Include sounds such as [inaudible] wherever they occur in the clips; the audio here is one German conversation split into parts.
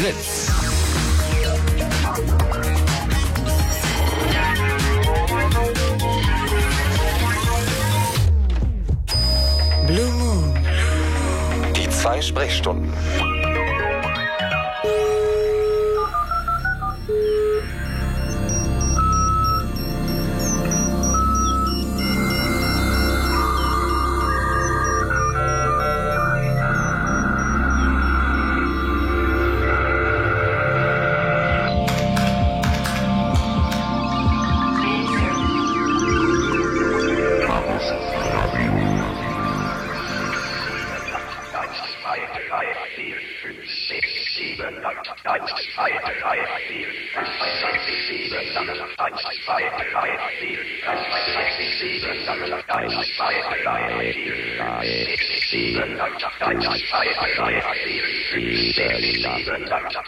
Fritz. Blue Moon. Die zwei Sprechstunden. Thank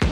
you.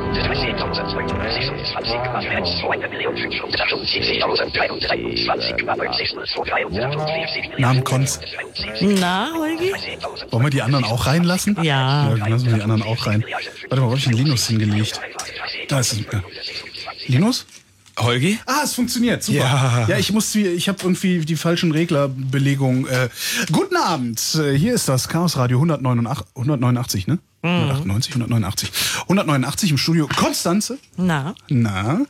Namen Konz. Na, Holgi? Wollen wir die anderen auch reinlassen? Ja. Ja, dann lassen wir die anderen auch rein. Warte mal, wo hab ich den Linus hingelegt? Da ist es. Ja. Linus? Holgi? Ah, es funktioniert. Super. Ja. Ja, ich muss, ich habe irgendwie die falschen Reglerbelegungen. Äh, guten Abend. Äh, Hier ist das Chaos Radio 189, 189 ne? 198, 189. 189 im Studio Konstanze. Na? Na,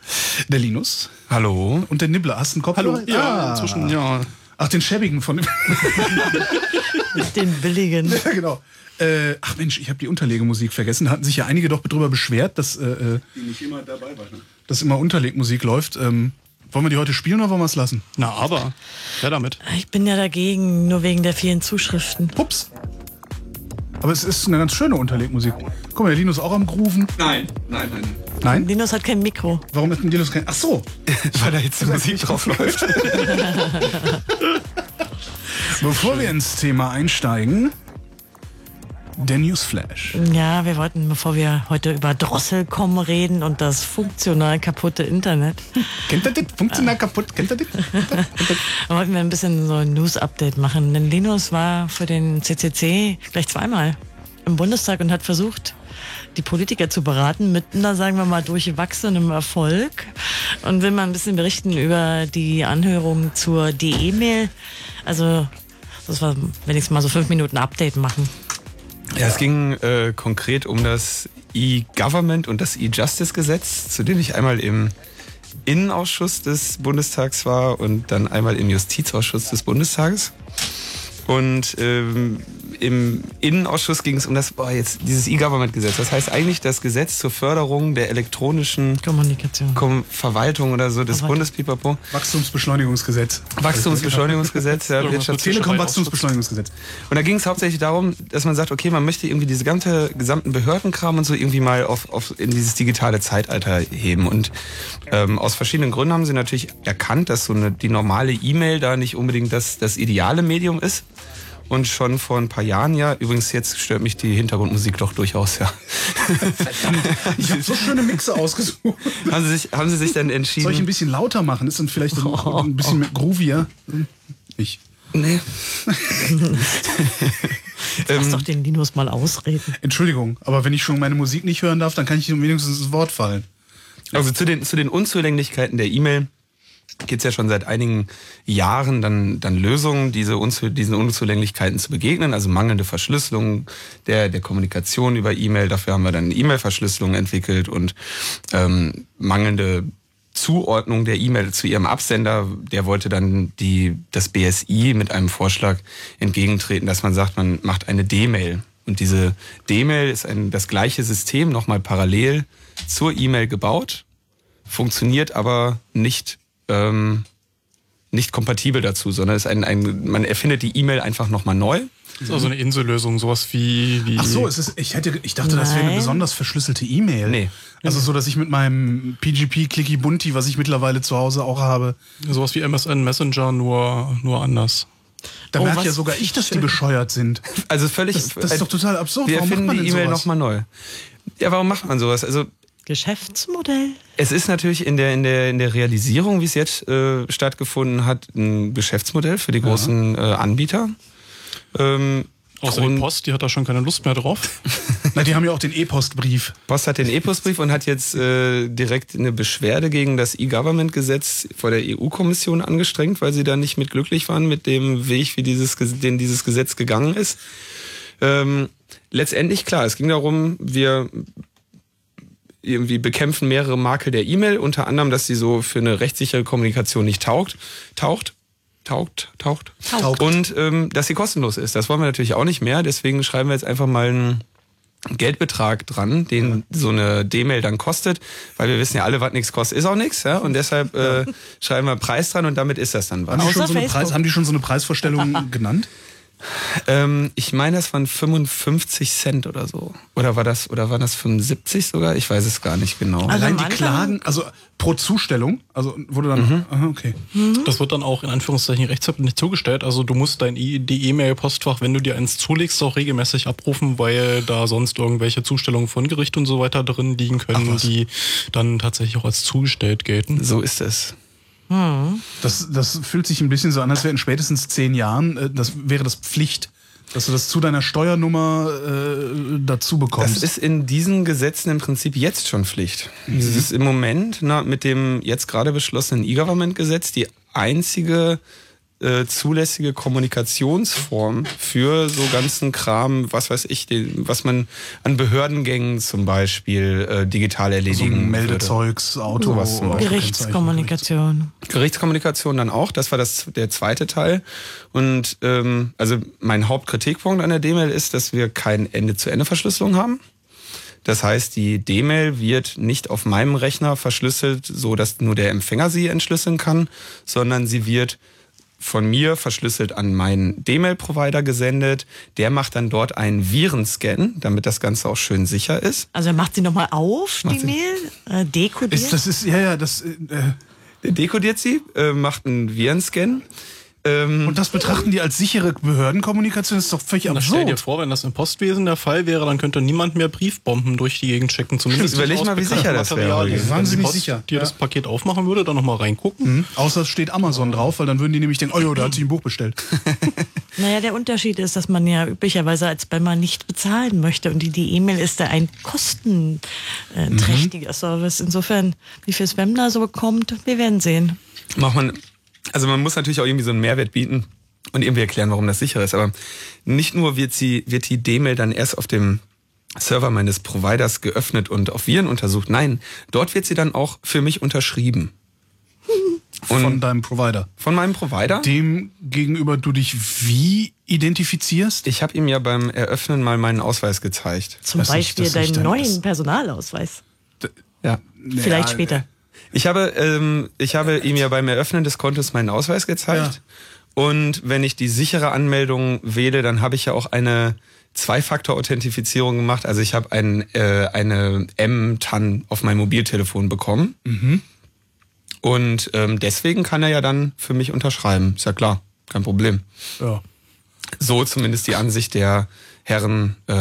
der Linus. Hallo? Und der Nibbler. Hast du einen Kopfhörer? Hallo? Ja, Ah. inzwischen, ja. Ach, den schäbigen von dem. [laughs] Den billigen. [laughs] ja, genau. Äh, ach Mensch, ich habe die Unterlegemusik vergessen. Da hatten sich ja einige doch drüber beschwert, dass, äh, äh, nicht immer dabei war. Ne? dass immer Unterlegmusik läuft. Ähm, wollen wir die heute spielen oder wollen wir es lassen? Na, aber. Ja, damit. Ich bin ja dagegen, nur wegen der vielen Zuschriften. Pups. Aber es ist eine ganz schöne Unterlegmusik. Guck mal, der Linus auch am Grooven. Nein, nein, nein. Nein? Linus hat kein Mikro. Warum ist ein Linus kein... Ach so. [laughs] Weil da jetzt die Musik drauf läuft. [laughs] Bevor wir ins Thema einsteigen, der Newsflash. Ja, wir wollten, bevor wir heute über Drosselkom reden und das funktional kaputte Internet, Kennt ihr das? Funktional kaputt. Kennt ihr das? [laughs] wollten wir ein bisschen so ein News-Update machen. Denn Linus war für den CCC gleich zweimal im Bundestag und hat versucht, die Politiker zu beraten mit, na sagen wir mal, durchwachsenem Erfolg und will mal ein bisschen berichten über die Anhörung zur DE-Mail. Also, das war wenigstens mal so fünf Minuten Update machen. Ja, es ging äh, konkret um das E-Government und das E-Justice-Gesetz, zu dem ich einmal im Innenausschuss des Bundestags war und dann einmal im Justizausschuss des Bundestages. Und ähm, im Innenausschuss ging es um das, boah, jetzt dieses E-Government-Gesetz. Das heißt eigentlich das Gesetz zur Förderung der elektronischen Kommunikation. Kom Verwaltung oder so des Verwaltung. Bundespipapo. Wachstumsbeschleunigungsgesetz. Wachstumsbeschleunigungsgesetz, ja, Wirtschafts Telekom-Wachstumsbeschleunigungsgesetz. Und da ging es hauptsächlich darum, dass man sagt, okay, man möchte irgendwie diese ganze, gesamten Behördenkram und so irgendwie mal auf, auf in dieses digitale Zeitalter heben. Und ähm, aus verschiedenen Gründen haben sie natürlich erkannt, dass so eine, die normale E-Mail da nicht unbedingt das, das ideale Medium ist. Und schon vor ein paar Jahren ja, übrigens jetzt stört mich die Hintergrundmusik doch durchaus, ja. Ich habe so schöne Mixe ausgesucht. haben, sie sich, haben sie sich dann entschieden. Soll ich ein bisschen lauter machen? Ist dann vielleicht ein, ein bisschen mehr groovier? Ich. nee. [laughs] Lass Ähm, doch den Linus mal ausreden. Entschuldigung, aber wenn ich schon meine Musik nicht hören darf, dann kann ich wenigstens ins Wort fallen. Also zu den, zu den Unzulänglichkeiten der E-Mail gibt es ja schon seit einigen Jahren dann, dann Lösungen, diese Unzu, diesen Unzulänglichkeiten zu begegnen. Also mangelnde Verschlüsselung der, der Kommunikation über E-Mail. Dafür haben wir dann E-Mail-Verschlüsselung entwickelt und ähm, mangelnde Zuordnung der E-Mail zu ihrem Absender, der wollte dann die, das BSI mit einem Vorschlag entgegentreten, dass man sagt, man macht eine D-Mail. Und diese D-Mail ist ein, das gleiche System nochmal parallel zur E-Mail gebaut, funktioniert aber nicht, ähm, nicht kompatibel dazu, sondern ist ein, ein, man erfindet die E-Mail einfach nochmal neu. Das ist also eine Insellösung, sowas wie. wie Ach so, es ist, ich, hätte, ich dachte, das wäre eine Nein. besonders verschlüsselte E-Mail. Nee. Also so, dass ich mit meinem PGP Clicky Bunti, was ich mittlerweile zu Hause auch habe, sowas wie MSN Messenger, nur, nur anders. da Oh, merke was- ja sogar ich, dass die bescheuert sind. Also völlig. Das, das ist doch total absurd. Wir Warum man die E-Mail nochmal neu. Ja, warum macht man sowas? Also Geschäftsmodell? Es ist natürlich in der, in der, in der Realisierung, wie es jetzt äh, stattgefunden hat, ein Geschäftsmodell für die großen äh, Anbieter. Ähm, Außer die Post, die hat da schon keine Lust mehr drauf. [laughs] Na, die haben ja auch den E-Postbrief. Post hat den E-Postbrief und hat jetzt äh, direkt eine Beschwerde gegen das E-Government-Gesetz vor der EU-Kommission angestrengt, weil sie da nicht mit glücklich waren mit dem Weg, wie dieses, den dieses Gesetz gegangen ist. Ähm, letztendlich, klar, es ging darum, wir irgendwie bekämpfen mehrere Makel der E-Mail, unter anderem, dass sie so für eine rechtssichere Kommunikation nicht taugt, taucht, taugt, taucht, Taugt. und ähm, dass sie kostenlos ist. Das wollen wir natürlich auch nicht mehr, deswegen schreiben wir jetzt einfach mal einen Geldbetrag dran, den so eine D-Mail dann kostet, weil wir wissen ja alle, was nichts kostet, ist auch nichts, ja, und deshalb äh, schreiben wir Preis dran und damit ist das dann was. Haben die, schon so eine. Preis, haben die schon so eine Preisvorstellung [laughs] genannt? Ähm, ich meine, das waren 55 Cent oder so. Oder war das, oder waren das 75 sogar? Ich weiß es gar nicht genau. Also Allein die Klagen, also pro Zustellung, also wurde dann, Mhm. aha, okay. Das wird dann auch in Anführungszeichen rechtsverbindlich zugestellt. Also du musst dein die E-Mail-Postfach, wenn du dir eins zulegst, auch regelmäßig abrufen, weil da sonst irgendwelche Zustellungen von Gericht und so weiter drin liegen können, die dann tatsächlich auch als zugestellt gelten. So ist es. Das, das fühlt sich ein bisschen so an, als wäre in spätestens zehn Jahren, äh, das wäre das Pflicht, dass du das zu deiner Steuernummer äh, dazu bekommst. Das ist in diesen Gesetzen im Prinzip jetzt schon Pflicht. Es ist im Moment na, mit dem jetzt gerade beschlossenen E-Government-Gesetz die einzige äh, zulässige Kommunikationsform für so ganzen Kram, was weiß ich, den, was man an Behördengängen zum Beispiel äh, digital so erledigen ein würde. Meldezeugs, Auto, Sowas zum Beispiel. Gerichtskommunikation. Gerichtskommunikation dann auch, das war das, der zweite Teil. Und ähm, also mein Hauptkritikpunkt an der D-Mail ist, dass wir kein Ende-zu-Ende-Verschlüsselung haben. Das heißt, die D-Mail wird nicht auf meinem Rechner verschlüsselt, so dass nur der Empfänger sie entschlüsseln kann, sondern sie wird von mir verschlüsselt an meinen D-Mail-Provider gesendet. Der macht dann dort einen Virenscan, damit das Ganze auch schön sicher ist. Also er macht sie nochmal auf, die sie- Mail, äh, dekodiert. Ist, das ist, ja, ja, das, äh, Der dekodiert sie, äh, macht einen Virenscan. Ähm, und das betrachten die als sichere Behördenkommunikation, das ist doch völlig Na, stell dir absurd. vor, wenn das im Postwesen der Fall wäre, dann könnte niemand mehr Briefbomben durch die Gegend checken. Zumindest [laughs] Überleg nicht mal, wie sicher das wäre. Wenn Wahnsinnig die Post sicher, dir ja. das Paket aufmachen würde, dann nochmal reingucken. Mhm. Außer es steht Amazon drauf, weil dann würden die nämlich denken, oh jo, da hat sich ein Buch bestellt. [laughs] Naja, der Unterschied ist, dass man ja üblicherweise als Spammer nicht bezahlen möchte und die die E-Mail ist da ein kostenträchtiger Service. Insofern, wie viel Spam da so bekommt, wir werden sehen. macht man, also man muss natürlich auch irgendwie so einen Mehrwert bieten und irgendwie erklären, warum das sicher ist. Aber nicht nur wird sie, wird die D-Mail dann erst auf dem Server meines Providers geöffnet und auf Viren untersucht. Nein, dort wird sie dann auch für mich unterschrieben. Und Von deinem Provider. von meinem Provider. Dem gegenüber du dich wie identifizierst? Ich habe ihm ja beim Eröffnen mal meinen Ausweis gezeigt. Zum Das Beispiel deinen dein- neuen Personalausweis. Ja. Vielleicht Ja, später. Ich habe, ähm, ich habe ihm ja beim Eröffnen des Kontos meinen Ausweis gezeigt. Und wenn ich die sichere Anmeldung wähle, dann habe ich ja auch eine Zwei-Faktor-Authentifizierung gemacht. Also ich habe ein, äh, eine M-TAN auf mein Mobiltelefon bekommen. Und ähm, deswegen kann er ja dann für mich unterschreiben. Ist ja klar, kein Problem. Ja. So zumindest die Ansicht der Herren, äh,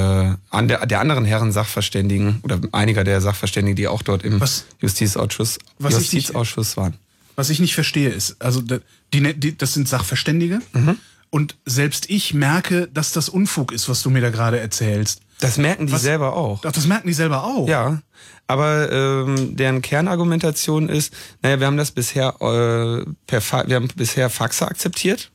an der, der anderen Herren Sachverständigen oder einiger der Sachverständigen, die auch dort im Was- Justizausschuss, was ich nicht- Justizausschuss waren. Was ich nicht verstehe ist, also die, ne- die, das sind Sachverständige und selbst ich merke, dass das Unfug ist, was du mir da gerade erzählst. Das merken die Was- selber auch. Ach, das merken die selber auch. Ja, aber ähm, deren Kernargumentation ist, naja, wir haben das bisher äh, per Fa wir haben bisher Faxe akzeptiert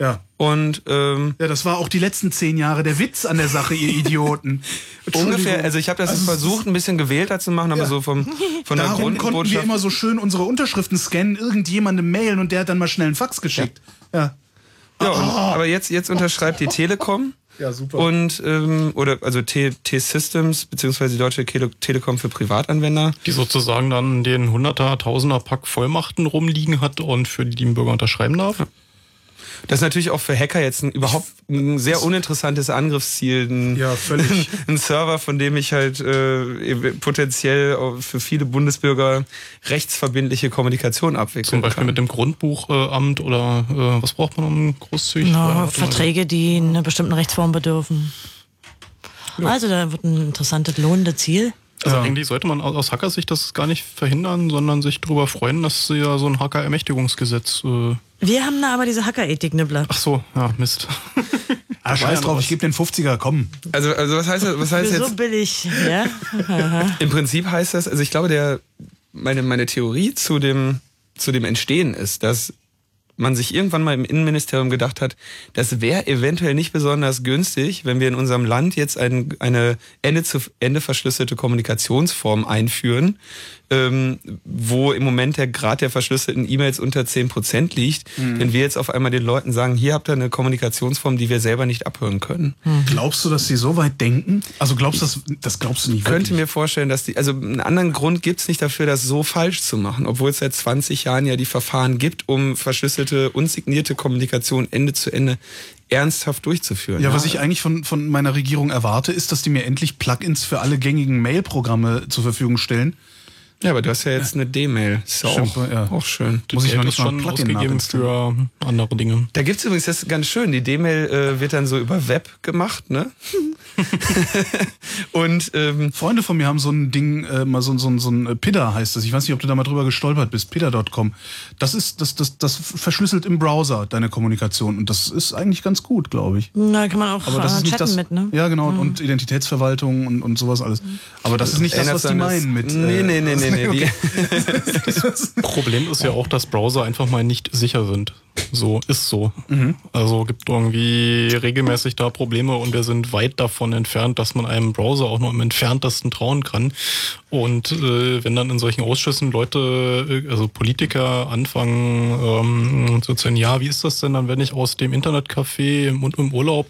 Ja. und ähm, Ja, das war auch die letzten zehn Jahre der Witz an der Sache, ihr Idioten. [laughs] ungefähr, also ich habe das Also, versucht, ein bisschen gewählter zu machen, aber Ja. so vom von der Darum konnten wir Grundbotschaft. immer so schön unsere Unterschriften scannen, irgendjemandem mailen und der hat dann mal schnell einen Fax geschickt. Ja. ja, und, aber jetzt jetzt unterschreibt die Telekom. [laughs] Ja, super. Und ähm, oder also T- T-Systems beziehungsweise die Deutsche Tele Telekom für Privatanwender. Die sozusagen dann den 100er, 1000er Pack Vollmachten rumliegen hat und für die den Bürger unterschreiben darf. Das ist natürlich auch für Hacker jetzt ein, überhaupt ein sehr uninteressantes Angriffsziel. Ein, Ja, völlig. [laughs] Ein Server, von dem ich halt äh, potenziell für viele Bundesbürger rechtsverbindliche Kommunikation abwickeln Zum Beispiel kann. mit dem Grundbuchamt oder äh, was braucht man um großzügig? Na, mal. Verträge, die einer bestimmten Rechtsform bedürfen. Also da wird ein interessantes lohnendes Ziel. Also eigentlich sollte man aus Hackersicht das gar nicht verhindern, sondern sich darüber freuen, dass ja so ein Hacker-Ermächtigungsgesetz. Äh, Wir haben da aber diese Hackerethik, Nibbler. ach so, ja, Mist. Ah, scheiß drauf, ich gebe den 50er, komm. Also, also was heißt das? Was heißt Für so jetzt? billig, ja? [laughs] Im Prinzip heißt das, also ich glaube, der meine meine Theorie zu dem zu dem Entstehen ist, dass man sich irgendwann mal im Innenministerium gedacht hat, das wäre eventuell nicht besonders günstig, wenn wir in unserem Land jetzt ein, eine Ende zu Ende verschlüsselte Kommunikationsform einführen, ähm, wo im Moment der Grad der verschlüsselten E-Mails unter 10% liegt, wenn wir jetzt auf einmal den Leuten sagen, hier habt ihr eine Kommunikationsform, die wir selber nicht abhören können. Glaubst du, dass sie so weit denken? Also glaubst du, das, das glaubst du nicht Ich könnte mir vorstellen, dass die, also einen anderen Grund gibt's nicht dafür, das so falsch zu machen, obwohl es seit 20 Jahren ja die Verfahren gibt, um verschlüsselte, unsignierte Kommunikation Ende zu Ende ernsthaft durchzuführen. Ja, was ich eigentlich von, von meiner Regierung erwarte, ist, dass die mir endlich Plugins für alle gängigen Mail-Programme zur Verfügung stellen. Ja, aber du hast ja jetzt eine D-Mail. Ist ja auch, ja. auch schön. Muss ich noch nicht mal schon ausgegeben für andere Dinge. Da gibt's übrigens, das ist ganz schön, die D-Mail äh, wird dann so über Web gemacht, ne? [laughs] [laughs] Und ähm, Freunde von mir haben so ein Ding, äh, mal so, so, so ein äh, PIDA heißt das. Ich weiß nicht, ob du da mal drüber gestolpert bist. PIDA.com. Das ist, das, das, das verschlüsselt im Browser deine Kommunikation. Und das ist eigentlich ganz gut, glaube ich. Da kann man auch Aber das äh, ist nicht chatten das. mit, ne? Ja, genau. Und Identitätsverwaltung und, und sowas alles. Aber das ist nicht das, erinnert was die das- meinen mit. Nee, äh, nee, nee, nee, nee. okay. [laughs] Die, Problem ist ja auch, dass Browser einfach mal nicht sicher sind. So ist so. Mhm. Also gibt irgendwie regelmäßig da Probleme und wir sind weit davon entfernt, dass man einem Browser auch nur im entferntesten trauen kann. Und äh, wenn dann in solchen Ausschüssen Leute, äh, also Politiker anfangen ähm, zu erzählen, ja, wie ist das denn dann, wenn ich aus dem Internetcafé im, im Urlaub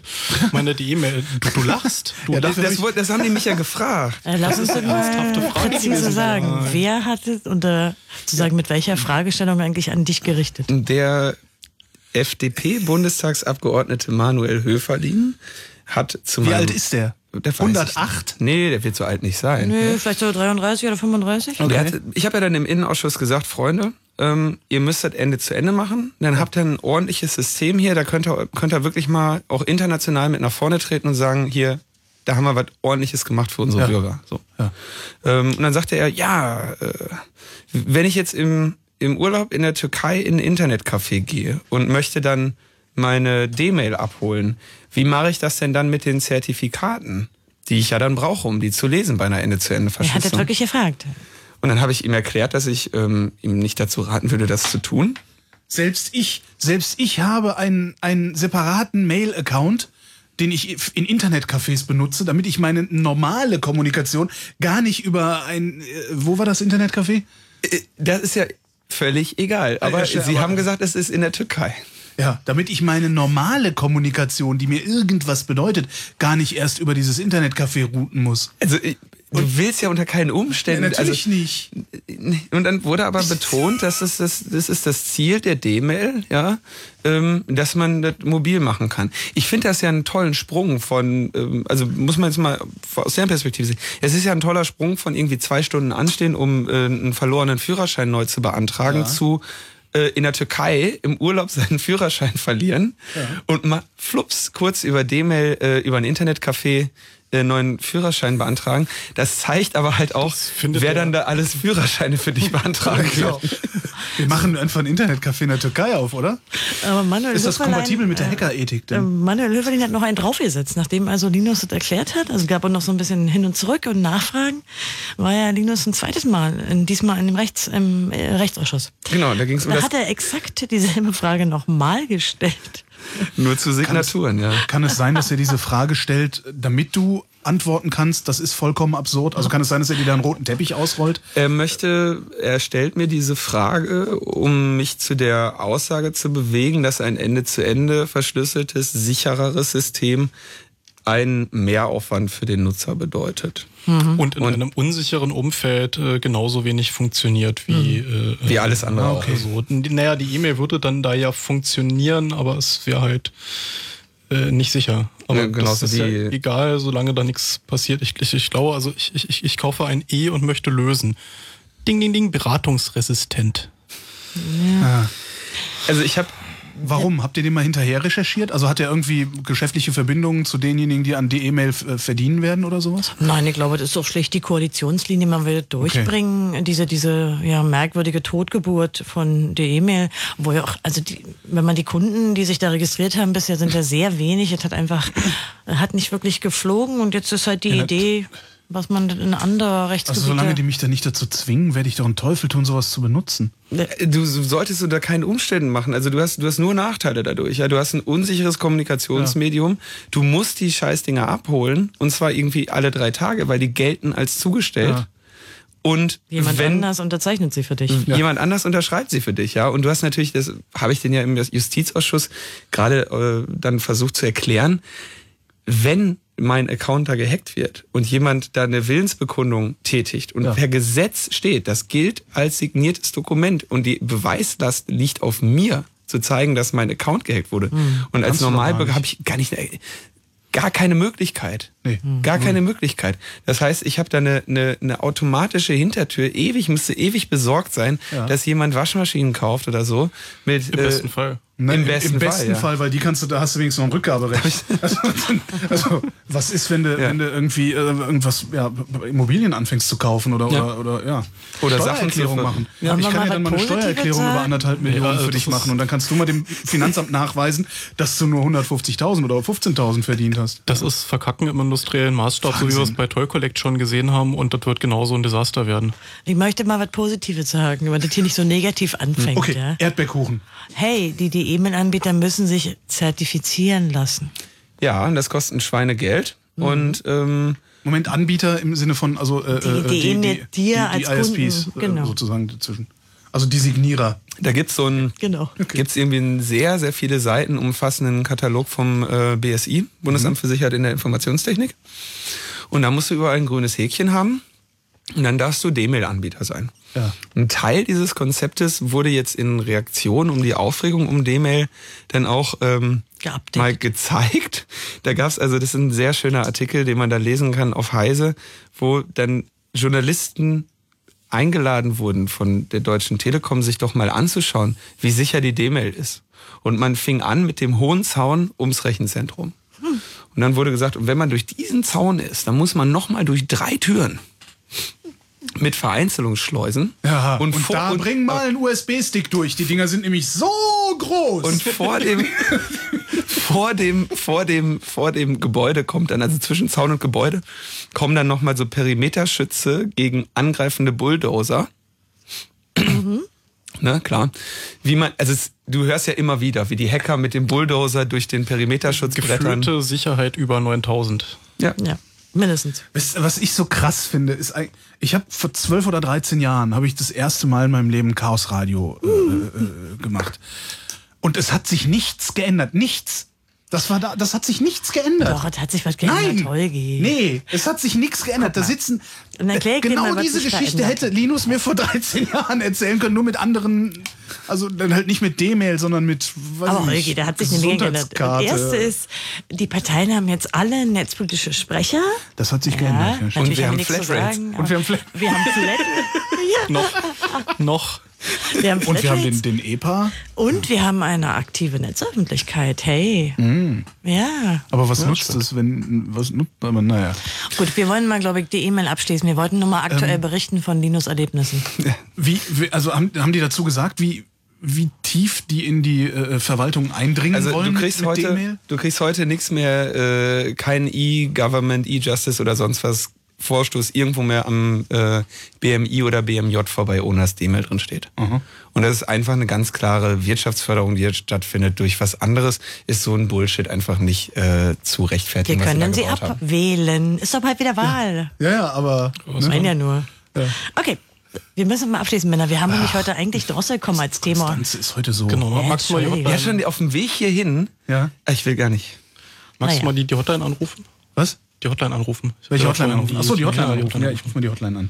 meine E-Mail, du, du lachst, du Ja, das, das, das haben die mich ja [laughs] gefragt. Äh, lass uns doch mal Ernsthafte Frage präzise sagen. Wer hat es und äh, zu sagen, mit welcher Fragestellung eigentlich an dich gerichtet? Der FDP-Bundestagsabgeordnete Manuel Höferlin hat zu Wie alt ist der? Der weiß 108? Ich. Nee, der wird so alt nicht sein. Nö, vielleicht so 33 oder 35? Der hat, ich habe ja dann im Innenausschuss gesagt, Freunde, ähm, ihr müsst das Ende zu Ende machen. Dann habt ihr ein ordentliches System hier. Da könnt ihr, könnt ihr wirklich mal auch international mit nach vorne treten und sagen, hier, da haben wir was Ordentliches gemacht für unsere Ja. Bürger. So. Ja. Ähm, und dann sagte er, ja, äh, wenn ich jetzt im, im Urlaub in der Türkei in ein Internetcafé gehe und möchte dann meine D-Mail abholen, wie mache ich das denn dann mit den Zertifikaten, die ich ja dann brauche, um die zu lesen bei einer Er hat das Ende-zu-Ende-Verschlüsselung? wirklich gefragt. Und dann habe ich ihm erklärt, dass ich ähm, ihm nicht dazu raten würde, das zu tun. Selbst ich, selbst ich habe einen, einen separaten Mail-Account, den ich in Internetcafés benutze, damit ich meine normale Kommunikation gar nicht über ein, äh, wo war das Internetcafé? Äh, Das ist ja völlig egal. Aber ja, Sie aber- haben gesagt, es ist in der Türkei. Ja, damit ich meine normale Kommunikation, die mir irgendwas bedeutet, gar nicht erst über dieses Internetcafé routen muss. Also ich, du willst ja unter keinen Ja, Umständen. natürlich nicht. also, Und dann wurde aber betont, dass es das, das ist das Ziel der D-Mail, ja, ähm, dass man das mobil machen kann. Ich finde das ja einen tollen Sprung von, ähm, also muss man jetzt mal aus der Perspektive sehen. Es ist ja ein toller Sprung von irgendwie zwei Stunden anstehen, um äh, einen verlorenen Führerschein neu zu beantragen, zu äh, in der Türkei im Urlaub seinen Führerschein verlieren und mal flups kurz über D-Mail äh, über ein Internetcafé äh, neuen Führerschein beantragen. Das zeigt aber halt auch, wer er- dann da alles Führerscheine für dich beantragen [laughs] Genau. wird. Wir machen einfach ein Internetcafé in der Türkei auf, oder? Aber Manuel Ist das Höferlein, kompatibel mit der äh, Hackerethik äh, denn? Manuel Höferlin hat noch einen draufgesetzt, nachdem also Linus das erklärt hat. Also gab es noch so ein bisschen hin und zurück und Nachfragen. War ja Linus ein zweites Mal, diesmal in dem Rechts, im äh, Rechtsausschuss. Genau, da ging es um Da das hat er exakt dieselbe Frage nochmal gestellt. [laughs] nur zu Signaturen, ja. Kann es sein, dass er diese Frage stellt, damit du antworten kannst? Das ist vollkommen absurd. Also kann es sein, dass er dir da einen roten Teppich ausrollt? Er möchte, er stellt mir diese Frage, um mich zu der Aussage zu bewegen, dass ein Ende-zu-Ende verschlüsseltes, sichereres System einen Mehraufwand für den Nutzer bedeutet. Und in einem unsicheren Umfeld äh, genauso wenig funktioniert wie, äh, Wie alles andere auch. Also, n- naja, die E-Mail würde dann da ja funktionieren, aber es wäre halt äh, nicht sicher. Aber Ja, genauso das ist ja egal, solange da nichts passiert. Ich, ich, ich glaube, also ich, ich, ich- ich kaufe ein E und möchte lösen. Ding, ding, ding, beratungsresistent. Also ich habe Warum? Habt ihr den mal hinterher recherchiert? Also hat er irgendwie geschäftliche Verbindungen zu denjenigen, die an die E-Mail äh, verdienen werden oder sowas? Nein, ich glaube, das ist doch schlicht die Koalitionslinie. Man will durchbringen, diese, diese ja, merkwürdige Totgeburt von der E-Mail. Wo ja auch, also die, wenn man die Kunden, die sich da registriert haben, bisher sind ja sehr wenig. Es hat einfach, hat nicht wirklich geflogen und jetzt ist halt die Ja, Idee, was man in andere Also Rechtsgebiete... solange die mich da nicht dazu zwingen, werde ich doch einen Teufel tun, sowas zu benutzen. Du solltest unter keinen Umständen machen. Also du hast, du hast nur Nachteile dadurch. Ja, du hast ein unsicheres Kommunikationsmedium. Du musst die Scheißdinger abholen und zwar irgendwie alle drei Tage, weil die gelten als zugestellt. Ja. Und Jemand wenn anders unterzeichnet sie für dich. jemand anders unterschreibt sie für dich, ja. Und du hast natürlich, das habe ich den ja im Justizausschuss gerade äh, dann versucht zu erklären, wenn mein Account da gehackt wird und jemand da eine Willensbekundung tätigt und Ja. per Gesetz steht, das gilt als signiertes Dokument und die Beweislast liegt auf mir, zu zeigen, dass mein Account gehackt wurde. Und als Normalbürger habe ich gar nicht, gar keine Möglichkeit. Nee. Gar keine Möglichkeit. Das heißt, ich habe da eine, eine, eine automatische Hintertür. Ewig, müsste ewig besorgt sein, Ja. dass jemand Waschmaschinen kauft oder so. Mit, Im besten Fall. Ne, Im besten, Fall, ja. Fall, weil die kannst du, da hast du wenigstens noch ein Rückgaberecht. also, also, was ist, wenn du, Ja. wenn du irgendwie äh, irgendwas, ja, Immobilien anfängst zu kaufen oder, Ja. oder, oder, ja. Oder Steuererklärung machen. Ja. ich kann ja dann mal eine Steuererklärung über anderthalb Millionen also für dich machen und dann kannst du mal dem Finanzamt nachweisen, dass du nur 150.000 oder 15.000 verdient hast. Das ist Verkacken im industriellen Maßstab, so wie wir es Wahnsinn. bei Toy Collect schon gesehen haben und das wird genauso ein Desaster werden. Ich möchte mal was Positives sagen, weil das hier nicht so negativ anfängt. Okay, Ja? Erdbeerkuchen. Hey, die, die E-Mail-Anbieter müssen sich zertifizieren lassen. Ja, und das kostet ein Schweinegeld. Mhm. Und ähm, Moment, Anbieter im Sinne von, also äh, Die- äh, die eben dir die, die als ISPs Kunden, äh, genau. sozusagen dazwischen. Also die Signierer. da gibt's so ein Genau. gibt's irgendwie einen sehr, sehr viele Seiten umfassenden Katalog vom äh, BSI, Bundesamt für Sicherheit in der Informationstechnik. Und da musst du überall ein grünes Häkchen haben. Und dann darfst du D-Mail-Anbieter sein. Ja. Ein Teil dieses Konzeptes wurde jetzt in Reaktion um die Aufregung um D-Mail dann auch ähm, mal gezeigt. Da gab's also, das ist ein sehr schöner Artikel, den man da lesen kann auf Heise, wo dann Journalisten eingeladen wurden von der Deutschen Telekom, sich doch mal anzuschauen, wie sicher die D-Mail ist. Und man fing an mit dem hohen Zaun ums Rechenzentrum. Und dann wurde gesagt, und wenn man durch diesen Zaun ist, dann muss man noch mal durch drei Türen mit Vereinzelungsschleusen. Ja, und, vor- da bring mal einen USB-Stick durch. Die Dinger sind nämlich so groß. Und vor dem, vor dem, vor dem, vor dem Gebäude kommt dann, also zwischen Zaun und Gebäude, kommen dann nochmal so Perimeterschütze gegen angreifende Bulldozer. Ne, klar. Wie man, also es, du hörst ja immer wieder, wie die Hacker mit dem Bulldozer durch den Perimeterschutz brettern. Geführte Sicherheit über 9000. Ja. Ja, mindestens. Was ich so krass finde, ist, ich habe vor 12 oder 13 Jahren habe ich das erste Mal in meinem Leben Chaos Radio äh, äh, gemacht. Und es hat sich nichts geändert. Nichts. Das war da, das hat sich nichts geändert. Doch, da hat sich was geändert. Nein, Holgi. nee, es hat sich nichts geändert. Da sitzen Und genau diese Geschichte hätte Linus mir vor [laughs] 13 Jahren erzählen können, nur mit anderen, also dann halt nicht mit D-Mail, sondern mit weiß Aber ich nicht, Holgi, da hat sich eine Menge geändert. Das erste ist, die Parteien haben jetzt alle netzpolitische Sprecher. das hat sich Ja, geändert. Ja, natürlich wir haben Flatrates. sagen, Und wir haben Flat- aber wir haben Flat, [laughs] Noch, noch. wir haben Und wir haben den, den EPA. und wir haben eine aktive Netzöffentlichkeit. Hey. Mm. Ja. Aber was nutzt es, wenn, was nutzt, aber naja. Gut, wir wollen mal, glaube ich, die E-Mail abschließen. Wir wollten nur mal Ähm. aktuell berichten von Linus Erlebnissen. Wie, wie also haben, haben die dazu gesagt, wie, wie tief die in die äh, Verwaltung eindringen Also wollen du kriegst mit heute, du kriegst heute nichts mehr, äh, kein E-Government, E-Justice oder sonst was Vorstoß irgendwo mehr am äh, BMI oder BMJ vorbei, ohne dass D-Mail drin steht. Und das ist einfach eine ganz klare Wirtschaftsförderung, die jetzt stattfindet. Durch was anderes ist so ein Bullshit einfach nicht äh, zu Wir rechtfertigen. was können sie abwählen. Ist doch bald wieder Wahl. Ja, ja, aber. Ich meine ja nur. Okay. Wir müssen mal abschließen, Männer. Wir haben nämlich Ah. heute eigentlich Drossel kommen als Thema. Konstanze ist heute so. Genau, Ja, magst du mal die. Ja, schon auf dem Weg hierhin. Ja. Ich will gar nicht. magst Naja. du mal die, die Hotline anrufen? Was? Die Hotline anrufen. Welche Ja, Hotline anrufen? Achso, die Hotline Ja, anrufen. Ja, ich rufe mal die Hotline an.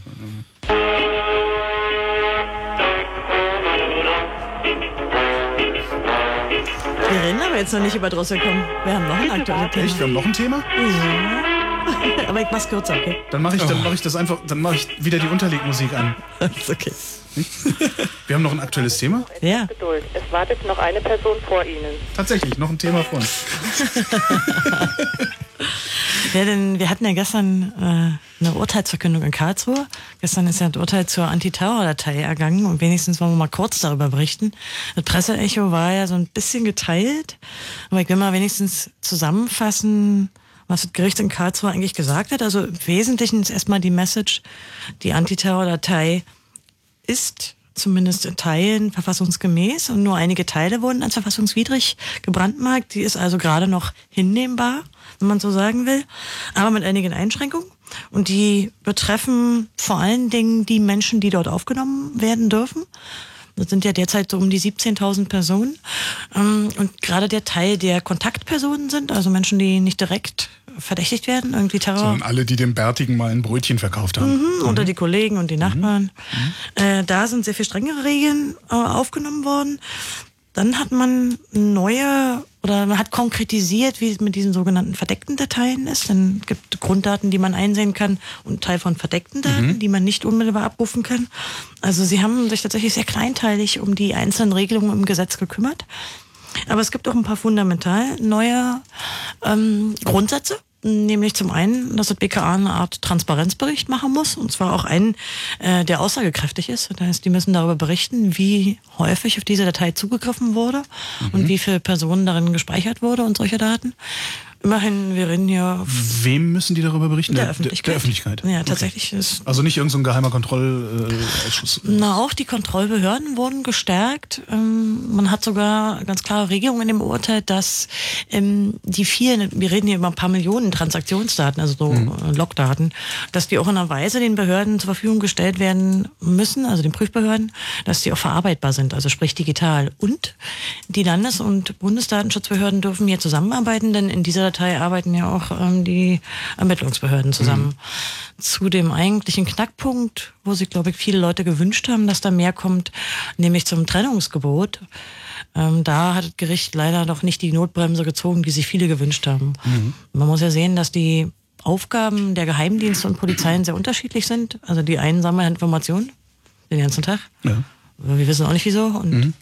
Wir reden aber jetzt noch nicht über Drossel kommen. Wir haben noch ein aktuelles Thema. Echt? Wir haben noch ein Thema? [laughs] Aber ich mach's kürzer, okay? Dann mache ich, dann mache ich das einfach, dann mache ich wieder die Unterlegmusik an. [laughs] Ist okay. Wir haben noch ein aktuelles Thema? Ja. Geduld. Es wartet noch eine Person vor Ihnen. Tatsächlich, noch ein Thema vor uns. [laughs] Ja, denn wir hatten ja gestern äh, eine Urteilsverkündung in Karlsruhe. Gestern ist ja das Urteil zur Antiterror-Datei ergangen und wenigstens wollen wir mal kurz darüber berichten. Das Presseecho war ja so ein bisschen geteilt, aber ich will mal wenigstens zusammenfassen, was das Gericht in Karlsruhe eigentlich gesagt hat. Also im Wesentlichen ist erstmal die Message, die Antiterror-Datei ist zumindest in Teilen verfassungsgemäß und nur einige Teile wurden als verfassungswidrig gebrandmarkt. Die ist also gerade noch hinnehmbar, wenn man so sagen will, aber mit einigen Einschränkungen. Und die betreffen vor allen Dingen die Menschen, die dort aufgenommen werden dürfen. Das sind ja derzeit so um die 17.000 Personen. Ähm, Und gerade der Teil der Kontaktpersonen sind, also Menschen, die nicht direkt verdächtigt werden, irgendwie Terror. Sondern alle, die dem Bärtigen mal ein Brötchen verkauft haben. Mhm, Oder die Kollegen und die Nachbarn. Äh, da sind sehr viel strengere Regeln äh, aufgenommen worden. Dann hat man neue oder man hat konkretisiert, wie es mit diesen sogenannten verdeckten Dateien ist. Dann gibt Grunddaten, die man einsehen kann und Teil von verdeckten Daten, die man nicht unmittelbar abrufen kann. Also sie haben sich tatsächlich sehr kleinteilig um die einzelnen Regelungen im Gesetz gekümmert. Aber es gibt auch ein paar fundamental neue ähm, Grundsätze. Nämlich zum einen, dass das BKA eine Art Transparenzbericht machen muss, und zwar auch einen, äh, der aussagekräftig ist. Das heißt, die müssen darüber berichten, wie häufig auf diese Datei zugegriffen wurde und wie viele Personen darin gespeichert wurde und solche Daten. Immerhin, wir reden hier Wem müssen die darüber berichten? der Öffentlichkeit. Der Öffentlichkeit. Ja, tatsächlich ist Also nicht irgendein so geheimer Kontrollausschuss. Na, auch die Kontrollbehörden wurden gestärkt. Ähm, man hat sogar ganz klare Regelungen in dem Urteil, dass ähm, die vielen, wir reden hier über ein paar Millionen Transaktionsdaten, also so äh, Logdaten, dass die auch in einer Weise den Behörden zur Verfügung gestellt werden müssen, also den Prüfbehörden, dass die auch verarbeitbar sind, also sprich digital. Und die Landes- und Bundesdatenschutzbehörden dürfen hier zusammenarbeiten, denn in dieser Datei arbeiten ja auch ähm, die Ermittlungsbehörden zusammen. Zu dem eigentlichen Knackpunkt, wo sich, glaube ich, viele Leute gewünscht haben, dass da mehr kommt, nämlich zum Trennungsgebot. Ähm, da hat das Gericht leider noch nicht die Notbremse gezogen, die sich viele gewünscht haben. Man muss ja sehen, dass die Aufgaben der Geheimdienste und Polizeien sehr unterschiedlich sind. Also die einen sammeln Informationen den ganzen Tag. Ja. Wir wissen auch nicht wieso. Und,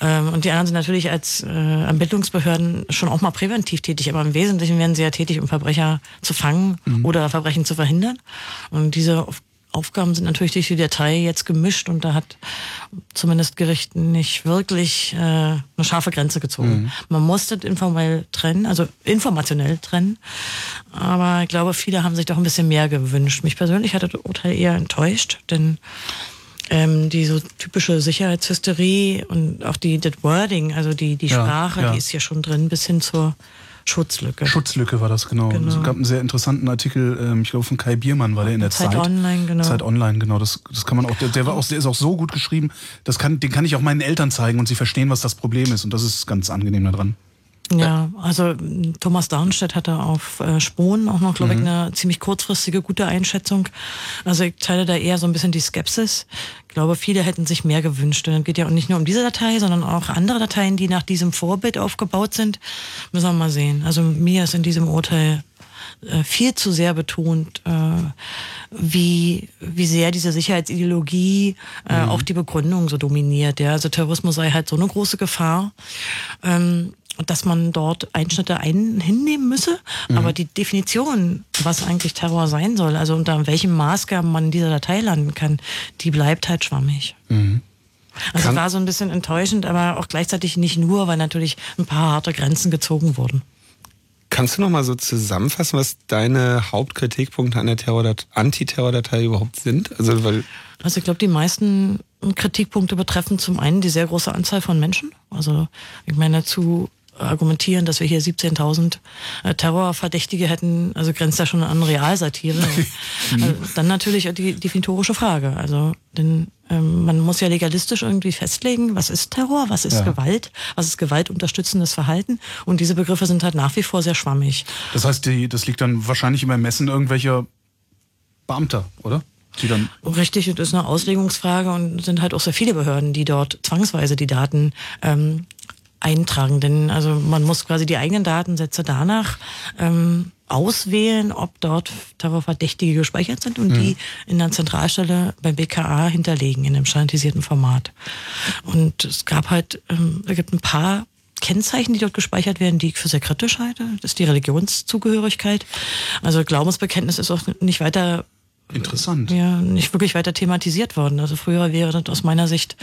ähm, und die anderen sind natürlich als äh, Ermittlungsbehörden schon auch mal präventiv tätig, aber im Wesentlichen werden sie ja tätig, um Verbrecher zu fangen oder Verbrechen zu verhindern. Und diese Auf Aufgaben sind natürlich durch die Datei jetzt gemischt und da hat zumindest Gericht nicht wirklich äh, eine scharfe Grenze gezogen. Man muss das informell trennen, also informationell trennen. Aber ich glaube, viele haben sich doch ein bisschen mehr gewünscht. Mich persönlich hat das Urteil eher enttäuscht, denn ähm, die so typische Sicherheitshysterie und auch die das Wording, also die, die Ja, Sprache, ja. die ist ja schon drin, bis hin zur Schutzlücke. Schutzlücke war das, genau. Genau. Es gab einen sehr interessanten Artikel, ähm, ich glaube von Kai Biermann war der in der Zeit Zeit. Online, genau. Zeit Online, genau. Das, das kann man auch, der, der war auch, der ist auch so gut geschrieben, das kann, den kann ich auch meinen Eltern zeigen und sie verstehen, was das Problem ist. Und das ist ganz angenehm daran. Ja, also Thomas Darnstedt hatte auf äh, Spohn auch noch, glaube ich, eine ziemlich kurzfristige gute Einschätzung. Also ich teile da eher so ein bisschen die Skepsis. Ich glaube, viele hätten sich mehr gewünscht. Und es geht ja nicht nur um diese Datei, sondern auch andere Dateien, die nach diesem Vorbild aufgebaut sind. Müssen wir mal sehen. Also mir ist in diesem Urteil äh, viel zu sehr betont, äh, wie, wie sehr diese Sicherheitsideologie äh, auch die Begründung so dominiert. Ja? Also Terrorismus sei halt so eine große Gefahr. Ähm, dass man dort Einschnitte ein hinnehmen müsse, aber die Definition, was eigentlich Terror sein soll, also unter welchen Maßgaben man in dieser Datei landen kann, die bleibt halt schwammig. Also Kann- war so ein bisschen enttäuschend, aber auch gleichzeitig nicht nur, weil natürlich ein paar harte Grenzen gezogen wurden. Kannst du noch mal so zusammenfassen, was deine Hauptkritikpunkte an der Terrordat Antiterrordatei überhaupt sind? Also, weil Also ich glaube, die meisten Kritikpunkte betreffen zum einen die sehr große Anzahl von Menschen. Also ich meine, zu argumentieren, dass wir hier 17.000 äh, Terrorverdächtige hätten, also grenzt da schon an Realsatire. [laughs] also dann natürlich die definitorische Frage. Also denn ähm, man muss ja legalistisch irgendwie festlegen, was ist Terror, was ist Ja. Gewalt, was ist gewaltunterstützendes Verhalten. Und diese Begriffe sind halt nach wie vor sehr schwammig. Das heißt, die, das liegt dann wahrscheinlich im Ermessen irgendwelcher Beamter, oder? Richtig, das ist eine Auslegungsfrage und sind halt auch sehr viele Behörden, die dort zwangsweise die Daten ähm, eintragen. Denn also man muss quasi die eigenen Datensätze danach ähm, auswählen, ob dort Terrorverdächtige gespeichert sind und die in der Zentralstelle beim BKA hinterlegen in einem standardisierten Format. Und es gab halt, ähm, es gibt ein paar Kennzeichen, die dort gespeichert werden, die ich für sehr kritisch halte. Das ist die Religionszugehörigkeit. Also Glaubensbekenntnis ist auch nicht weiter interessant. ja, nicht wirklich weiter thematisiert worden. Also früher wäre das aus meiner Sicht,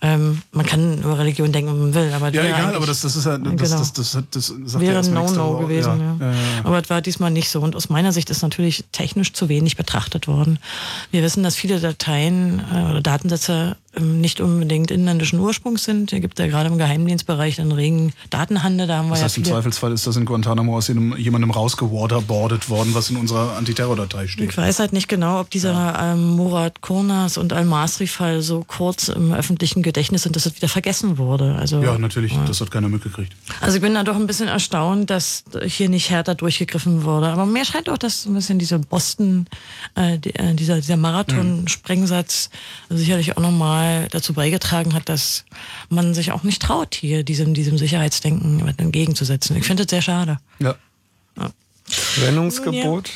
ähm, man kann über Religion denken, wenn man will, aber Ja, egal, aber das, das ist ja, das, Genau. das, das, das, das wäre ein No-No darüber. gewesen. Ja. Ja, ja. Aber es war diesmal nicht so. Und aus meiner Sicht ist natürlich technisch zu wenig betrachtet worden. Wir wissen, dass viele Dateien äh, oder Datensätze nicht unbedingt inländischen Ursprungs sind. Es gibt ja gerade im Geheimdienstbereich einen regen Datenhandel. Da haben wir Das ja heißt, im viele Zweifelsfall ist das in Guantanamo aus jemandem rausgewaterboardet worden, was in unserer Antiterror-Datei steht. Ich weiß halt nicht genau, ob dieser ähm, Murat Kurnas und Al-Masri-Fall so kurz im öffentlichen Gedächtnis sind, dass es wieder vergessen wurde. Also, Ja, natürlich, das hat keiner mitgekriegt. also ich bin da doch ein bisschen erstaunt, dass hier nicht härter durchgegriffen wurde. Aber mir scheint auch, dass so ein bisschen diese Boston, äh, äh, dieser, dieser Marathon-Sprengsatz sicherlich auch nochmal dazu beigetragen hat, dass man sich auch nicht traut, hier diesem, diesem Sicherheitsdenken entgegenzusetzen. Ich finde das sehr schade. Ja. Trennungsgebot?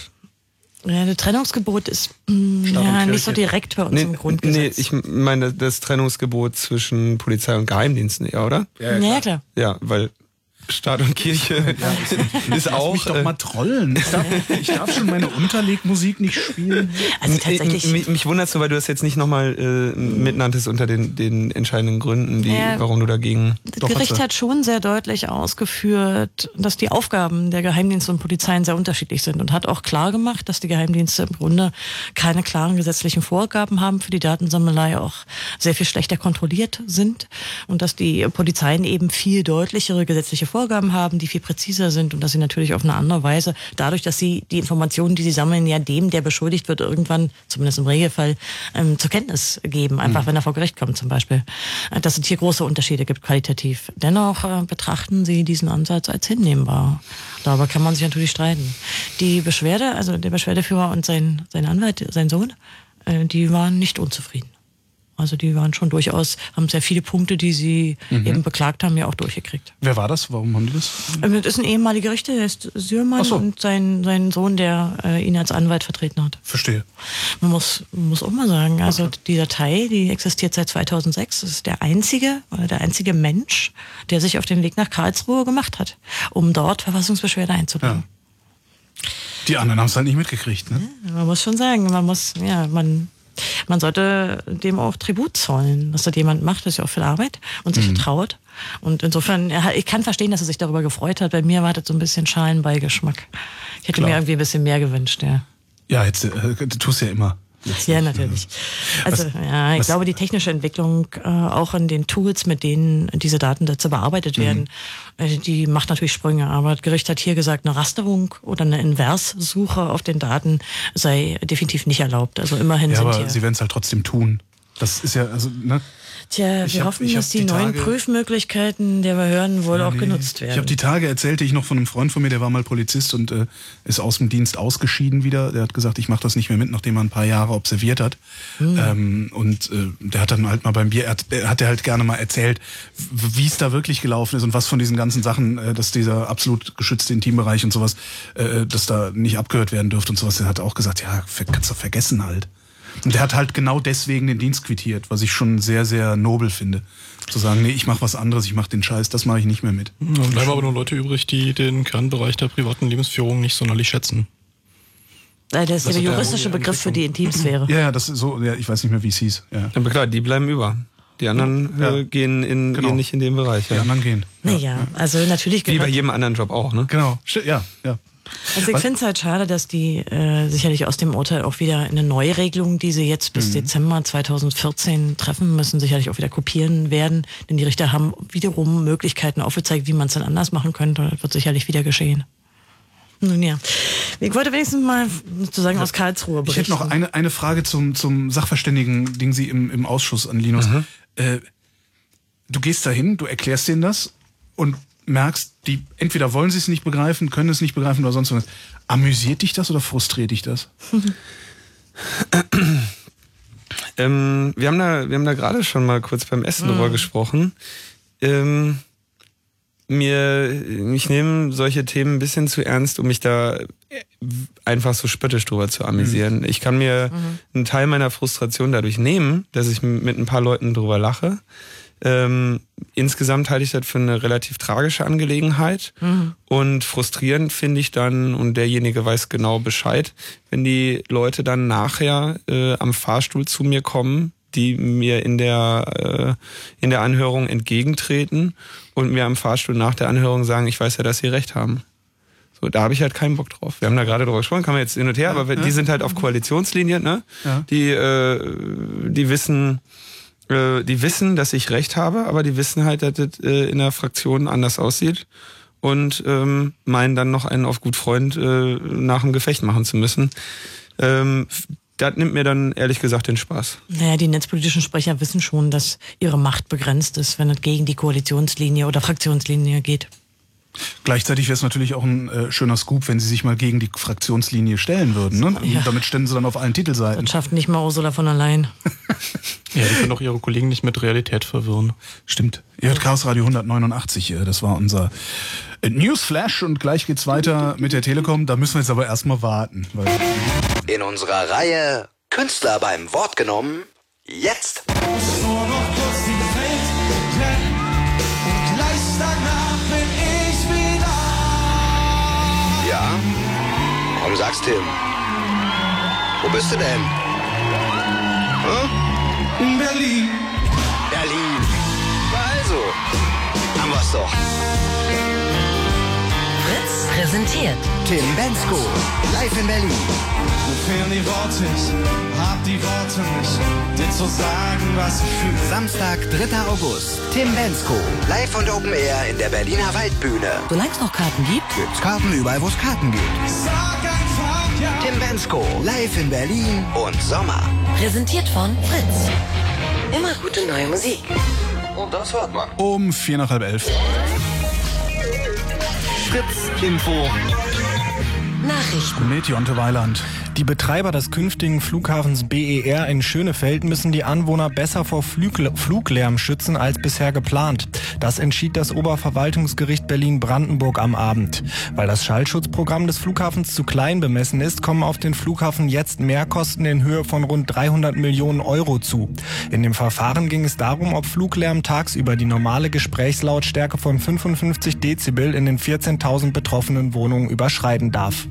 Ja, das Trennungsgebot ist mm, ja, nicht so direkt bei uns Nee, im nee, Grundgesetz. ich meine das Trennungsgebot zwischen Polizei und Geheimdiensten, ja, oder? ja, klar. Ja, weil Staat und Kirche [laughs] ist Lass auch. mich doch äh, mal trollen. Ich darf, ich darf schon meine Unterlegmusik nicht spielen. Also tatsächlich. Mich, mich wundert nur, weil du das jetzt nicht nochmal äh, mitnanntest unter den, den entscheidenden Gründen, die, Ja. warum du dagegen. Das Gericht hat schon sehr deutlich ausgeführt, dass die Aufgaben der Geheimdienste und Polizeien sehr unterschiedlich sind und hat auch klar gemacht, dass die Geheimdienste im Grunde keine klaren gesetzlichen Vorgaben haben für die Datensammelei, auch sehr viel schlechter kontrolliert sind und dass die Polizeien eben viel deutlichere gesetzliche Vorgaben haben, die viel präziser sind und dass sie natürlich auf eine andere Weise, dadurch, dass sie die Informationen, die sie sammeln, ja dem, der beschuldigt wird, irgendwann, zumindest im Regelfall, ähm, zur Kenntnis geben, einfach wenn er vor Gericht kommt zum Beispiel. Dass es hier große Unterschiede gibt qualitativ. Dennoch äh, betrachten sie diesen Ansatz als hinnehmbar. Darüber kann man sich natürlich streiten. Die Beschwerde, also der Beschwerdeführer und sein, sein Anwalt, sein Sohn, äh, die waren nicht unzufrieden. Also die waren schon durchaus, haben sehr viele Punkte, die sie eben beklagt haben, ja auch durchgekriegt. Wer war das? Warum haben die das? Ähm, Das ist ein ehemaliger Richter, der ist Sürmann so. und sein, sein Sohn, der äh, ihn als Anwalt vertreten hat. Verstehe. Man muss, muss auch mal sagen, also die Datei, die existiert seit 2006, das ist der einzige oder der einzige Mensch, der sich auf den Weg nach Karlsruhe gemacht hat, um dort Verfassungsbeschwerde einzulegen. Die anderen haben es halt nicht mitgekriegt, ne? Man muss schon sagen, man muss, ja, man, man sollte dem auch Tribut zollen, dass das jemand macht, das ist ja auch viel Arbeit und sich traut. Und insofern, er ich kann verstehen, dass er sich darüber gefreut hat. Bei mir war das so ein bisschen Schalenbeigeschmack. Ich hätte Klar. mir irgendwie ein bisschen mehr gewünscht, ja. Ja, jetzt, äh, du tust ja immer. Ja, natürlich. Also ja, ich was- glaube, die technische Entwicklung äh, auch in den Tools, mit denen diese Datensätze bearbeitet Mhm. werden, äh, die macht natürlich Sprünge. Aber das Gericht hat hier gesagt, eine Rasterung oder eine Inverssuche auf den Daten sei definitiv nicht erlaubt. Also immerhin Ja, sind aber hier. sie werden es halt trotzdem tun. Das ist ja, also, ne? Tja, ich wir hab- hoffen, dass die, die neuen Tage- Prüfmöglichkeiten der Behörden wohl auch Nee. genutzt werden. Ich habe die Tage erzählte ich noch von einem Freund von mir, der war mal Polizist und äh, ist aus dem Dienst ausgeschieden wieder. Der hat gesagt, ich mache das nicht mehr mit, nachdem er ein paar Jahre observiert hat. Hm. Ähm, und äh, der hat dann halt mal beim Bier, er hat, er hat er halt gerne mal erzählt, wie es da wirklich gelaufen ist und was von diesen ganzen Sachen, äh, dass dieser absolut geschützte Intimbereich und sowas, äh, dass da nicht abgehört werden dürfte und sowas. Der hat auch gesagt, ja, kannst du vergessen halt. Und der hat halt genau deswegen den Dienst quittiert, was ich schon sehr, sehr nobel finde. Zu sagen, nee, ich mache was anderes, ich mache den Scheiß, das mache ich nicht mehr mit. Dann bleiben aber nur Leute übrig, die den Kernbereich der privaten Lebensführung nicht sonderlich schätzen. Äh, das ist Das der ist der juristische hohe Begriff für die Intimsphäre. Ja, ja, das ist so, ja, ich weiß nicht mehr, wie es hieß. Ja. Aber klar, die bleiben über. Die anderen Ja. äh, gehen, in, Genau. gehen nicht in den Bereich. Die Ja. anderen gehen. Naja, also natürlich Wie bei jedem anderen Job auch, ne? Genau, ja, ja. Also ich finde es halt schade, dass die äh, sicherlich aus dem Urteil auch wieder eine Neuregelung, die sie jetzt bis Dezember 2014 treffen müssen, sicherlich auch wieder kopieren werden. Denn die Richter haben wiederum Möglichkeiten aufgezeigt, wie man es dann anders machen könnte. Das wird sicherlich wieder geschehen. Nun ja. Ich wollte wenigstens mal sozusagen aus Karlsruhe Ich berichten. hätte noch eine, eine Frage zum, zum Sachverständigen-Ding Sie im, im Ausschuss an Linus. Äh, du gehst dahin, du erklärst denen das und merkst, die entweder wollen sie es nicht begreifen, können es nicht begreifen oder sonst was. Amüsiert dich das oder frustriert dich das? Ähm, wir haben da, wir haben da gerade schon mal kurz beim Essen drüber gesprochen. Ähm, mir, ich nehme solche Themen ein bisschen zu ernst, um mich da einfach so spöttisch drüber zu amüsieren. Ich kann mir einen Teil meiner Frustration dadurch nehmen, dass ich mit ein paar Leuten drüber lache. Ähm, insgesamt halte ich das für eine relativ tragische Angelegenheit. Und frustrierend finde ich dann, und derjenige weiß genau Bescheid, wenn die Leute dann nachher äh, am Fahrstuhl zu mir kommen, die mir in der, äh, in der Anhörung entgegentreten und mir am Fahrstuhl nach der Anhörung sagen, ich weiß ja, dass sie recht haben. So, da habe ich halt keinen Bock drauf. Wir haben da gerade drüber gesprochen, kann man jetzt hin und her, aber wir- die sind halt auf Koalitionslinie, ne? Ja. Die, äh, die wissen, äh, die wissen, dass ich recht habe, aber die wissen halt, dass das äh, in der Fraktion anders aussieht und ähm, meinen dann noch einen auf gut Freund äh, nach dem Gefecht machen zu müssen. Ähm, das nimmt mir dann ehrlich gesagt den Spaß. Naja, die netzpolitischen Sprecher wissen schon, dass ihre Macht begrenzt ist, wenn es gegen die Koalitionslinie oder Fraktionslinie geht. Gleichzeitig wäre es natürlich auch ein äh, schöner Scoop, wenn sie sich mal gegen die Fraktionslinie stellen würden. Ne? Ja. Damit ständen sie dann auf allen Titelseiten. Das schafft nicht mal Ursula von Leyen. [laughs] Ja, die können auch ihre Kollegen nicht mit Realität verwirren. Stimmt. Ihr hört Chaos Radio 189. äh, Das war unser äh, Newsflash und gleich geht's weiter mit der Telekom. Da müssen wir jetzt aber erstmal warten. Weil In unserer Reihe Künstler beim Wort genommen. Jetzt. Komm, sag's Tim. Wo bist du denn? Hä? In Berlin. Berlin. Also, haben wir's doch. Fritz präsentiert Tim Bensko, live in Berlin. Mir fehlen die Worte, ich hab die Worte nicht, dir zu sagen, was ich fühle. Samstag, 3. August. Tim Bensko, live und Open Air in der Berliner Waldbühne. Solange es noch Karten gibt, Gibt's Karten überall, wo es Karten gibt. Sag. Tim Bensko, live in Berlin und Sommer. Präsentiert von Fritz. Immer gute neue Musik. Und das hört man. Um vier nach halb elf. Fritz Info. Nachrichten. Mit Jonte Weiland. Die Betreiber des künftigen Flughafens BER in Schönefeld müssen die Anwohner besser vor Fluglärm schützen als bisher geplant. Das entschied das Oberverwaltungsgericht Berlin-Brandenburg am Abend. Weil das Schallschutzprogramm des Flughafens zu klein bemessen ist, kommen auf den Flughafen jetzt Mehrkosten in Höhe von rund 300 Millionen Euro zu. In dem Verfahren ging es darum, ob Fluglärm tagsüber die normale Gesprächslautstärke von 55 Dezibel in den 14.000 betroffenen Wohnungen überschreiten darf.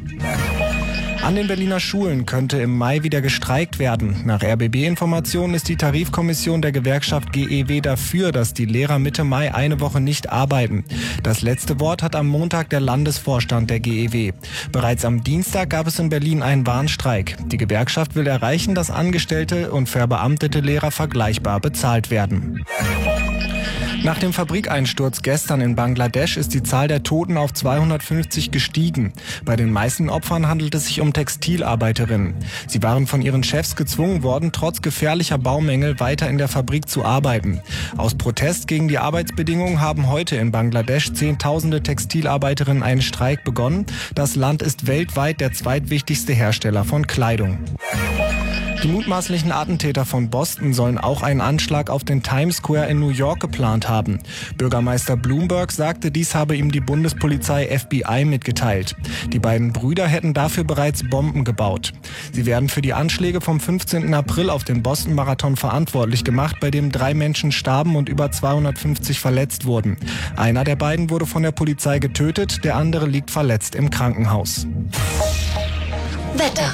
An den Berliner Schulen könnte im Mai wieder gestreikt werden. Nach RBB-Informationen ist die Tarifkommission der Gewerkschaft GEW dafür, dass die Lehrer Mitte Mai eine Woche nicht arbeiten. Das letzte Wort hat am Montag der Landesvorstand der GEW. Bereits am Dienstag gab es in Berlin einen Warnstreik. Die Gewerkschaft will erreichen, dass angestellte und verbeamtete Lehrer vergleichbar bezahlt werden. Nach dem Fabrikeinsturz gestern in Bangladesch ist die Zahl der Toten auf 250 gestiegen. Bei den meisten Opfern handelt es sich um Textilarbeiterinnen. Sie waren von ihren Chefs gezwungen worden, trotz gefährlicher Baumängel weiter in der Fabrik zu arbeiten. Aus Protest gegen die Arbeitsbedingungen haben heute in Bangladesch Zehntausende Textilarbeiterinnen einen Streik begonnen. Das Land ist weltweit der zweitwichtigste Hersteller von Kleidung. Die mutmaßlichen Attentäter von Boston sollen auch einen Anschlag auf den Times Square in New York geplant haben. Bürgermeister Bloomberg sagte, dies habe ihm die Bundespolizei FBI mitgeteilt. Die beiden Brüder hätten dafür bereits Bomben gebaut. Sie werden für die Anschläge vom 15. April auf den Boston Marathon verantwortlich gemacht, bei dem drei Menschen starben und über 250 verletzt wurden. Einer der beiden wurde von der Polizei getötet, der andere liegt verletzt im Krankenhaus. Wetter.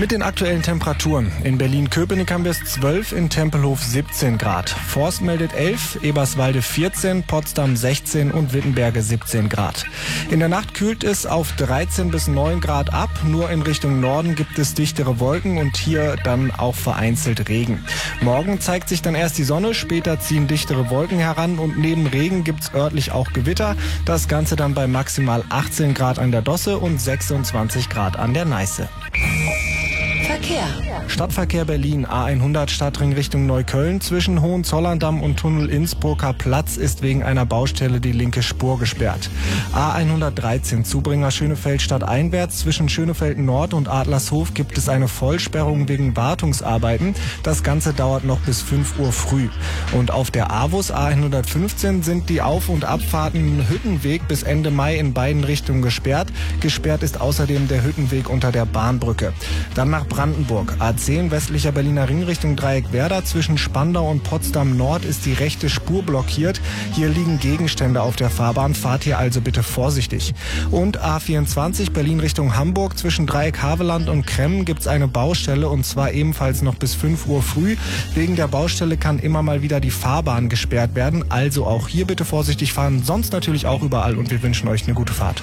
Mit den aktuellen Temperaturen. In Berlin-Köpenick haben wir es 12, in Tempelhof 17 Grad. Forst meldet 11, Eberswalde 14, Potsdam 16 und Wittenberge 17 Grad. In der Nacht kühlt es auf 13 bis 9 Grad ab. Nur in Richtung Norden gibt es dichtere Wolken und hier dann auch vereinzelt Regen. Morgen zeigt sich dann erst die Sonne, später ziehen dichtere Wolken heran und neben Regen gibt es örtlich auch Gewitter. Das Ganze dann bei maximal 18 Grad an der Dosse und 26 Grad an der Neiße. França. Verkehr. Stadtverkehr Berlin A100 Stadtring Richtung Neukölln zwischen Hohenzollerndamm und Tunnel Innsbrucker Platz ist wegen einer Baustelle die linke Spur gesperrt. A113 Zubringer Schönefeld stadteinwärts zwischen Schönefeld Nord und Adlershof gibt es eine Vollsperrung wegen Wartungsarbeiten. Das Ganze dauert noch bis 5 Uhr früh. Und auf der AWUS A115 sind die Auf- und Abfahrten Hüttenweg bis Ende Mai in beiden Richtungen gesperrt. Gesperrt ist außerdem der Hüttenweg unter der Bahnbrücke. Dann nach Brandenburg. A10 westlicher Berliner Ring Richtung Dreieck Werder. Zwischen Spandau und Potsdam Nord ist die rechte Spur blockiert. Hier liegen Gegenstände auf der Fahrbahn. Fahrt hier also bitte vorsichtig. Und A24 Berlin Richtung Hamburg. Zwischen Dreieck Haveland und Kremmen gibt es eine Baustelle und zwar ebenfalls noch bis 5 Uhr früh. Wegen der Baustelle kann immer mal wieder die Fahrbahn gesperrt werden. Also auch hier bitte vorsichtig fahren. Sonst natürlich auch überall und wir wünschen euch eine gute Fahrt.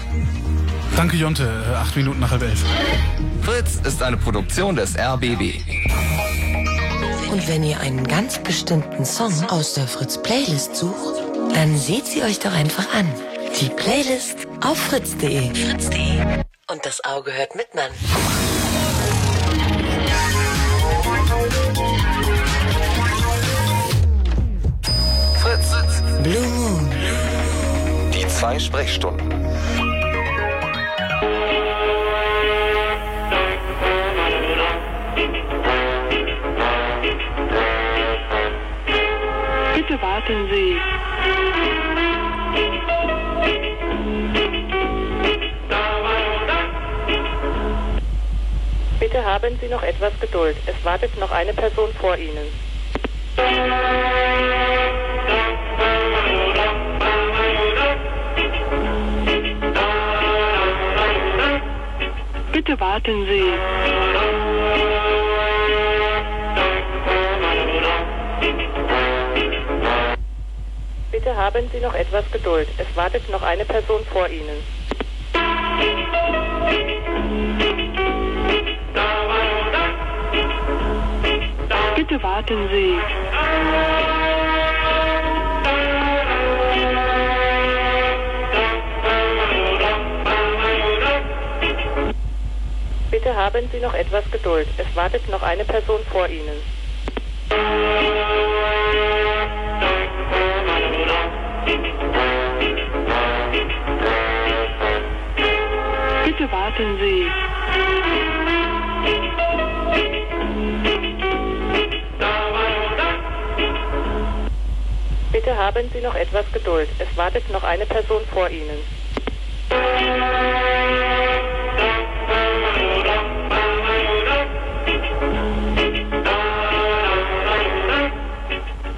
Danke, Jonte. Äh, Acht Minuten nach halb elf. Fritz ist eine Produktion des RBB. Und wenn ihr einen ganz bestimmten Song aus der Fritz Playlist sucht, dann seht sie euch doch einfach an. Die Playlist auf fritz.de. Fritz.de. Und das Auge hört mit, Mann. Fritz. Blue Moon. Die zwei Sprechstunden. Bitte warten Sie. Bitte haben Sie noch etwas Geduld. Es wartet noch eine Person vor Ihnen. Bitte warten Sie. Bitte haben Sie noch etwas Geduld. Es wartet noch eine Person vor Ihnen. Bitte warten Sie. Bitte haben Sie noch etwas Geduld. Es wartet noch eine Person vor Ihnen. Bitte warten Sie. Bitte haben Sie noch etwas Geduld. Es wartet noch eine Person vor Ihnen.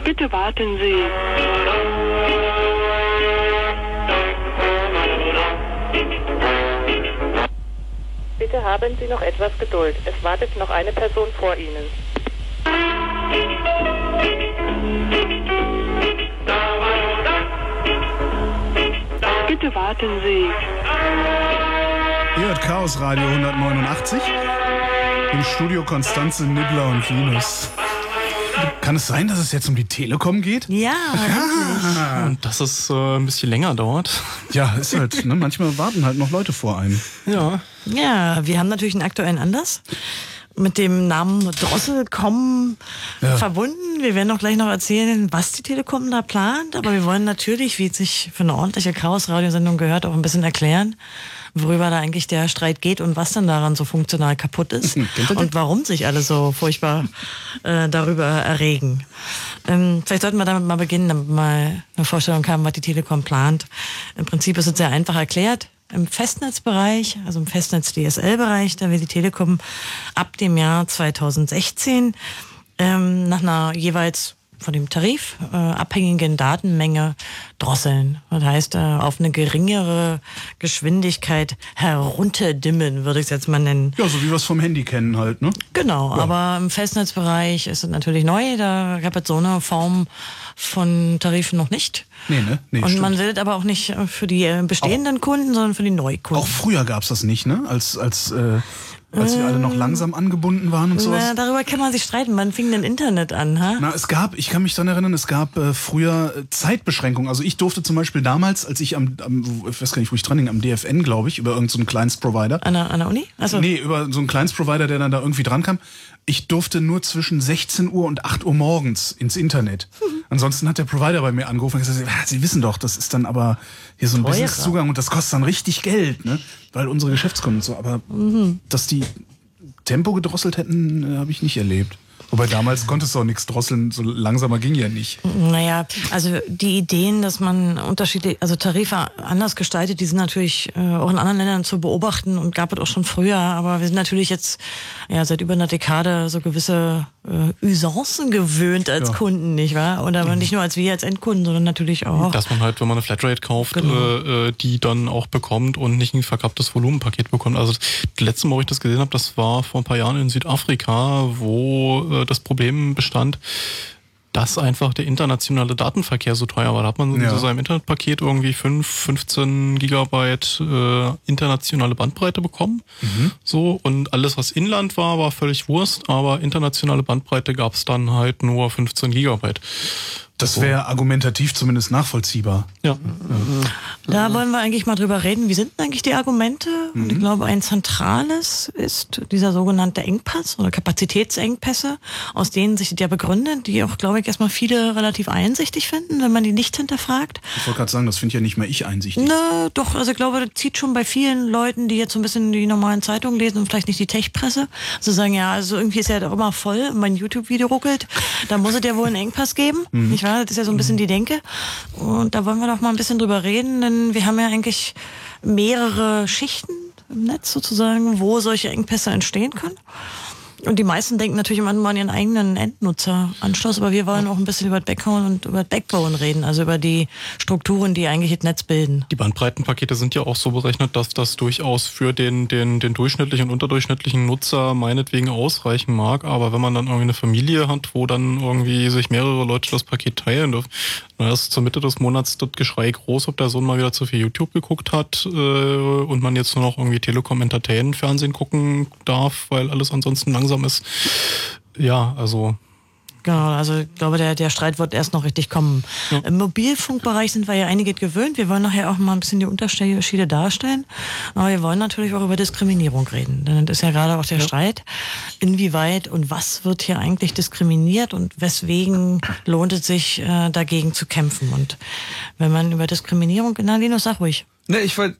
Bitte warten Sie. Bitte haben Sie noch etwas Geduld. Es wartet noch eine Person vor Ihnen. Bitte warten Sie. Ihr hört Chaos Radio 189. Im Studio Konstanze, Nibbler und Linus. Kann es sein, dass es jetzt um die Telekom geht? Ja, Und dass es äh, ein bisschen länger dauert. Ja, ist halt, ne? Manchmal warten halt noch Leute vor einem. Ja. Ja, wir haben natürlich einen aktuellen Anlass mit dem Namen Drosselcom Ja. verbunden. Wir werden auch gleich noch erzählen, was die Telekom da plant. Aber wir wollen natürlich, wie es sich für eine ordentliche Chaos-Radiosendung gehört, auch ein bisschen erklären, worüber da eigentlich der Streit geht und was dann daran so funktional kaputt ist [laughs] und warum sich alle so furchtbar äh, darüber erregen. Ähm, vielleicht sollten wir damit mal beginnen, damit wir mal eine Vorstellung haben, was die Telekom plant. Im Prinzip ist es sehr einfach erklärt. Im Festnetzbereich, also im Festnetz-DSL-Bereich, da will die Telekom ab dem Jahr 2016 ähm, nach einer jeweils von dem Tarif äh, abhängigen Datenmenge drosseln. Das heißt, äh, auf eine geringere Geschwindigkeit herunterdimmen, würde ich es jetzt mal nennen. Ja, so wie wir es vom Handy kennen halt, ne? Genau, aber im Festnetzbereich ist es natürlich neu. Da gab es so eine Form von Tarifen noch nicht. Nee, ne? Nee, Und stimmt. man will es aber auch nicht äh, für die äh, bestehenden Kunden, sondern für die Neukunden. Auch früher gab's das nicht, ne? Als, als, äh, als wir alle noch langsam angebunden waren und sowas. Na, darüber kann man sich streiten. Wann fing denn Internet an? Ha? Na, es gab, ich kann mich daran erinnern, es gab äh, früher äh, Zeitbeschränkungen. Also ich durfte zum Beispiel damals, als ich am, am ich weiß gar nicht, wo ich dran hing, am DFN, glaube ich, über irgendeinen so Kleinstprovider. An der, an der Uni? Also, Nee, über so einen Kleinstprovider, der dann da irgendwie dran kam. Ich durfte nur zwischen 16 Uhr und 8 Uhr morgens ins Internet. Ansonsten hat der Provider bei mir angerufen und gesagt, "Ah, Sie wissen doch, das ist dann aber hier so ein Teurer. Businesszugang und das kostet dann richtig Geld, ne? Weil unsere Geschäftskunden und so, aber dass die Tempo gedrosselt hätten, äh, habe ich nicht erlebt. Wobei damals konntest du auch nichts drosseln, so langsamer ging ja nicht. Naja, also die Ideen, dass man unterschiedlich, also Tarife anders gestaltet, die sind natürlich äh, auch in anderen Ländern zu beobachten und gab es auch schon früher, aber wir sind natürlich jetzt ja seit über einer Dekade so gewisse äh, Usancen gewöhnt als Ja. Kunden, nicht wahr? Und aber nicht nur als wir als Endkunden, sondern natürlich auch. Dass man halt, wenn man eine Flatrate kauft, Genau. äh, äh, die dann auch bekommt und nicht ein verkapptes Volumenpaket bekommt. Also das letzte Mal, wo ich das gesehen habe, das war vor ein paar Jahren in Südafrika, wo äh, das Problem bestand, dass einfach der internationale Datenverkehr so teuer war. Da hat man in Ja. so seinem Internetpaket irgendwie 5, 15 Gigabyte äh, internationale Bandbreite bekommen. So, und alles, was Inland war, war völlig Wurst, aber internationale Bandbreite gab es dann halt nur 15 Gigabyte. Das wäre argumentativ zumindest nachvollziehbar. Ja. Da wollen wir eigentlich mal drüber reden. Wie sind denn eigentlich die Argumente? Und Mhm. ich glaube, ein zentrales ist dieser sogenannte Engpass oder Kapazitätsengpässe, aus denen sich ja begründet, die auch, glaube ich, erstmal viele relativ einsichtig finden, wenn man die nicht hinterfragt. Ich wollte gerade sagen, das finde ja nicht mehr ich einsichtig. Na, doch, also ich glaube, das zieht schon bei vielen Leuten, die jetzt so ein bisschen die normalen Zeitungen lesen und vielleicht nicht die Tech-Presse, so sagen, ja, also irgendwie ist ja doch immer voll, mein YouTube-Video ruckelt, da muss es ja wohl einen Engpass geben, Mhm. nicht wahr? Das ist ja so ein bisschen die Denke. Und da wollen wir doch mal ein bisschen drüber reden, denn wir haben ja eigentlich mehrere Schichten im Netz sozusagen, wo solche Engpässe entstehen können. Und die meisten denken natürlich immer nur an ihren eigenen Endnutzeranschluss, aber wir wollen auch ein bisschen über das Backbone und über Backbone reden, also über die Strukturen, die eigentlich das Netz bilden. Die Bandbreitenpakete sind ja auch so berechnet, dass das durchaus für den, den, den durchschnittlichen und unterdurchschnittlichen Nutzer meinetwegen ausreichen mag. Aber wenn man dann irgendwie eine Familie hat, wo dann irgendwie sich mehrere Leute das Paket teilen dürfen, dann ist zur Mitte des Monats das Geschrei groß, ob der Sohn mal wieder zu viel YouTube geguckt hat äh, und man jetzt nur noch irgendwie Telekom Entertainment Fernsehen gucken darf, weil alles ansonsten langsam ist. Ja, also Genau, also ich glaube, der, der Streit wird erst noch richtig kommen. Im Mobilfunkbereich sind wir ja einige gewöhnt. Wir wollen nachher auch mal ein bisschen die Unterschiede darstellen. Aber wir wollen natürlich auch über Diskriminierung reden. Denn das ist ja gerade auch der Streit, inwieweit und was wird hier eigentlich diskriminiert und weswegen lohnt es sich, äh, dagegen zu kämpfen. Und wenn man über Diskriminierung, na Linus, sag ruhig. Ne, ich wollte,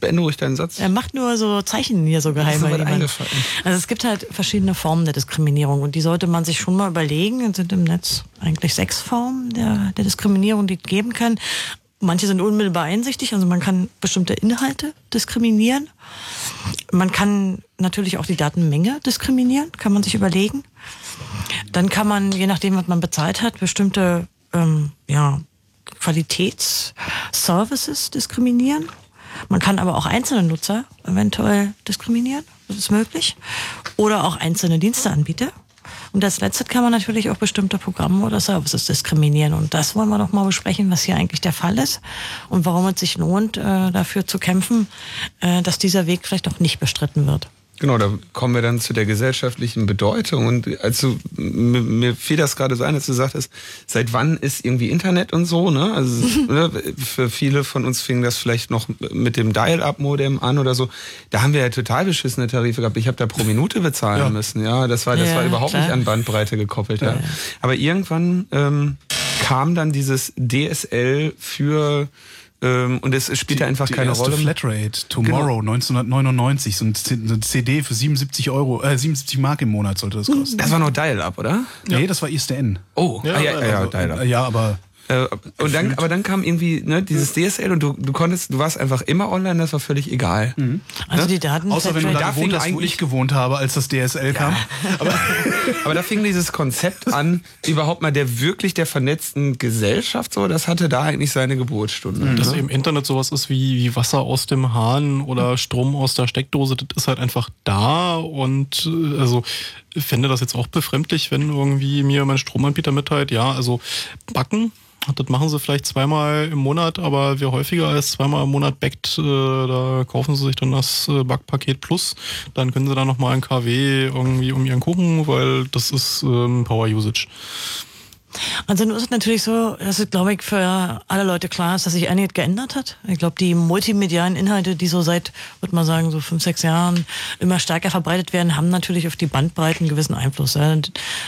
beende ruhig deinen Satz. Er macht nur so Zeichen hier so geheim. Bei eingefallen. Also es gibt halt verschiedene Formen der Diskriminierung und die sollte man sich schon mal überlegen. Es sind im Netz eigentlich sechs Formen der, der Diskriminierung, die es geben kann. Manche sind unmittelbar einsichtig, also man kann bestimmte Inhalte diskriminieren. Man kann natürlich auch die Datenmenge diskriminieren, kann man sich überlegen. Dann kann man, je nachdem, was man bezahlt hat, bestimmte ähm, ja, Qualitätsservices diskriminieren. Man kann aber auch einzelne Nutzer eventuell diskriminieren. Das ist möglich. Oder auch einzelne Diensteanbieter. Und als letztes kann man natürlich auch bestimmte Programme oder Services diskriminieren. Und das wollen wir doch mal besprechen, was hier eigentlich der Fall ist und warum es sich lohnt, äh, dafür zu kämpfen, äh, dass dieser Weg vielleicht auch nicht bestritten wird. Genau, da kommen wir dann zu der gesellschaftlichen Bedeutung. Und also mir, mir fiel das gerade so ein, als du sagtest, seit wann ist irgendwie Internet und so, ne? Also [laughs] ne, für viele von uns fing das vielleicht noch mit dem Dial-Up-Modem an oder so. Da haben wir ja total beschissene Tarife gehabt. Ich habe da pro Minute bezahlen Ja. müssen, ja. Das war, das Ja, war überhaupt klar. nicht an Bandbreite gekoppelt, ja. Aber irgendwann ähm, kam dann dieses DSL für und es spielte einfach die keine erste Rolle. Flatrate, Tomorrow, 1999, so eine CD für 77 Euro, äh, 77 Mark im Monat sollte das kosten. Das war noch Dial-Up, oder? Nee, das war ISDN. Oh, ja, ah, ja, ja, ja, also, Dial-Up. äh, ja, aber Äh, und dann, aber dann kam irgendwie ne, dieses DSL und du, du konntest, du warst einfach immer online, das war völlig egal. Also die Daten. außer wenn du da gewohnt hast, wo ich gewohnt habe, als das DSL kam. [laughs] Aber da fing dieses Konzept an, überhaupt mal der wirklich der vernetzten Gesellschaft so, das hatte da eigentlich seine Geburtsstunde. Dass ne? eben Internet sowas ist wie, wie Wasser aus dem Hahn oder Strom aus der Steckdose, das ist halt einfach da und äh, also fände das jetzt auch befremdlich, wenn irgendwie mir mein Stromanbieter mitteilt, ja, also backen, das machen sie vielleicht zweimal im Monat, aber wer häufiger als zweimal im Monat backt, äh, da kaufen sie sich dann das äh, Backpaket Plus, dann können sie da nochmal ein KW irgendwie um ihren Kuchen, weil das ist ähm, Power Usage. Also nun ist es natürlich so, dass es, glaube ich, für alle Leute klar ist, dass sich einiges geändert hat. Ich glaube, die multimedialen Inhalte, die so seit, würde man sagen, so fünf, sechs Jahren immer stärker verbreitet werden, haben natürlich auf die Bandbreiten einen gewissen Einfluss. Ja.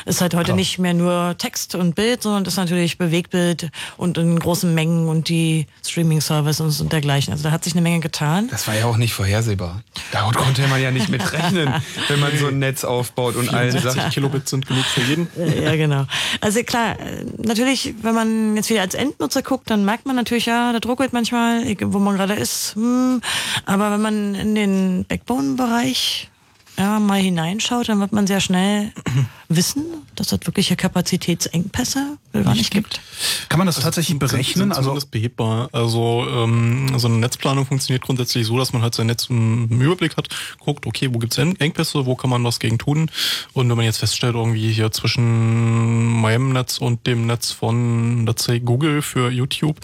Es ist halt heute nicht mehr nur Text und Bild, sondern es ist natürlich Bewegtbild und in großen Mengen und die Streaming-Services und dergleichen. Also da hat sich eine Menge getan. Das war ja auch nicht vorhersehbar. Da konnte man ja nicht mit [laughs] rechnen, wenn man so ein Netz aufbaut und allen 60 sagt, Kilobit sind genug für jeden. Ja, genau. Also klar, natürlich, wenn man jetzt wieder als Endnutzer guckt, dann merkt man natürlich, ja, da druckelt manchmal, egal, wo man gerade ist. Hm. Aber wenn man in den Backbone-Bereich ja, mal hineinschaut, dann wird man sehr schnell [clears throat] wissen, dass es wirkliche Kapazitätsengpässe gar nicht gibt. Kann man das tatsächlich berechnen? Also zumindest behebbar. Also ähm, so eine Netzplanung funktioniert grundsätzlich so, dass man halt sein Netz im Überblick hat, guckt, okay, wo gibt's Eng- Engpässe, wo kann man was gegen tun? Und wenn man jetzt feststellt, irgendwie hier zwischen meinem Netz und dem Netz von, let's say, Google für YouTube,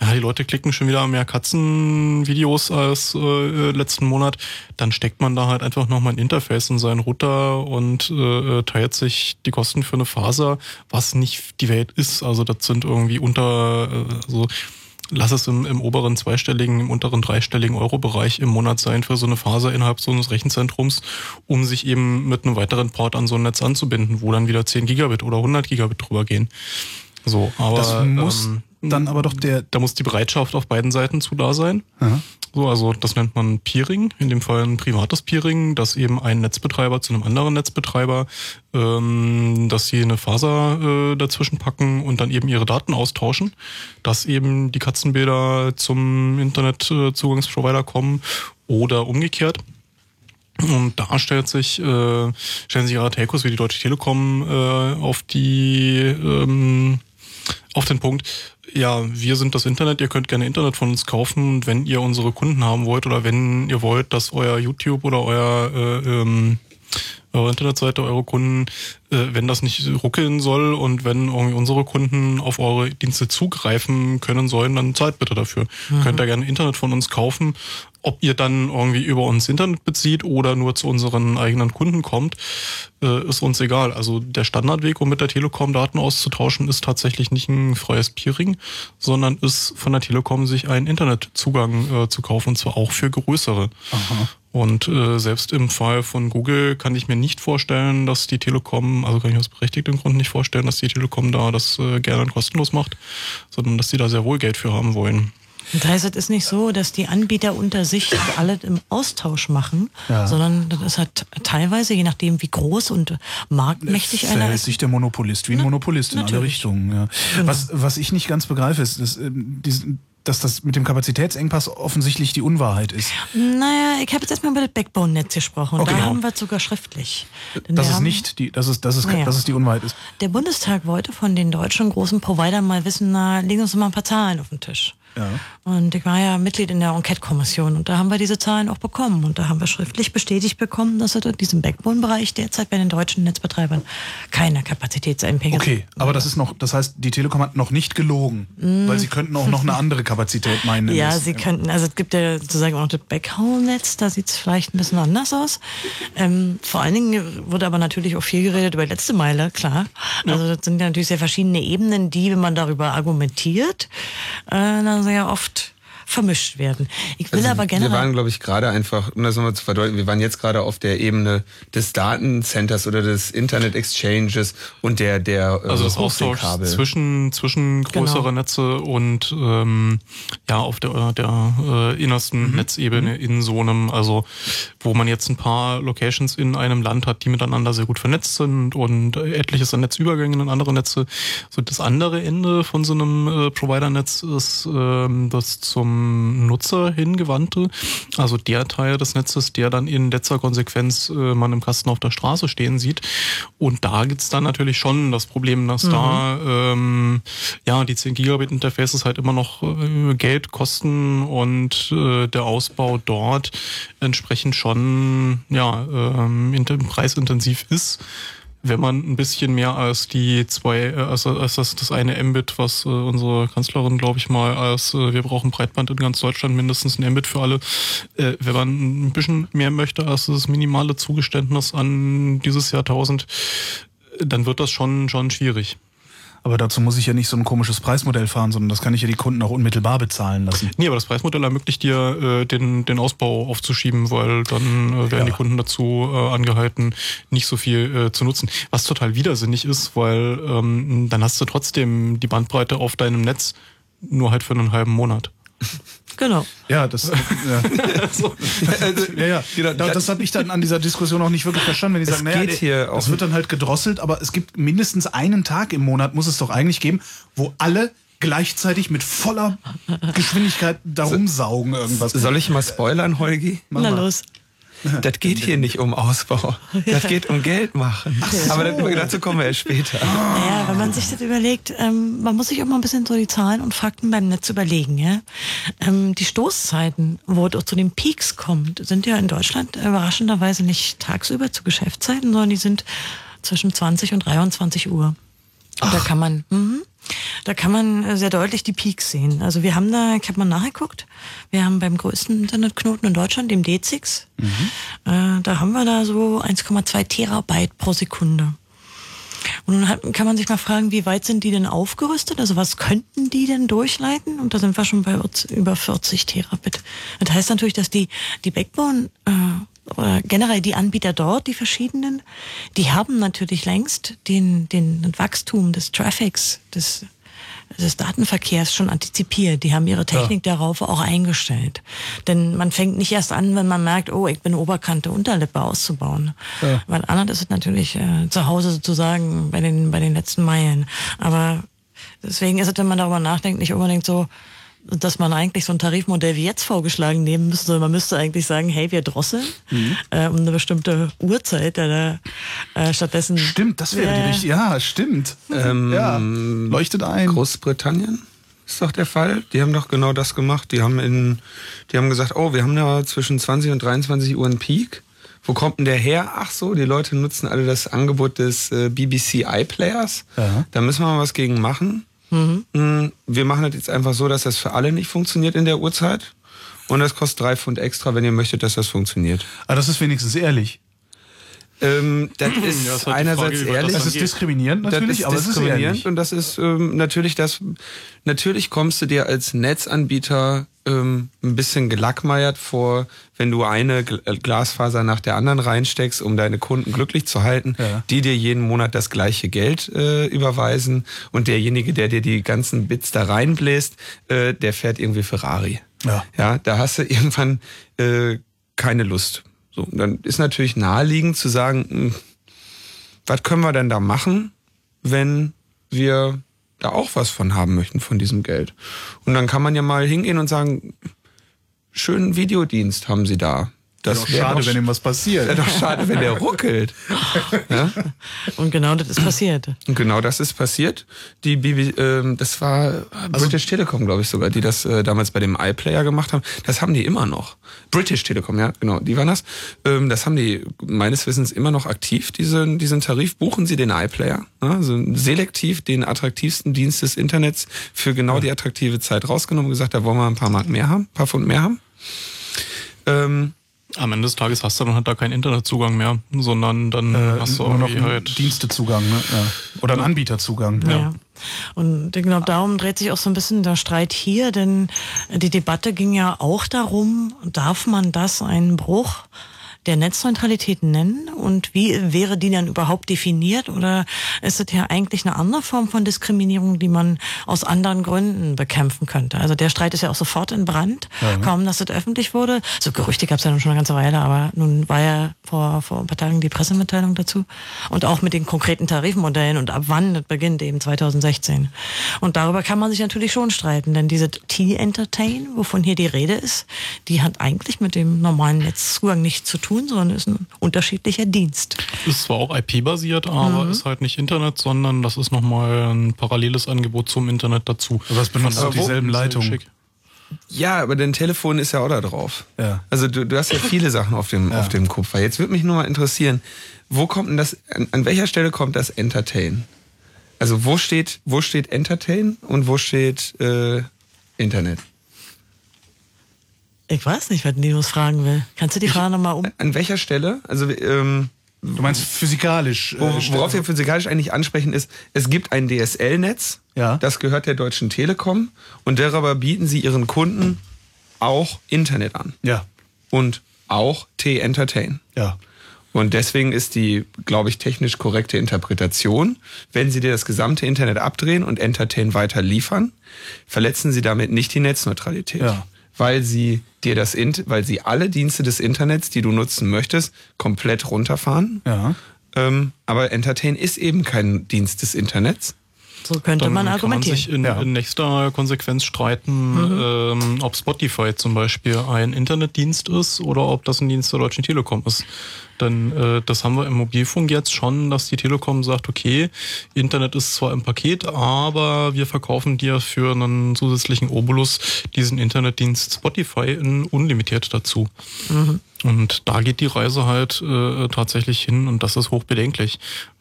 ja, die Leute klicken schon wieder mehr Katzenvideos als äh, letzten Monat, dann steckt man da halt einfach nochmal ein Interface in seinen Router und äh, teilt sich die Kosten für eine Faser, was nicht die Welt ist. Also das sind irgendwie unter, äh, also lass es im, im oberen zweistelligen, im unteren dreistelligen Euro-Bereich im Monat sein für so eine Faser innerhalb so eines Rechenzentrums, um sich eben mit einem weiteren Port an so ein Netz anzubinden, wo dann wieder 10 Gigabit oder 100 Gigabit drüber gehen. So, aber das muss ähm, dann aber doch der. da muss die Bereitschaft auf beiden Seiten zu da sein. Aha. So, also das nennt man Peering, in dem Fall ein privates Peering, dass eben ein Netzbetreiber zu einem anderen Netzbetreiber, ähm, dass sie eine Faser äh, dazwischen packen und dann eben ihre Daten austauschen, dass eben die Katzenbilder zum Internetzugangsprovider kommen oder umgekehrt. Und da stellt sich, äh, stellen sich ihre Telcos wie die Deutsche Telekom äh, auf die ähm, auf den Punkt, ja, wir sind das Internet, ihr könnt gerne Internet von uns kaufen, wenn ihr unsere Kunden haben wollt oder wenn ihr wollt, dass euer YouTube oder euer äh, ähm, eure Internetseite, eure Kunden, äh, wenn das nicht ruckeln soll und wenn irgendwie unsere Kunden auf eure Dienste zugreifen können sollen, dann zahlt bitte dafür. Mhm. Könnt ihr gerne Internet von uns kaufen. Ob ihr dann irgendwie über uns Internet bezieht oder nur zu unseren eigenen Kunden kommt, äh, ist uns egal. Also der Standardweg, um mit der Telekom Daten auszutauschen, ist tatsächlich nicht ein freies Peering, sondern ist von der Telekom sich einen Internetzugang äh, zu kaufen und zwar auch für größere. Und äh, selbst im Fall von Google kann ich mir nicht vorstellen, dass die Telekom, also kann ich aus berechtigten Gründen nicht vorstellen, dass die Telekom da das äh, gerne kostenlos macht, sondern dass sie da sehr wohl Geld für haben wollen. Das heißt, es ist nicht so, dass die Anbieter unter sich alles im Austausch machen, Ja. sondern das ist halt teilweise, je nachdem wie groß und marktmächtig einer verhält ist. sich der Monopolist wie ein Monopolist in alle. Richtungen. Ja. Genau. Was, was ich nicht ganz begreife, ist, dass, ähm, dass das mit dem Kapazitätsengpass offensichtlich die Unwahrheit ist. Naja, ich habe jetzt erstmal über das Backbone-Netz gesprochen. Okay. Da haben wir es sogar schriftlich. Denn es haben- nicht die, dass es, dass es, Naja. dass es die Unwahrheit ist. Der Bundestag wollte von den deutschen großen Providern mal wissen, na, legen uns mal ein paar Zahlen auf den Tisch. Ja. Und ich war ja Mitglied in der Enquete-Kommission und da haben wir diese Zahlen auch bekommen. Und da haben wir schriftlich bestätigt bekommen, dass es in diesem Backbone-Bereich derzeit bei den deutschen Netzbetreibern keine Kapazitätsengpässe Okay, aber das ist noch, das heißt, die Telekom hat noch nicht gelogen, weil sie könnten auch noch eine andere Kapazität meinen. Mm. [laughs] Ja, sie könnten, also es gibt ja sozusagen auch das Backhaul-Netz, da sieht es vielleicht ein bisschen anders aus. Ähm, vor allen Dingen wurde aber natürlich auch viel geredet über letzte Meile, klar. Also das sind ja natürlich sehr verschiedene Ebenen, die, wenn man darüber argumentiert, äh, sehr oft vermischt werden. Ich will Also aber wir generell... waren, glaube ich, gerade einfach, um das nochmal zu verdeutlichen, wir waren jetzt gerade auf der Ebene des Datencenters oder des Internet Exchanges und der der äh, Also das Austausch zwischen, zwischen größere Genau. Netze und ähm, ja auf der, der äh, innersten Netzebene in so einem, also wo man jetzt ein paar Locations in einem Land hat, die miteinander sehr gut vernetzt sind und äh, etliches an Netzübergängen in andere Netze. So das andere Ende von so einem äh, Provider-Netz ist ähm, das zum Nutzer hingewandte, also der Teil des Netzes, der dann in letzter Konsequenz äh, man im Kasten auf der Straße stehen sieht. Und da gibt's dann natürlich schon das Problem, dass da ähm, ja die 10 Gigabit Interfaces halt immer noch äh, Geld kosten und äh, der Ausbau dort entsprechend schon ja ähm, preisintensiv ist wenn man ein bisschen mehr als die zwei, äh, als, als das, das eine Mbit, was äh, unsere Kanzlerin, glaube ich mal, als äh, wir brauchen Breitband in ganz Deutschland mindestens ein Mbit für alle, äh, wenn man ein bisschen mehr möchte als das minimale Zugeständnis an dieses Jahrtausend, äh, dann wird das schon schon schwierig. Aber dazu muss ich ja nicht so ein komisches Preismodell fahren, sondern das kann ich ja die Kunden auch unmittelbar bezahlen lassen. Nee, aber das Preismodell ermöglicht dir, äh, den, den Ausbau aufzuschieben, weil dann äh, werden Ja. die Kunden dazu äh, angehalten, nicht so viel äh, zu nutzen. Was total widersinnig ist, weil ähm, dann hast du trotzdem die Bandbreite auf deinem Netz nur halt für einen halben Monat. [laughs] Genau. Ja, das, ja. [laughs] ja, ja. Genau, Da- das habe ich dann an dieser Diskussion auch nicht wirklich verstanden, wenn die Es sagen, naja, geht hier das auch- wird dann halt gedrosselt, aber es gibt mindestens einen Tag im Monat, muss es doch eigentlich geben, wo alle gleichzeitig mit voller Geschwindigkeit darum saugen irgendwas. Soll ich mal spoilern, Holgi? Mach Na mal. los. [laughs] Das geht hier nicht um Ausbau. [laughs] Das geht um Geld machen. Aber das, dazu kommen wir erst später. [laughs] Naja, wenn man sich das überlegt, ähm, man muss sich auch mal ein bisschen so die Zahlen und Fakten beim Netz überlegen. Ja? Ähm, die Stoßzeiten, wo es auch zu den Peaks kommt, sind ja in Deutschland überraschenderweise nicht tagsüber zu Geschäftszeiten, sondern die sind zwischen 20 und 23 Uhr. Und da kann man, mhm, da kann man äh, sehr deutlich die Peaks sehen. Also wir haben da, ich habe mal nachgeguckt, wir haben beim größten Internetknoten in Deutschland, dem D6, äh, da haben wir da so 1,2 Terabyte pro Sekunde. Und nun hat, kann man sich mal fragen, wie weit sind die denn aufgerüstet? Also was könnten die denn durchleiten? Und da sind wir schon bei über 40 Terabit. Das heißt natürlich, dass die, die Backbone äh, oder generell die Anbieter dort, die verschiedenen, die haben natürlich längst den, den Wachstum des Traffics, des, des Datenverkehrs schon antizipiert. Die haben ihre Technik darauf auch eingestellt. Denn man fängt nicht erst an, wenn man merkt, oh, ich bin Oberkante, Unterlippe auszubauen. Weil anders ist es natürlich äh, zu Hause sozusagen bei den, bei den letzten Meilen. Aber deswegen ist es, wenn man darüber nachdenkt, nicht unbedingt so, dass man eigentlich so ein Tarifmodell wie jetzt vorgeschlagen nehmen müsste. Man müsste eigentlich sagen, hey, wir drosseln Mhm. äh, um eine bestimmte Uhrzeit. Äh, äh, stattdessen. Stimmt, das wäre die Ja. richtige. Ja, stimmt. Ähm, ja, leuchtet ein. Großbritannien ist doch der Fall. Die haben doch genau das gemacht. Die haben in, die haben gesagt, oh, wir haben da zwischen 20 und 23 Uhr einen Peak. Wo kommt denn der her? Ach so, die Leute nutzen alle das Angebot des äh, BBC iPlayers. Ja. Da müssen wir mal was gegen machen. Mm, Wir machen das jetzt einfach so, dass das für alle nicht funktioniert in der Uhrzeit. Und das kostet drei Pfund extra, wenn ihr möchtet, dass das funktioniert. Aber das ist wenigstens ehrlich. Ähm, das [clears throat] ist die einerseits Frage, ehrlich. das Das ist diskriminierend natürlich, das ist aber es ist diskriminierend ehrlich. und das ist ähm, natürlich das. Natürlich kommst du dir als Netzanbieter ähm, ein bisschen gelackmeiert vor, wenn du eine äh, Glasfaser nach der anderen reinsteckst, um deine Kunden glücklich zu halten, Ja. die dir jeden Monat das gleiche Geld äh, überweisen und derjenige, der dir die ganzen Bits da reinbläst, äh, der fährt irgendwie Ferrari. Ja. Ja, da hast du [laughs] irgendwann äh, keine Lust. So, dann ist natürlich naheliegend zu sagen, mh, was können wir denn da machen, wenn wir da auch was von haben möchten von diesem Geld? Und dann kann man ja mal hingehen und sagen, schönen Videodienst haben Sie da. Das Doch wär schade, wenn ihm was passiert. wär [laughs] doch schade, wenn der ruckelt. [laughs] Ja? Und genau das ist passiert. Und genau das ist passiert. Die BB, ähm, das war British Telekom, glaube ich sogar, die das äh, damals bei dem iPlayer gemacht haben. Das haben die immer noch. British Telekom, ja, genau, die waren das. Ähm, das haben die meines Wissens immer noch aktiv, diesen, diesen Tarif. Buchen Sie den iPlayer, ne? also selektiv den attraktivsten Dienst des Internets für genau die attraktive Zeit rausgenommen und gesagt, da wollen wir ein paar Mark mehr haben, ein paar Pfund mehr haben. Ähm, Am Ende des Tages hast du dann halt da keinen Internetzugang mehr, sondern dann hast du Äh, nur noch halt Dienstezugang, ne? Ja. Oder einen Anbieterzugang. Ja. Und ich glaube, darum dreht sich auch so ein bisschen der Streit hier, denn die Debatte ging ja auch darum, darf man das einen Bruch der Netzneutralität nennen und wie wäre die dann überhaupt definiert oder ist es ja eigentlich eine andere Form von Diskriminierung, die man aus anderen Gründen bekämpfen könnte? Also der Streit ist ja auch sofort in Brand, kaum dass es öffentlich wurde. So Gerüchte gab es ja nun schon eine ganze Weile, aber nun war ja vor, vor ein paar Tagen die Pressemitteilung dazu und auch mit den konkreten Tarifmodellen und ab wann das beginnt, eben 2016. Und darüber kann man sich natürlich schon streiten, denn diese T-Entertain, wovon hier die Rede ist, die hat eigentlich mit dem normalen Netzzugang nichts zu tun, sondern ist ein unterschiedlicher Dienst. Ist zwar auch IP-basiert, aber Mhm. ist halt nicht Internet, sondern das ist nochmal ein paralleles Angebot zum Internet dazu. Aber es benutzt auch dieselben Leitungen. Ja, aber dein Telefon ist ja auch da drauf. Ja. Also du, du hast ja viele Sachen auf dem, auf dem Kupfer. Jetzt würde mich nur mal interessieren, wo kommt denn das, an, an welcher Stelle kommt das Entertain? Also wo steht, wo steht Entertain und wo steht äh, Internet? Ich weiß nicht, was Linus fragen will. Kannst du die Frage nochmal um? An welcher Stelle? Also ähm, Du meinst physikalisch. äh, worauf wir physikalisch eigentlich ansprechen ist, es gibt ein DSL-Netz, Ja. das gehört der Deutschen Telekom und darüber bieten sie ihren Kunden auch Internet an Ja, und auch T-Entertain. ja. Und deswegen ist die, glaube ich, technisch korrekte Interpretation, wenn Sie dir das gesamte Internet abdrehen und Entertain weiter liefern, verletzen Sie damit nicht die Netzneutralität. Ja. Weil Sie dir das, Int weil Sie alle Dienste des Internets, die du nutzen möchtest, komplett runterfahren. Ja. Ähm, aber Entertain ist eben kein Dienst des Internets. So könnte Dann man kann man argumentieren. sich in, Ja. in nächster Konsequenz streiten, Mhm. ähm, ob Spotify zum Beispiel ein Internetdienst ist oder ob das ein Dienst der Deutschen Telekom ist. Denn äh, das haben wir im Mobilfunk jetzt schon, dass die Telekom sagt, okay, Internet ist zwar im Paket, aber wir verkaufen dir für einen zusätzlichen Obolus diesen Internetdienst Spotify in unlimitiert dazu. Und da geht die Reise halt äh, tatsächlich hin und das ist hochbedenklich,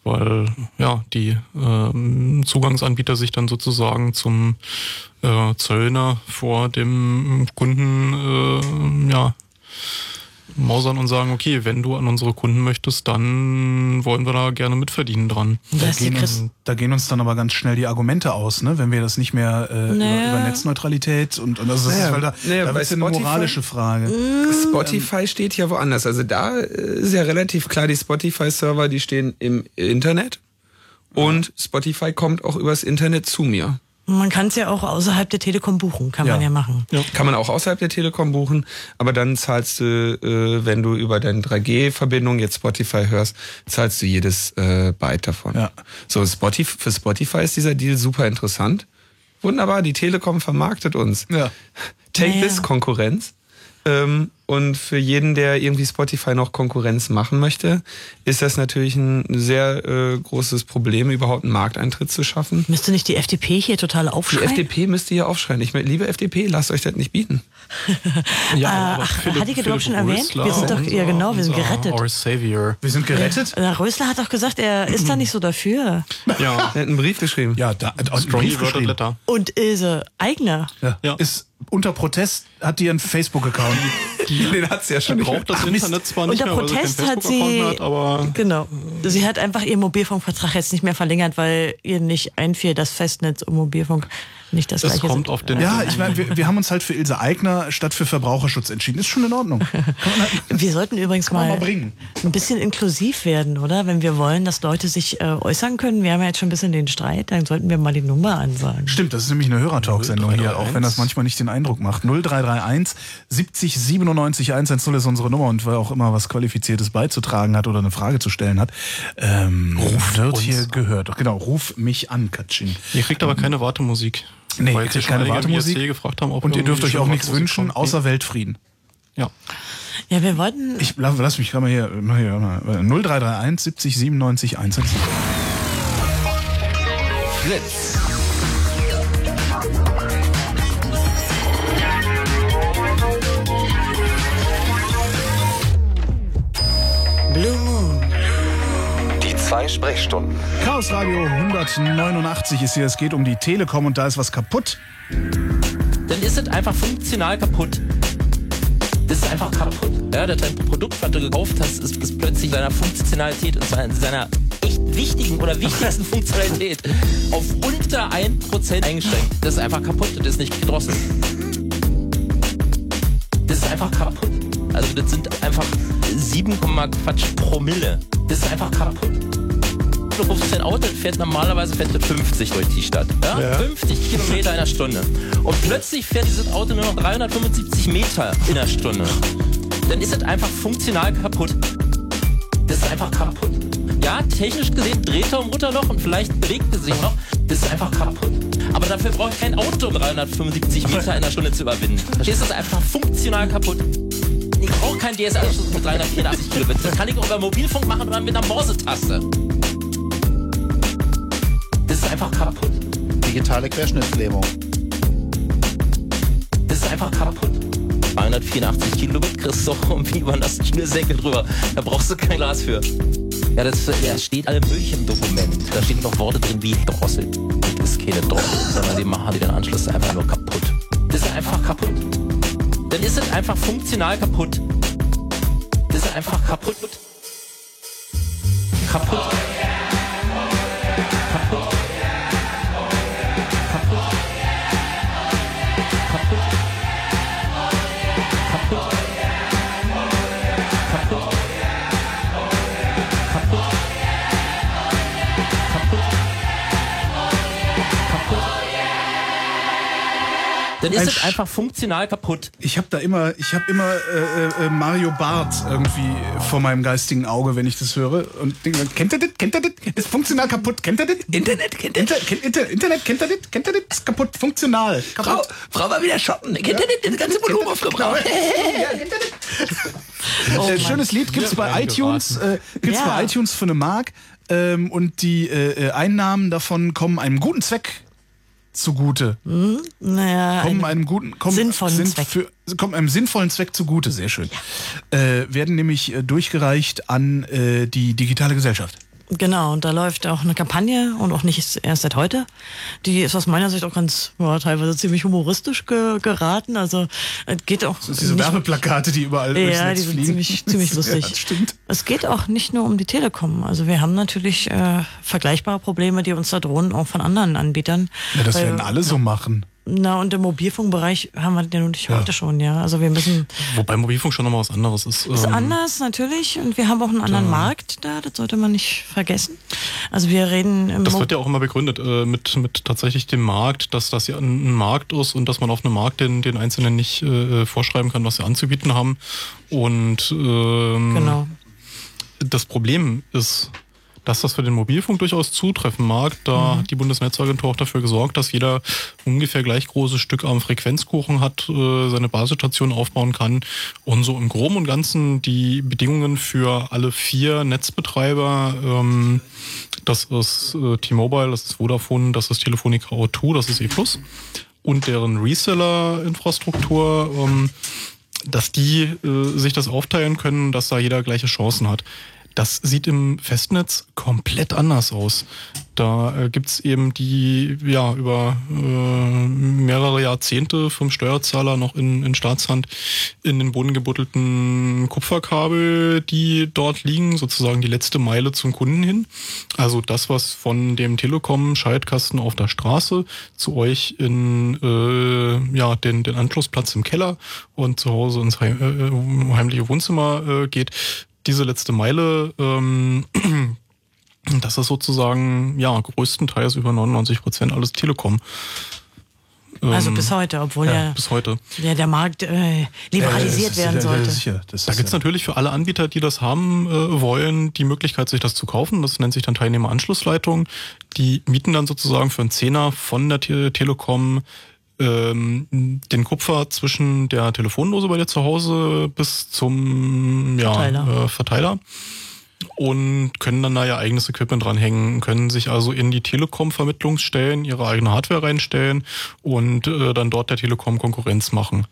weil ja die ähm, Zugangsanbieter sich dann sozusagen zum äh, Zöllner vor dem Kunden äh, ja mausern und sagen, okay, wenn du an unsere Kunden möchtest, dann wollen wir da gerne mitverdienen dran. Da gehen, uns, da gehen uns dann aber ganz schnell die Argumente aus, ne? wenn wir das nicht mehr äh, Naja. über, über Netzneutralität und, und also das Naja, ist, weil da, naja, da ist ja eine Spotify- moralische Frage. Spotify steht ja woanders. Also da äh, ist ja relativ klar, die Spotify-Server, die stehen im Internet. Und Spotify kommt auch übers Internet zu mir. Man kann es ja auch außerhalb der Telekom buchen, kann Ja. man ja machen. Kann man auch außerhalb der Telekom buchen, aber dann zahlst du, äh, wenn du über deine 3G-Verbindung jetzt Spotify hörst, zahlst du jedes äh, Byte davon. Ja. So, Spotify, für Spotify ist dieser Deal super interessant, Wunderbar, die Telekom vermarktet uns. Ja. Take Naja. this Konkurrenz. Ähm, und für jeden, der irgendwie Spotify noch Konkurrenz machen möchte, ist das natürlich ein sehr äh, großes Problem, überhaupt einen Markteintritt zu schaffen. Müsste nicht die FDP hier total Die aufschreien? FDP müsste hier aufschreien. Ich meine, liebe FDP, lasst euch das nicht bieten. [laughs] Ja, aber ach, Philipp- hatte ich Philipp schon erwähnt? Rösler, Wir sind doch- ja, genau, wir sind gerettet. Our Savior. Wir sind gerettet? Na, Rösler hat doch gesagt, er ist da nicht so dafür. Ja, Er hat einen Brief geschrieben. Ja, da Strongly Brief geschrieben. Und Ilse Eigner. Ja. Ja. Ist unter Protest, hat die einen Facebook-Account. [laughs] Den hat's ja schon. Braucht das Ach. Internet zwar nicht Unter mehr, weil sie keinen Protest hat sie, Facebook-Account hat, aber genau, sie hat einfach ihren Mobilfunkvertrag jetzt nicht mehr verlängert, weil ihr nicht einfiel, dass Festnetz und Mobilfunk nicht das es gleiche kommt auf den Ja, ich meine, wir, wir haben uns halt für Ilse Aigner statt für Verbraucherschutz entschieden. Ist schon in Ordnung. [laughs] Halt, Wir sollten übrigens mal, mal bringen. ein bisschen inklusiv werden, oder? Wenn wir wollen, dass Leute sich äh, äußern können. Wir haben ja jetzt schon ein bisschen den Streit, dann sollten wir mal die Nummer ansagen. Stimmt, das ist nämlich eine Hörertalk-Sendung hier, auch wenn das manchmal nicht den Eindruck macht. 0331 70 97 110 ist unsere Nummer und wer auch immer was Qualifiziertes beizutragen hat oder eine Frage zu stellen hat, ähm, wird uns hier gehört. Genau, ruf mich an, Katschin. ihr kriegt aber keine Wartemusik. Nee, kriegt schon keine Wartemusik. Gefragt haben, ob Und ihr dürft euch auch nichts wünschen, kommt. außer Weltfrieden. Ja. Ja, wir wollten, Ich lass, lass mich gerade mal hier, mal hier mal, 0331 70 97 110. Fritz. Zwei Sprechstunden. Chaos Radio 189 ist hier. Es geht um die Telekom und da ist was kaputt. dann ist es einfach funktional kaputt. Das ist einfach kaputt. Ja, das dein Produkt, was du gekauft hast, ist, ist plötzlich seiner Funktionalität, und zwar in seiner echt wichtigen oder wichtigsten [laughs] Funktionalität auf unter 1% eingeschränkt. Das ist einfach kaputt, das ist nicht gedrosselt. Das ist einfach kaputt. Also das sind einfach 7, Quatsch Promille. Das ist einfach kaputt. Du rufst dein Auto, fährt normalerweise fährt du 50 durch die Stadt. Ja? 50 Kilometer in der Stunde. Und plötzlich fährt dieses Auto nur noch 375 Meter in der Stunde. Dann ist es einfach funktional kaputt. Das ist einfach kaputt. Ja, technisch gesehen dreht er um Mutterloch und vielleicht bewegt er sich noch. Das ist einfach kaputt. Aber dafür brauche ich kein Auto, um 375 Meter in der Stunde zu überwinden. Verstehst du? Das ist einfach funktional kaputt. Ich brauche keinen DSL-Anschluss mit 384 Kilobit. Das kann ich auch über Mobilfunk machen oder mit einer Morsetaste. Das ist einfach kaputt. Digitale Querschnittslähmung. Das ist einfach kaputt. 384 Kilobit kriegst du irgendwie über das Schnürsenkel drüber. Da brauchst du kein Glas für. Ja, das, ja, steht alle möglich im Dokument. Da stehen noch Worte drin wie Drossel. Das ist keine Drossel, sondern die machen die den Anschluss einfach nur kaputt. Das ist einfach kaputt. Dann ist es einfach funktional kaputt. Das ist einfach. Kaputt. Kaputt. Dann ist es einfach funktional kaputt. Ich habe da immer, ich habe immer äh, äh, Mario Barth irgendwie vor meinem geistigen Auge, wenn ich das höre. Und denke, kennt ihr das? Kennt ihr das? Ist funktional kaputt. Kennt ihr das? Internet, kennt ihr Inter, kennt, Inter, Internet, kennt ihr das? Kennt ihr das? Ist kaputt, funktional. Kaputt. Frau war wieder shoppen. Kennt ihr das? Das ganze Volumen aufgebraucht. äh, schönes Lied gibt's bei iTunes, äh, gibt's Ja. bei iTunes für eine Mark. Ähm, und die äh, äh, Einnahmen davon kommen einem guten Zweck zugute. naja, kommen ein- einem guten, kommen, sinnvollen sind Zweck. Für, kommen einem sinnvollen Zweck zugute, sehr schön. Äh, werden nämlich äh, durchgereicht an äh, die digitale Gesellschaft. Genau, und da läuft auch eine Kampagne und auch nicht erst seit heute. Die ist aus meiner Sicht auch ganz, ja, teilweise ziemlich humoristisch ge geraten. Also es geht auch. Ist diese nicht- Werbeplakate, die überall durchs Ja, Netz die sind fliegen. ziemlich, ziemlich [laughs] lustig. Ja, stimmt. Es geht auch nicht nur um die Telekom. Also wir haben natürlich äh, vergleichbare Probleme, die uns da drohen, auch von anderen Anbietern. Ja, das Weil- werden alle so machen. Na, und im Mobilfunkbereich haben wir den nicht heute schon, ja. Also wir müssen, Wobei Mobilfunk schon nochmal was anderes ist. ist Ähm, anders natürlich und wir haben auch einen anderen Markt da, das sollte man nicht vergessen. Also wir reden im Das Mo- wird ja auch immer begründet äh, mit, mit tatsächlich dem Markt, dass das ja ein, ein Markt ist und dass man auf einem Markt den, den Einzelnen nicht äh, vorschreiben kann, was sie anzubieten haben. Und ähm, Genau. das Problem ist, dass das für den Mobilfunk durchaus zutreffen mag. Da Mhm. hat die Bundesnetzagentur auch dafür gesorgt, dass jeder ungefähr gleich großes Stück am Frequenzkuchen hat, äh, seine Basisstation aufbauen kann und so im Groben und Ganzen die Bedingungen für alle vier Netzbetreiber, ähm, das ist äh, T-Mobile, das ist Vodafone, das ist Telefonica O2, das ist E+, und deren Reseller-Infrastruktur, ähm, dass die äh, sich das aufteilen können, dass da jeder gleiche Chancen hat. Das sieht im Festnetz komplett anders aus. Da äh, gibt's eben die, ja, über äh, mehrere Jahrzehnte vom Steuerzahler noch in, in Staatshand in den Boden gebuddelten Kupferkabel, die dort liegen, sozusagen die letzte Meile zum Kunden hin. Also das, was von dem Telekom-Schaltkasten auf der Straße zu euch in äh, ja, den, den Anschlussplatz im Keller und zu Hause ins heim, äh, heimliche Wohnzimmer äh, geht. Diese letzte Meile ähm, [clears throat] das ist sozusagen, ja, größtenteils über 99 Prozent alles Telekom. Also Ähm, bis heute, obwohl ja, ja, bis heute. der, der Markt äh, liberalisiert werden sollte. da gibt's natürlich für alle Anbieter, die das haben äh, wollen, die Möglichkeit, sich das zu kaufen. Das nennt sich dann Teilnehmeranschlussleitung. Die mieten dann sozusagen für einen Zehner von der Te Telekom ähm, den Kupfer zwischen der Telefondose bei dir zu Hause bis zum ja, Verteiler. Äh, Verteiler und können dann da ihr eigenes Equipment dranhängen, können sich also in die Telekom-Vermittlungsstellen ihre eigene Hardware reinstellen und äh, dann dort der Telekom Konkurrenz machen.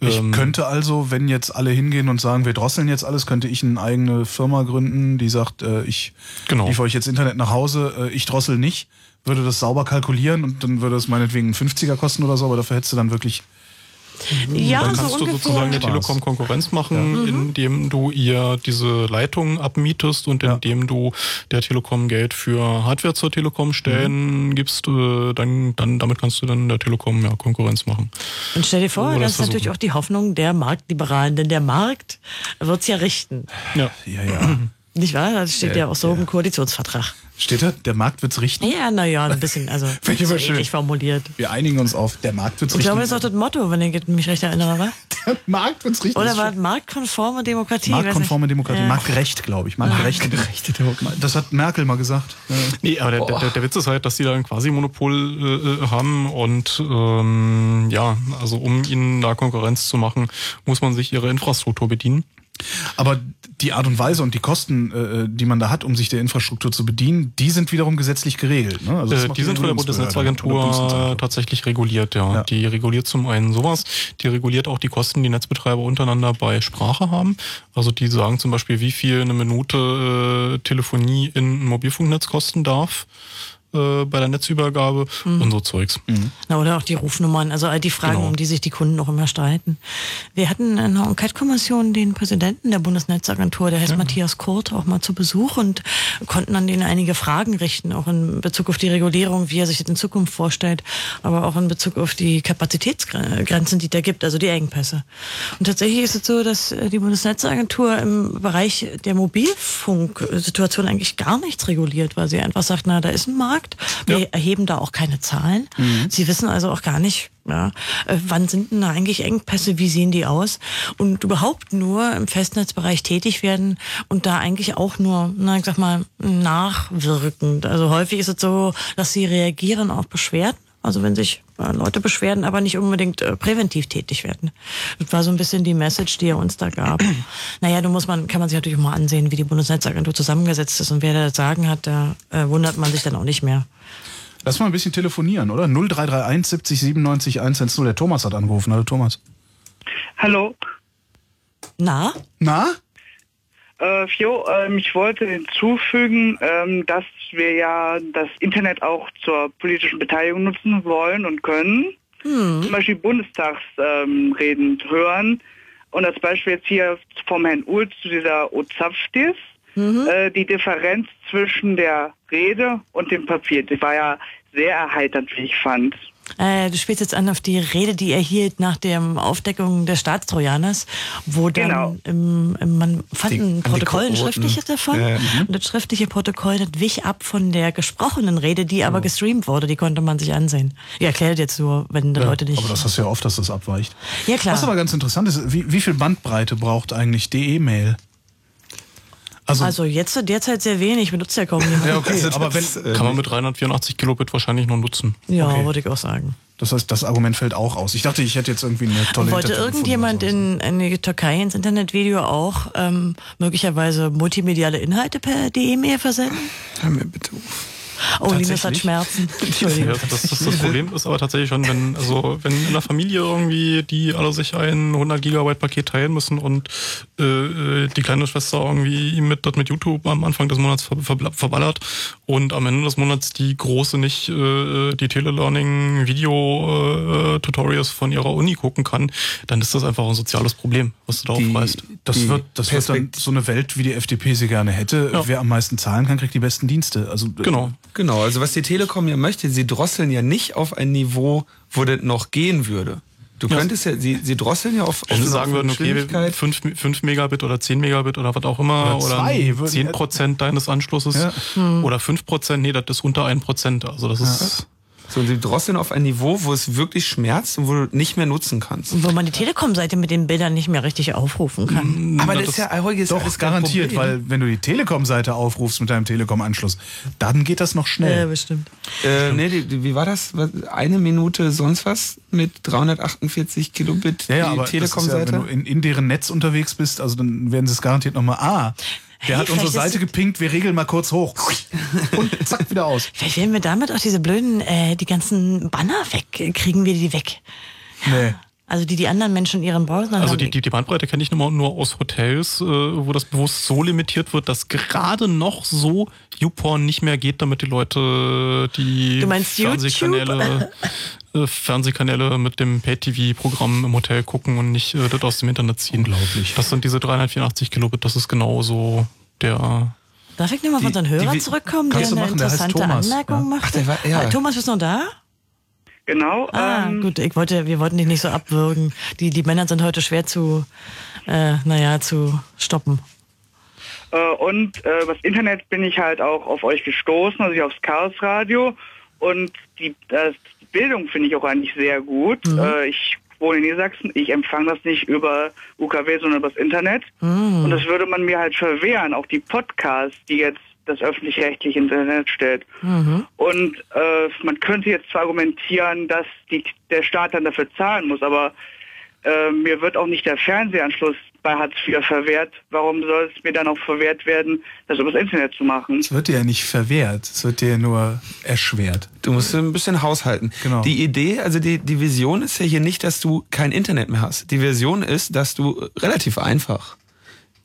Ich Ähm, könnte also, wenn jetzt alle hingehen und sagen, wir drosseln jetzt alles, könnte ich eine eigene Firma gründen, die sagt, äh, ich Genau. liefere euch jetzt Internet nach Hause, äh, ich drossel nicht, würde das sauber kalkulieren und dann würde es meinetwegen einen 50er kosten oder so, aber dafür hättest du dann wirklich Ja, dann so kannst du ungefähr. sozusagen der. Telekom Konkurrenz machen, Mhm. indem du ihr diese Leitung abmietest und indem du der Telekom Geld für Hardware zur Telekom stellen Mhm. gibst, äh, dann, dann damit kannst du dann der Telekom ja Konkurrenz machen. Und stell dir vor, Oder das ist natürlich auch die Hoffnung der Marktliberalen, denn der Markt wird's ja richten. Ja, ja, ja. Nicht wahr? Das steht ja, Ja, auch so im Koalitionsvertrag. Steht da, der Markt wird's richten? Ja, naja, ein bisschen, also [laughs] Finde ich so schön. formuliert. Wir einigen uns auf, der Markt wird's Ich glaube, richten. das ist auch das Motto, wenn ich mich recht erinnere, wa? [laughs] Der Markt wird's richten. Oder war marktkonforme Demokratie? Marktkonforme. Demokratie, Ja. marktgerecht, glaube ich. Marktgerechte Das hat Merkel mal gesagt. Ja. Nee, aber der, der, der Witz ist halt, dass die da ein quasi Monopol äh, äh, haben und ähm, ja, also um ihnen da Konkurrenz zu machen, muss man sich ihre Infrastruktur bedienen. Aber die Art und Weise und die Kosten, äh, die man da hat, um sich der Infrastruktur zu bedienen, die sind wiederum gesetzlich geregelt. Ne? Also Äh, macht die sind von der Bundesnetzagentur. tatsächlich reguliert, ja. Ja. Die reguliert zum einen sowas, die reguliert auch die Kosten, die Netzbetreiber untereinander bei Sprache haben. Also die sagen zum Beispiel, wie viel eine Minute äh, Telefonie in ein Mobilfunknetz kosten darf äh, bei der Netzübergabe Mhm. und so Zeugs. Na, oder auch die Rufnummern, also all die Fragen, Genau. um die sich die Kunden auch immer streiten. Wir hatten in der Enquete-Kommission den Präsidenten der Bundesnetzagentur, der heißt Matthias Kurt, auch mal zu Besuch und konnten an den einige Fragen richten, auch in Bezug auf die Regulierung, wie er sich das in Zukunft vorstellt, aber auch in Bezug auf die Kapazitätsgrenzen, die da gibt, also die Engpässe. Und tatsächlich ist es so, dass äh, die Bundesnetzagentur im Bereich der Mobilfunksituation eigentlich gar nichts reguliert, weil sie einfach sagt, na, da ist ein Markt, wir erheben da auch keine Zahlen. Sie wissen also auch gar nicht, ja, äh, wann sind denn da eigentlich Engpässe, wie sehen die aus? Und überhaupt nur im Festnetzbereich tätig werden und da eigentlich auch nur, na, ich sag mal, nachwirkend. Also häufig ist es so, dass sie reagieren auf Beschwerden. Also wenn sich äh, Leute beschweren, aber nicht unbedingt äh, präventiv tätig werden. Das war so ein bisschen die Message, die er uns da gab. [clears throat] naja, du muss man, kann man sich natürlich auch mal ansehen, wie die Bundesnetzagentur zusammengesetzt ist und wer da das Sagen hat, da äh, wundert man sich dann auch nicht mehr. Lass mal ein bisschen telefonieren, oder? 0331 70 97 110. Der Thomas hat angerufen. Hallo Thomas. Hallo. Na? Na? Äh, Jo, ähm, ich wollte hinzufügen, ähm, dass wir ja das Internet auch zur politischen Beteiligung nutzen wollen und können. Zum Beispiel Bundestagsreden ähm, hören. Und als Beispiel jetzt hier vom Herrn Ulz zu dieser Ozapftis, äh, die Differenz zwischen der Rede und dem Papier, die war ja sehr erheiternd, wie ich fand. Äh, du spielst jetzt an auf die Rede, die er hielt nach der Aufdeckung des Staatstrojaners, wo dann Genau. im, im, man fand Die ein Protokoll, ein schriftliches davon. Ja. Mhm. Und das schriftliche Protokoll, das wich ab von der gesprochenen Rede, die aber gestreamt wurde. Die konnte man sich ansehen. Ich erkläre das jetzt nur, wenn die Ja, Leute nicht. Aber das hast du ja oft, dass das abweicht. Ja, klar. Was aber ganz interessant ist, wie, wie viel Bandbreite braucht eigentlich DE-Mail? Also, jetzt derzeit sehr wenig, benutzt ja kaum jemand. Ja, okay, aber wenn, Kann man mit 384 Kilobit wahrscheinlich noch nutzen. Ja, Okay. würde ich auch sagen. das heißt, das Argument fällt auch aus. Ich dachte, ich hätte jetzt irgendwie eine tolle Wollte irgendjemand in, in die Türkei ins Internetvideo auch ähm, möglicherweise multimediale Inhalte per E-Mail versenden? Hör mir bitte auf. Oh, Linus hat Tatsächlich? Schmerzen. [laughs] Ja, Entschuldigung. das, das, das Problem ist aber tatsächlich schon, wenn, also, wenn in der Familie irgendwie die alle sich ein 100 Gigabyte Paket teilen müssen und äh, äh, die kleine Schwester irgendwie mit, das mit YouTube am Anfang des Monats ver, ver, verballert und am Ende des Monats die große nicht äh, die Telelearning Video äh, Tutorials von ihrer Uni gucken kann, dann ist das einfach ein soziales Problem, was du da aufreißt. Das wird, das wird dann so eine Welt, wie die FDP sie gerne hätte. Ja. Wer am meisten zahlen kann, kriegt die besten Dienste. Also Genau. Genau, also was die Telekom ja möchte, sie drosseln ja nicht auf ein Niveau, wo das noch gehen würde. Du Ja. könntest ja, sie, sie drosseln ja auf, auf Wenn sie eine- sagen würden, okay, Geschwindigkeit. 5, 5 Megabit oder 10 Megabit oder was auch immer, Oder oder, zwei würden- 10 Prozent deines Anschlusses Ja. Oder 5 Prozent, nee, das ist unter 1 Prozent. Also das ist, So, und sie drosseln auf ein Niveau, wo es wirklich schmerzt und wo du nicht mehr nutzen kannst. Und wo man die Telekom-Seite mit den Bildern nicht mehr richtig aufrufen kann. Aber Na, das ist ja heute ist Doch, alles garantiert, weil wenn du die Telekom-Seite aufrufst mit deinem Telekom-Anschluss, dann geht das noch schnell. Ja, bestimmt. Äh, nee, die, die, wie war das? Eine Minute sonst was mit 348 Kilobit Ja, ja, das ist ja, Telekom-Seite? wenn du in, in deren Netz unterwegs bist, also dann werden sie es garantiert nochmal, ah, der Hey, hat unsere Seite gepinkt, wir regeln mal kurz hoch. Und zack, wieder aus. [laughs] Vielleicht werden wir damit auch diese blöden, äh, die ganzen Banner weg, kriegen wir die weg. Nee. Also die die anderen Menschen in ihren Browsern also haben. die, die, die Bandbreite kenne ich nur, nur aus Hotels, äh, wo das bewusst so limitiert wird, dass gerade noch so YouPorn nicht mehr geht, damit die Leute die Du meinst Fernsehkanäle, äh, Fernsehkanäle mit dem Pay-TV-Programm im Hotel gucken und nicht äh, das aus dem Internet ziehen. Unglaublich. Das sind diese 384 Kilobit, das ist genauso der Darf ich nochmal Die- unseren Hörer die- zurückkommen, der eine machen, interessante Anmerkung ja. macht? Ach, der war- ja. Thomas, bist du noch da? Genau. Ah, ähm, gut, ich wollte, wir wollten dich nicht so abwürgen. Die, die Männer sind heute schwer zu, äh, naja, zu stoppen. Äh, und äh, was Internet bin ich halt auch auf euch gestoßen, also ich aufs Chaos Radio. Und die, das, die Bildung finde ich auch eigentlich sehr gut. Äh, ich wohne in Niedersachsen, ich empfange das nicht über UKW, sondern übers Internet. Und das würde man mir halt verwehren, auch die Podcasts, die jetzt das öffentlich-rechtliche Internet stellt. Und äh, man könnte jetzt zwar argumentieren, dass die, der Staat dann dafür zahlen muss, aber äh, mir wird auch nicht der Fernsehanschluss bei Hartz IV verwehrt. Warum soll es mir dann auch verwehrt werden, das übers Internet zu machen? Es wird dir ja nicht verwehrt, es wird dir nur erschwert. Du musst ein bisschen haushalten. Genau. Die Idee, also die, die Vision ist ja hier nicht, dass du kein Internet mehr hast. Die Vision ist, dass du relativ einfach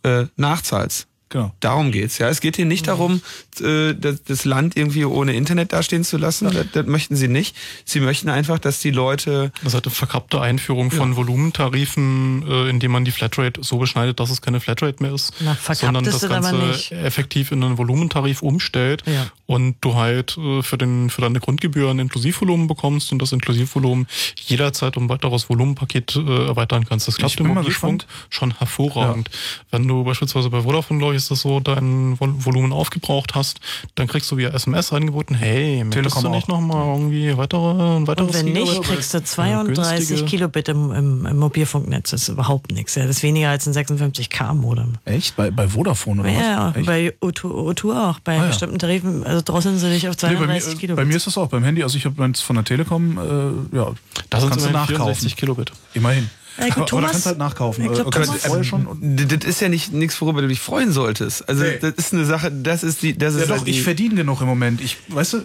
äh, nachzahlst. Genau. Darum geht's. Ja, es geht hier nicht darum, äh, das, Land irgendwie ohne Internet dastehen zu lassen. Das, das möchten sie nicht. Sie möchten einfach, dass die Leute Das ist halt eine verkappte Einführung von Volumentarifen, äh, indem man die Flatrate so beschneidet, dass es keine Flatrate mehr ist, Na, sondern das Ganze nicht. effektiv in einen Volumentarif umstellt Ja. und du halt äh, für, den, für deine Grundgebühr ein Inklusivvolumen bekommst und das Inklusivvolumen jederzeit um weiteres Volumenpaket äh, erweitern kannst. Das klappt Ich im Mobilfunk gespannt. schon hervorragend. Wenn du beispielsweise bei Vodafone, glaube ich, ist das so, dein Vol Volumen aufgebraucht hast, dann kriegst du via SMS angeboten, hey, möchtest Telekom du nicht nochmal irgendwie weitere, ein weiteres Und wenn nicht, Gigabyte? kriegst du 32 günstige- Kilobit im, im, im Mobilfunknetz. Das ist überhaupt nichts. Ja, das ist weniger als ein 56K-Modem. Echt? Bei, bei Vodafone oder Ja, was? Echt? bei O2, O2 auch. Bei Ah, ja. bestimmten Tarifen, also drosseln sie dich auf Nee, bei, 32 mir, Kilobit. bei mir ist das auch beim Handy. Also ich habe meins von der Telekom, äh, ja, Da sind kannst du nachkaufen. 64 Kilobit. Immerhin. Ja, gut, aber, aber Thomas- da kannst du halt nachkaufen. ich glaub, Äh, Thomas- du vorher schon. Das ist ja nicht nichts, worüber du dich freuen solltest. Also Nee. das ist eine Sache, das ist die, das ja ist doch, halt ich die, verdiene genug im Moment. Ich, weißt du,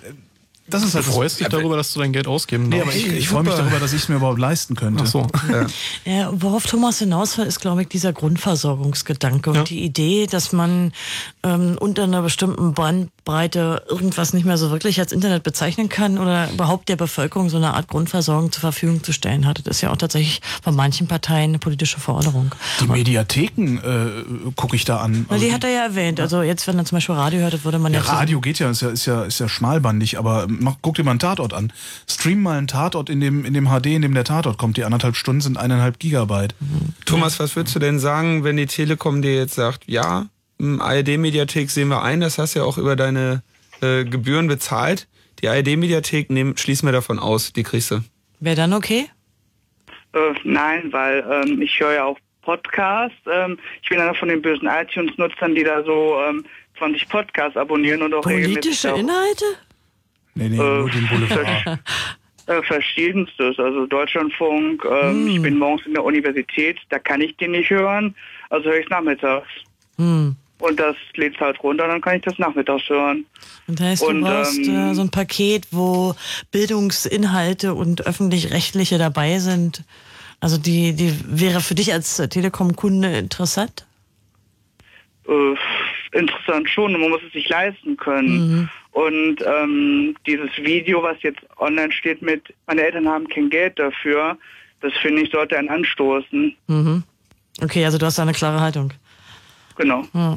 das ist Du halt das- freust dich darüber, dass du dein Geld ausgeben Nee, darfst. aber ich, ich freue mich darüber, dass ich es mir überhaupt leisten könnte. Ach so. Ja, worauf Thomas hinaus will, ist, glaube ich, dieser Grundversorgungsgedanke und Ja. die Idee, dass man ähm, unter einer bestimmten Bandbreite irgendwas nicht mehr so wirklich als Internet bezeichnen kann oder überhaupt der Bevölkerung so eine Art Grundversorgung zur Verfügung zu stellen hat. Das ist ja auch tatsächlich von manchen Parteien eine politische Forderung. Die Mediatheken äh, gucke ich da an. Na, Also die hat er ja erwähnt. Also jetzt, wenn er zum Beispiel Radio hört, würde man Ja, ja, so- Radio geht ja, ist ja, ist ja, ist ja schmalbandig, aber mach, guck dir mal einen Tatort an. Stream mal einen Tatort in dem, in dem HD, in dem der Tatort kommt. Die anderthalb Stunden sind eineinhalb Gigabyte. Thomas, was würdest du denn sagen, wenn die Telekom dir jetzt sagt, ja, im ARD-Mediathek sehen wir ein, das hast du ja auch über deine äh, Gebühren bezahlt. Die ARD-Mediathek nehmen, schließen wir davon aus, die kriegst du. Wäre dann okay? Äh, nein, weil ähm, ich höre ja auch Podcast. Ähm, ich bin einer von den bösen iTunes-Nutzern, die da so ähm, 20 Podcasts abonnieren und auch Politische auch, Inhalte? Nee, nee, Äh, nur den Boulevard. äh, verschiedenstes, also Deutschlandfunk. Ähm, Ich bin morgens in der Universität, da kann ich den nicht hören, also höre ich nachmittags. Hm. Und das lädt halt runter, dann kann ich das nachmittags hören. Und heißt, du Und, brauchst ähm, äh, so ein Paket, wo Bildungsinhalte und öffentlich-rechtliche dabei sind. Also die, die wäre für dich als Telekom-Kunde interessant? Äh, interessant schon, man muss es sich leisten können. Und ähm, dieses Video, was jetzt online steht mit, meine Eltern haben kein Geld dafür, das finde ich sollte einen anstoßen. Mhm. Okay, also du hast da eine klare Haltung. Genau. Ja.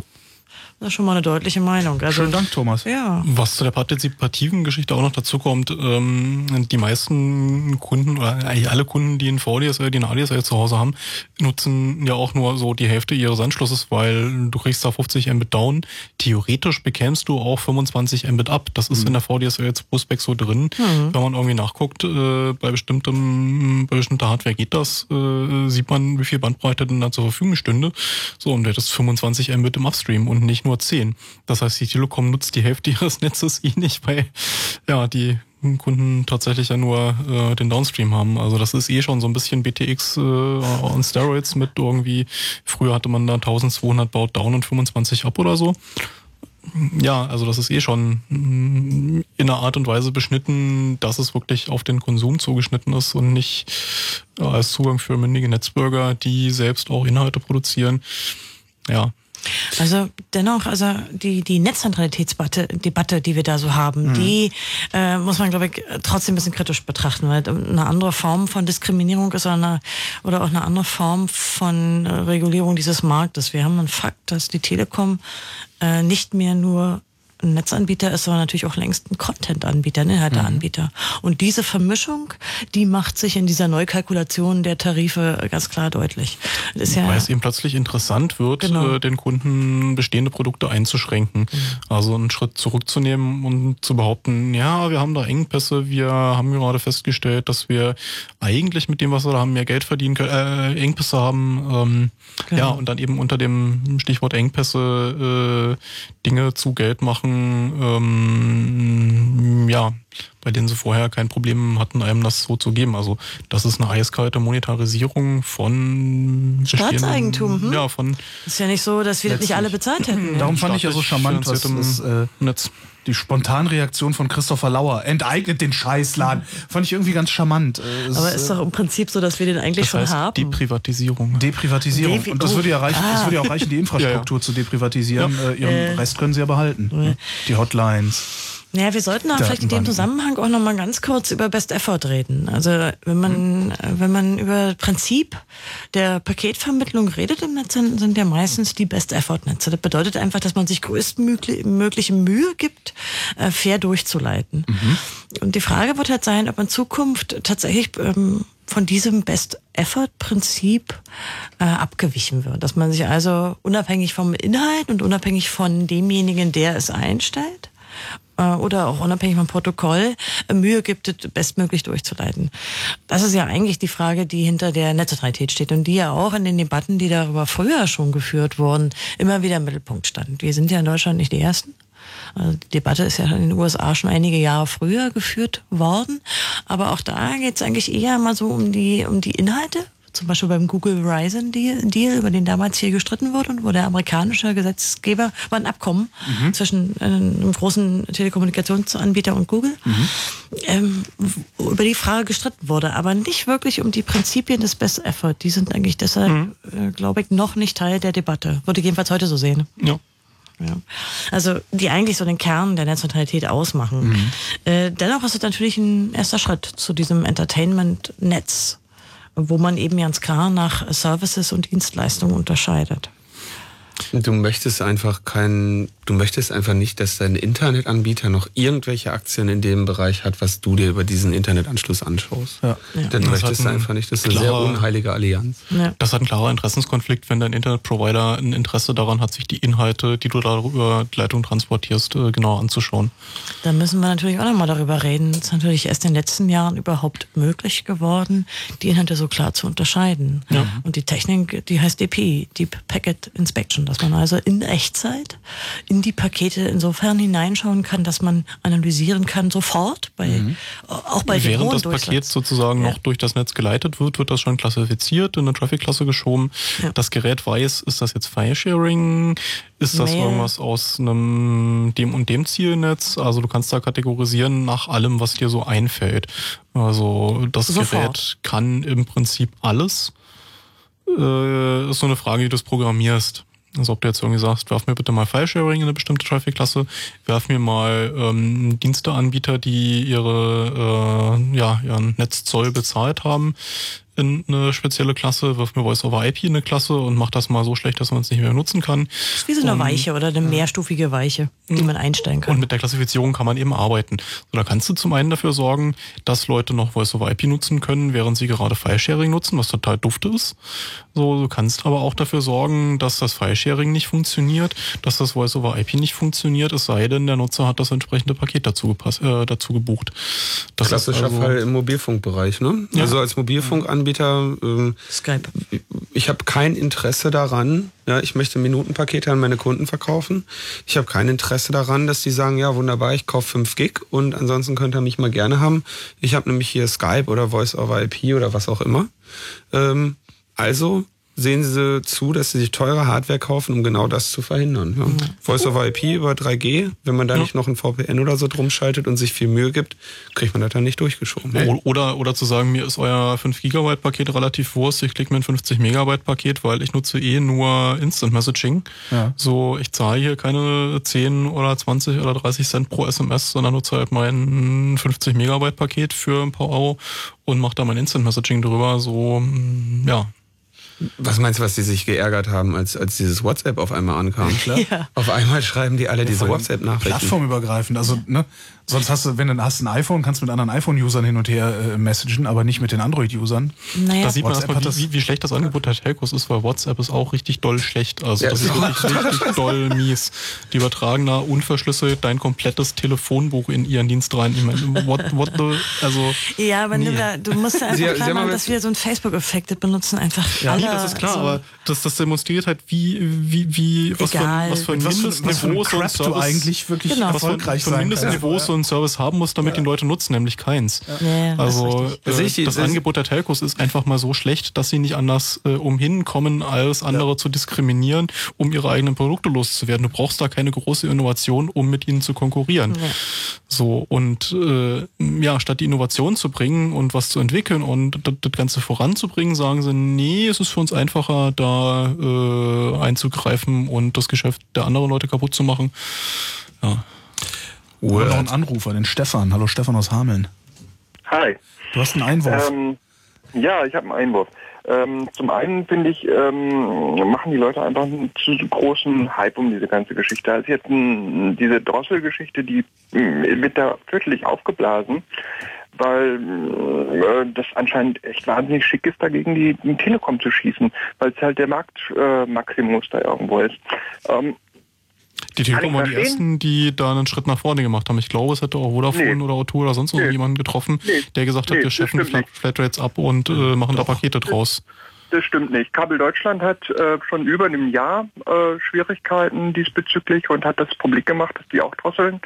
Das ist schon mal eine deutliche Meinung. Also, Schönen Dank, Thomas. Ja. Was zu der partizipativen Geschichte auch noch dazu kommt, ähm, die meisten Kunden oder eigentlich alle Kunden, die einen VDSL, die eine ADSL zu Hause haben, nutzen ja auch nur so die Hälfte ihres Anschlusses, weil du kriegst da 50 Mbit down. Theoretisch bekämst du auch 25 Mbit ab. Das ist in der VDSL 2 Spec so drin. Mhm. Wenn man irgendwie nachguckt, äh, bei bestimmtem, bei bestimmter Hardware geht das, äh, sieht man, wie viel Bandbreite denn da zur Verfügung stünde. So, und das ist 25 Mbit im Upstream und nicht nur 10. Das heißt, die Telekom nutzt die Hälfte ihres [laughs] Netzes eh nicht, weil ja, die Kunden tatsächlich ja nur äh, den Downstream haben. Also das ist eh schon so ein bisschen BTX äh, on Steroids mit irgendwie, früher hatte man da 1200 Baut down und 25 ab oder so. Ja, also das ist eh schon mm, in einer Art und Weise beschnitten, dass es wirklich auf den Konsum zugeschnitten ist und nicht äh, als Zugang für mündige Netzbürger, die selbst auch Inhalte produzieren. Ja, Also dennoch, also die, die Netzneutralitätsdebatte, Debatte, die wir da so haben, Mhm. die äh, muss man, glaube ich, trotzdem ein bisschen kritisch betrachten, weil eine andere Form von Diskriminierung ist oder, eine, oder auch eine andere Form von äh, Regulierung dieses Marktes. Wir haben einen Fakt, dass die Telekom äh, nicht mehr nur ein Netzanbieter ist, sondern natürlich auch längst ein Content-Anbieter, ein Inhalteanbieter. Und diese Vermischung, die macht sich in dieser Neukalkulation der Tarife ganz klar deutlich. Ja, Weil es eben plötzlich interessant wird, Genau. äh, den Kunden bestehende Produkte einzuschränken. Also einen Schritt zurückzunehmen und zu behaupten, ja, wir haben da Engpässe, wir haben gerade festgestellt, dass wir eigentlich mit dem, was wir da haben, mehr Geld verdienen können, äh, Engpässe haben. Ähm, Genau. Ja, und dann eben unter dem Stichwort Engpässe äh, Dinge zu Geld machen, ähm, ja, bei denen sie vorher kein Problem hatten, einem das so zu geben. Also das ist eine eiskalte Monetarisierung von Staatseigentum, hm? Ja, von ist ja nicht so, dass wir das nicht alle bezahlt hätten. [laughs] Darum fand ich ja so charmant, was das, äh, Netz. Die Spontanreaktion von Christopher Lauer. Enteignet den Scheißladen. Fand ich irgendwie ganz charmant. Äh, es, Aber ist doch im Prinzip so, dass wir den eigentlich Das schon heißt haben. Deprivatisierung. Deprivatisierung. Defi- Und das oh. würde ja reichen, das Ah. würde ja auch reichen, die [laughs] Infrastruktur zu deprivatisieren. Ja. Äh, ihren Äh. Rest können sie ja behalten. Die Hotlines. Naja, wir sollten auch vielleicht in dem. Zusammenhang auch noch mal ganz kurz über Best Effort reden. Also wenn man, äh, wenn man über Prinzip der Paketvermittlung redet im Netz, dann sind ja meistens die Best Effort Netze. Das bedeutet einfach, dass man sich größtmögliche Mühe gibt, äh, fair durchzuleiten. Und die Frage wird halt sein, ob in Zukunft tatsächlich ähm, von diesem Best-Effort-Prinzip äh, abgewichen wird. Dass man sich also unabhängig vom Inhalt und unabhängig von demjenigen, der es einstellt, oder auch unabhängig vom Protokoll äh, Mühe gibt, es bestmöglich durchzuleiten. Das ist ja eigentlich die Frage, die hinter der Netzneutralität steht und die ja auch in den Debatten, die darüber früher schon geführt wurden, immer wieder im Mittelpunkt stand. Wir sind ja in Deutschland nicht die Ersten. Also die Debatte ist ja in den USA schon einige Jahre früher geführt worden. Aber auch da geht es eigentlich eher mal so um die, um die Inhalte. Zum Beispiel beim Google Verizon Deal, über den damals hier gestritten wurde und wo der amerikanische Gesetzgeber war ein Abkommen Mhm. zwischen äh, einem großen Telekommunikationsanbieter und Google, ähm, wo über die Frage gestritten wurde, aber nicht wirklich um die Prinzipien des Best Effort. Die sind eigentlich deshalb, äh, glaube ich, noch nicht Teil der Debatte. Würde ich jedenfalls heute so sehen. Ja. Ja. Also die eigentlich so den Kern der Netzneutralität ausmachen. Äh, dennoch ist es natürlich ein erster Schritt zu diesem Entertainment-Netz, wo man eben ganz klar nach Services und Dienstleistungen unterscheidet. Du möchtest einfach keinen, du möchtest einfach nicht, dass dein Internetanbieter noch irgendwelche Aktien in dem Bereich hat, was du dir über diesen Internetanschluss anschaust. Ja. Dann Das möchtest du ein einfach nicht. Das ist eine sehr unheilige Allianz. Das hat ein klarer Interessenskonflikt, wenn dein Internetprovider ein Interesse daran hat, sich die Inhalte, die du da über die Leitung transportierst, äh, genauer anzuschauen. Da müssen wir natürlich auch nochmal darüber reden. Es ist natürlich erst in den letzten Jahren überhaupt möglich geworden, die Inhalte so klar zu unterscheiden. Und die Technik, die heißt DP, Deep Packet Inspection, dass man also in Echtzeit in die Pakete insofern hineinschauen kann, dass man analysieren kann sofort, bei, auch bei Während das. Paket sozusagen noch durch das Netz geleitet wird, wird das schon klassifiziert, in eine Traffic-Klasse geschoben. Das Gerät weiß, ist das jetzt File-Sharing? Ist das Mail. irgendwas aus einem dem und dem Zielnetz? Also du kannst da kategorisieren nach allem, was dir so einfällt. Also das Sofort. Gerät kann im Prinzip alles. Äh, ist so eine Frage, wie du es programmierst. Also ob du jetzt irgendwie sagst, werf mir bitte mal File-Sharing in eine bestimmte Traffic-Klasse, werf mir mal ähm, Diensteanbieter, die ihre äh, ja, ihren Netzzoll bezahlt haben, in eine spezielle Klasse, wirf mir Voice over IP in eine Klasse und mach das mal so schlecht, dass man es nicht mehr nutzen kann. Das ist wie so eine Und- Weiche oder eine mehrstufige Weiche, die man einstellen kann. und mit der Klassifizierung kann man eben arbeiten. So, da kannst du zum einen dafür sorgen, dass Leute noch Voice over IP nutzen können, während sie gerade File-Sharing nutzen, was total dufte ist. So, du kannst aber auch dafür sorgen, dass das File-Sharing nicht funktioniert, dass das Voice over IP nicht funktioniert, es sei denn, der Nutzer hat das entsprechende Paket dazu, gepasst, äh, dazu gebucht. Das ist Klassischer also- Fall im Mobilfunkbereich, ne? Ja. Also als Mobilfunkanbieter, ähm, Skype. Ich habe kein Interesse daran, ja, ich möchte Minutenpakete an meine Kunden verkaufen. Ich habe kein Interesse daran, dass die sagen, ja, wunderbar, ich kaufe 5 Gig und ansonsten könnt ihr mich mal gerne haben. Ich habe nämlich hier Skype oder Voice over IP oder was auch immer. Ähm, also sehen Sie zu, dass Sie sich teure Hardware kaufen, um genau das zu verhindern. Ja. Voice over IP über 3G, wenn man da nicht noch ein VPN oder so drum schaltet und sich viel Mühe gibt, kriegt man das dann nicht durchgeschoben. O- Oder, oder zu sagen, mir ist euer 5 Gigabyte Paket relativ Wurst, ich klicke mir ein 50 Megabyte Paket, weil ich nutze eh nur Instant Messaging. Ja. So, ich zahle hier keine 10 oder 20 oder 30 Cent pro SMS, sondern nutze halt mein 50 Megabyte Paket für ein paar Euro und mache da mein Instant Messaging drüber. So, mm, ja. Was meinst du, was die sich geärgert haben, als, als dieses WhatsApp auf einmal ankam? Klar. Ja. Auf einmal schreiben die alle diese WhatsApp-Nachrichten. Plattformübergreifend. Also, ne, sonst hast du, wenn du hast ein iPhone, kannst du mit anderen iPhone-Usern hin und her äh, messagen, aber nicht mit den Android-Usern. Naja. Da sieht man erstmal, wie, wie, wie schlecht das Angebot der Telcos ist, weil WhatsApp ist auch richtig doll schlecht. Also Ja, das ist [laughs] wirklich richtig doll mies. Die übertragen da unverschlüsselt dein komplettes Telefonbuch in ihren Dienst rein. Ich meine, what, what the, also Ja, aber Nee. nee. du musst ja [laughs] einfach Sie- klar machen, dass wir so ein Facebook-Effekt benutzen, einfach Ja, alle. nee, das ist klar, so. aber das, das demonstriert halt, wie, wie, wie, was für, Egal. was für ein was für- Mindestniveau ein Crap du eigentlich wirklich Genau. was für, erfolgreich sein Mindestniveau kannst. So ein Service haben muss, damit ihn Leute nutzen, nämlich keins. Ja, ja, das also äh, ich die- das das- Angebot der Telcos ist einfach mal so schlecht, dass sie nicht anders äh, umhin kommen, als andere zu diskriminieren, um ihre eigenen Produkte loszuwerden. Du brauchst da keine große Innovation, um mit ihnen zu konkurrieren. So, und äh, ja, statt die Innovation zu bringen und was zu entwickeln und das, das Ganze voranzubringen, sagen sie, nee, es ist für uns einfacher, da äh, einzugreifen und das Geschäft der anderen Leute kaputt zu machen. Ja. Wir haben noch einen Anrufer, den Stefan. Hallo Stefan aus Hameln. Hi. Du hast einen Einwurf. Ähm, ja, ich habe einen Einwurf. Ähm, zum einen finde ich, ähm, machen die Leute einfach einen zu großen Hype um diese ganze Geschichte. Also jetzt ein, diese Drosselgeschichte, die mm, wird da fürchterlich aufgeblasen, weil äh, das anscheinend echt wahnsinnig schick ist, dagegen die, die Telekom zu schießen, weil es halt der Marktmaximus äh, Maximus da irgendwo ist. Ähm, Die Telekom waren die ersten, die da einen Schritt nach vorne gemacht haben. Ich glaube, es hätte auch Vodafone Nee. oder O2 oder sonst Nee. irgendjemanden getroffen, Nee. der gesagt hat, Nee, wir schaffen Flat Flatrates ab und äh, machen da Pakete draus. Das stimmt nicht. Kabel Deutschland hat äh, schon über einem Jahr äh, Schwierigkeiten diesbezüglich und hat das publik gemacht, dass die auch drosseln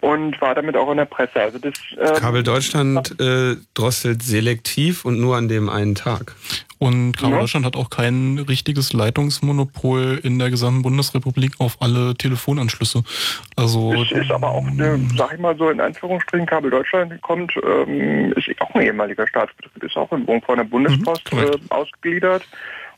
und war damit auch in der Presse. Also das ähm, Kabel Deutschland äh, drosselt selektiv und nur an dem einen Tag. Und Kabel Ja. Deutschland hat auch kein richtiges Leitungsmonopol in der gesamten Bundesrepublik auf alle Telefonanschlüsse. Also es ist aber auch, eine, sag ich mal so in Anführungsstrichen, Kabel Deutschland kommt, ähm, ist auch ein ehemaliger Staatsbetrieb, ist auch irgendwo von der Bundespost Mhm, äh, ausgegliedert.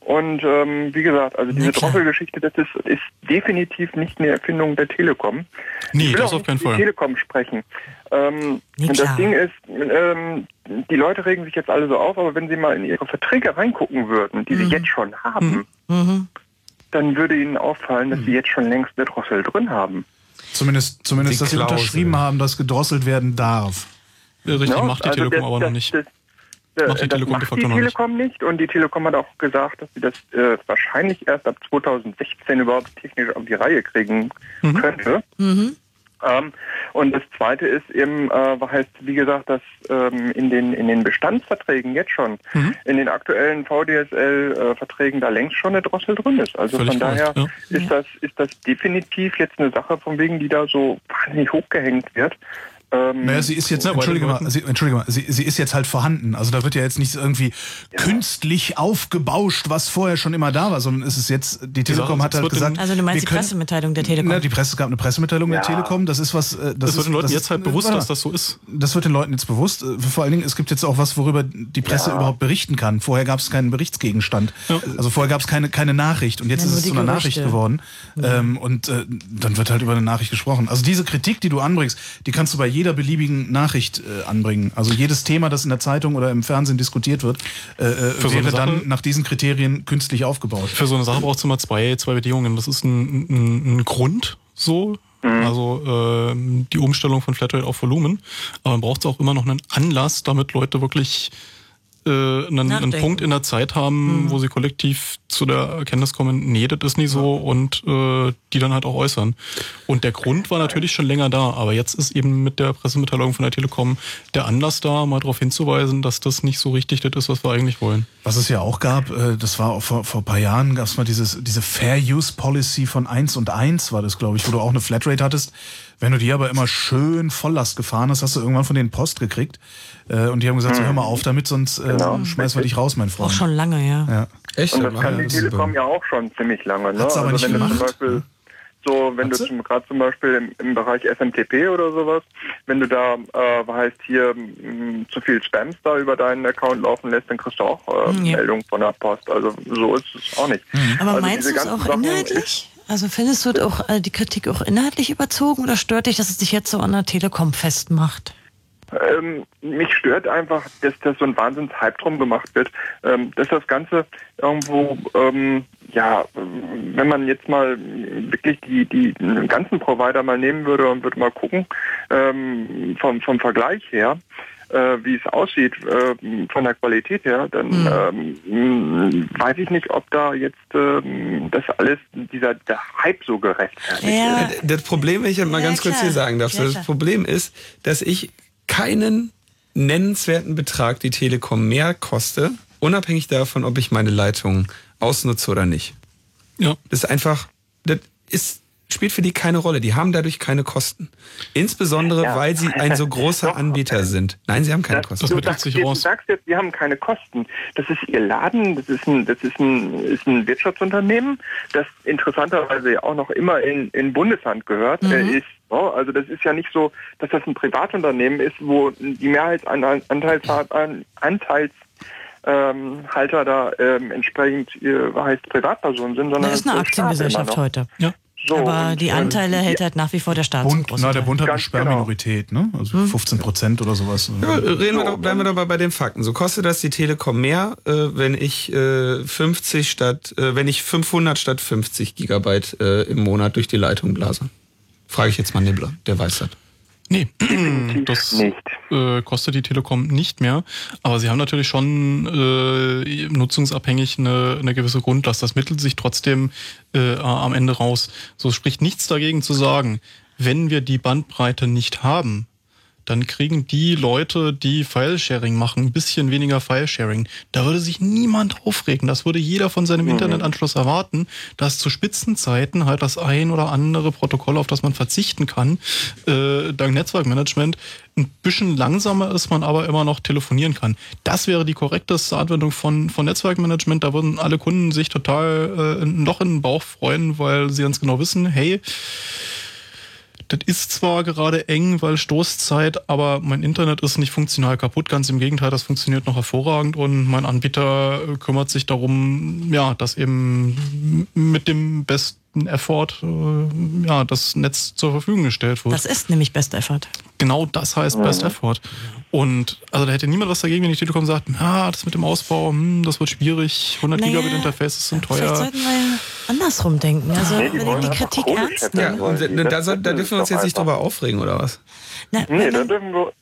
Und ähm, wie gesagt, also diese. Drosselgeschichte, das ist, ist definitiv nicht eine Erfindung der Telekom. Nee, ich will das auf keinen Fall. die Telekom sprechen. Ähm, und das Ding ist, ähm, die Leute regen sich jetzt alle so auf, aber wenn sie mal in ihre Verträge reingucken würden, die sie jetzt schon haben, Mhm. dann würde Ihnen auffallen, dass Sie jetzt schon längst eine Drossel drin haben. Zumindest, zumindest Die dass sie unterschrieben haben, dass gedrosselt werden darf. Richtig, Ja, macht die also Telekom das- aber noch das- nicht. Das, Macht die äh, das Telekom macht die noch nicht. Telekom nicht und die Telekom hat auch gesagt, dass sie das äh, wahrscheinlich erst ab 2016 überhaupt technisch auf die Reihe kriegen Mhm. könnte. Ähm, und das Zweite ist eben, äh, heißt, wie gesagt, dass ähm, in, den, in den Bestandsverträgen jetzt schon, Mhm. in den aktuellen VDSL-Verträgen da längst schon eine Drossel drin ist. Also Völlig von daher korrekt, ist, das, ist das definitiv jetzt eine Sache, von wegen, die da so wahnsinnig hochgehängt wird. Ähm, Naja, sie ist jetzt, Ja, entschuldige mal, sie, entschuldige mal sie, sie ist jetzt halt vorhanden. Also da wird ja jetzt nicht irgendwie künstlich aufgebauscht, was vorher schon immer da war, sondern es ist jetzt, die Telekom Sache hat ist, halt gesagt. Also du meinst die können- Pressemitteilung der Telekom? Na, die Presse es gab eine Pressemitteilung Ja. der Telekom. Das ist was. äh, Das, Das ist, wird den Leuten das jetzt ist- halt bewusst, dass das so ist. Das wird den Leuten jetzt bewusst. Äh, Vor allen Dingen, es gibt jetzt auch was, worüber die Presse Ja. überhaupt berichten kann. Vorher gab es keinen Berichtsgegenstand. Also vorher gab es keine, keine Nachricht und jetzt Ja, ist es zu einer Gerüchte. Nachricht geworden. Ähm, und äh, dann wird halt über eine Nachricht gesprochen. Also diese Kritik, die du anbringst, die kannst du bei jeder beliebigen Nachricht äh, anbringen. Also jedes Thema, das in der Zeitung oder im Fernsehen diskutiert wird, äh, äh, so wäre eine dann Sache- nach diesen Kriterien künstlich aufgebaut. Für so eine Sache braucht es immer zwei, zwei Bedingungen. Das ist ein, ein, ein Grund so, also ähm, die Umstellung von Flatrate auf Volumen. Aber man braucht auch immer noch einen Anlass, damit Leute wirklich äh, einen, einen. Punkt in der Zeit haben, wo sie kollektiv zu der Erkenntnis kommen, nee, das ist nicht so und äh, die dann halt auch äußern. Und der Grund war natürlich schon länger da, aber jetzt ist eben mit der Pressemitteilung von der Telekom der Anlass da, mal darauf hinzuweisen, dass das nicht so richtig das ist, was wir eigentlich wollen. Was es ja auch gab, äh, das war auch vor, vor ein paar Jahren, gab es mal dieses, diese Fair Use Policy von 1 und 1, war das, glaube ich, wo du auch eine Flatrate hattest. Wenn du die aber immer schön Volllast gefahren hast, hast du irgendwann von denen Post gekriegt. Äh, Und die haben gesagt, so, hör mal auf damit, sonst äh, Genau. schmeißen wir dich raus, mein Auch Freund. schon lange, ja. Ja. Echt? Und das kann die Telekom ja auch schon ziemlich lange. Ne? Hat's aber nicht wenn du zum gemacht. Beispiel so, wenn Hat du gerade zum Beispiel im, im Bereich SMTP oder sowas, wenn du da äh, heißt hier mh, zu viel Spams da über deinen Account laufen lässt, dann kriegst du auch äh, Ja. Meldungen von der Post. Also so ist es auch nicht. Aber also meinst du es auch Sachen- inhaltlich? Also findest du auch äh, die Kritik auch inhaltlich überzogen oder stört dich, dass es dich jetzt so an der Telekom festmacht? Ähm, mich stört einfach, dass das so ein Wahnsinns-Hype drum gemacht wird, ähm, dass das Ganze irgendwo, ähm, ja, wenn man jetzt mal wirklich die, die ganzen Provider mal nehmen würde und würde mal gucken, ähm, vom, vom Vergleich her, äh, wie es aussieht äh, von der Qualität her, dann ähm, weiß ich nicht, ob da jetzt ähm, das alles, dieser der Hype so gerechtfertigt Ja. ist. Das Problem, wenn ich mal Ja, ganz kurz klar. hier sagen darf, Ja, das. Problem ist, dass ich keinen nennenswerten Betrag die Telekom mehr koste, unabhängig davon, ob ich meine Leitung ausnutze oder nicht. Ja. Das ist einfach, das ist, spielt für die keine Rolle. Die haben dadurch keine Kosten. Insbesondere, Ja. weil sie ein so großer [laughs] Doch. Anbieter sind. Nein, sie haben keine Das, Kosten. Das du, sagst sich jetzt, du sagst jetzt, wir haben keine Kosten. Das ist ihr Laden, das ist ein, das ist ein, ist ein Wirtschaftsunternehmen, das interessanterweise ja auch noch immer in, in Bundeshand gehört. Äh, ist, oh, also das ist ja nicht so, dass das ein Privatunternehmen ist, wo die Mehrheitsanteilshalter ähm, Halter da ähm, entsprechend äh, heißt Privatpersonen sind, sondern Das ist eine Aktiengesellschaft heute. Ja. So, Aber und, die ähm, Anteile hält halt nach wie vor der Staat Bund, na, der. Bund hat eine genau. Sperrminorität, ne? Also 15 Prozent oder sowas. Ja, reden wir doch, bleiben wir doch mal bei den Fakten. So kostet das die Telekom mehr, äh, wenn ich äh, 50 statt, äh, wenn ich 500 statt 50 Gigabyte äh, im Monat durch die Leitung blase. Frage ich jetzt mal Nibbler, der weiß das. Nee, [clears throat] das äh, kostet die Telekom nicht mehr. Aber sie haben natürlich schon äh, nutzungsabhängig eine, eine gewisse Grundlast. Das mittelt sich trotzdem äh, am Ende raus. So es spricht nichts dagegen zu sagen, wenn wir die Bandbreite nicht haben, dann kriegen die Leute, die File-Sharing machen, ein bisschen weniger File-Sharing. Da würde sich niemand aufregen. Das würde jeder von seinem Internetanschluss erwarten, dass zu Spitzenzeiten halt das ein oder andere Protokoll, auf das man verzichten kann, äh, dank Netzwerkmanagement ein bisschen langsamer ist, man aber immer noch telefonieren kann. Das wäre die korrekteste Anwendung von, von Netzwerkmanagement. Da würden alle Kunden sich total äh, noch in den Bauch freuen, weil sie ganz genau wissen, hey, das ist zwar gerade eng, weil Stoßzeit, aber mein Internet ist nicht funktional kaputt. Ganz im Gegenteil, das funktioniert noch hervorragend und mein Anbieter kümmert sich darum, ja, dass eben mit dem besten Effort äh, ja, das Netz zur Verfügung gestellt wird. Das ist nämlich Best Effort. Genau das heißt Best Effort. Und also da hätte niemand was dagegen, wenn die Telekom sagt, ja, das mit dem Ausbau, hm, das wird schwierig, 100 Naja, Gigabit Interfaces sind Vielleicht teuer. sollten wir andersrum denken. Also Nee, die die Kritik ernst Ja, nehmen. und die. da, da dürfen wir ist uns jetzt nicht drüber aufregen, oder was? Na, Nee, da dürfen wir,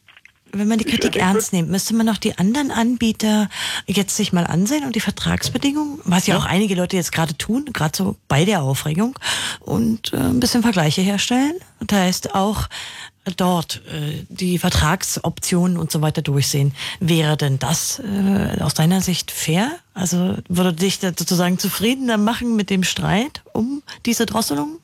wenn man die Ich- Kritik ernst nimmt, müsste man noch die anderen Anbieter jetzt sich mal ansehen und die Vertragsbedingungen, was ja, auch einige Leute jetzt gerade tun, gerade so bei der Aufregung, und äh, ein bisschen Vergleiche herstellen. Das heißt auch dort äh, die Vertragsoptionen und so weiter durchsehen. Wäre denn das äh, aus deiner Sicht fair? Also würde dich das sozusagen zufriedener machen mit dem Streit um diese Drosselung?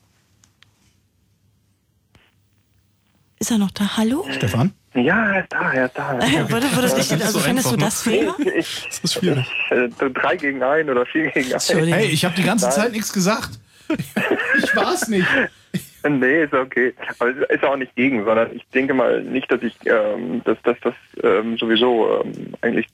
Ist er noch da? Hallo? Stefan? Ja, er ist da, er ist da. Da. Würde, würde nicht also so findest du einfach, das fair? ich, [laughs] Das ist schwierig. äh, drei gegen ein oder vier gegen ein. Entschuldigung. Hey, ich habe die ganze Nein. Zeit nichts gesagt. Ich war's nicht. [laughs] Nee, ist okay. Aber es ist auch nicht gegen, sondern ich denke mal nicht, dass ich, ähm, dass, dass das ähm, sowieso ähm, eigentlich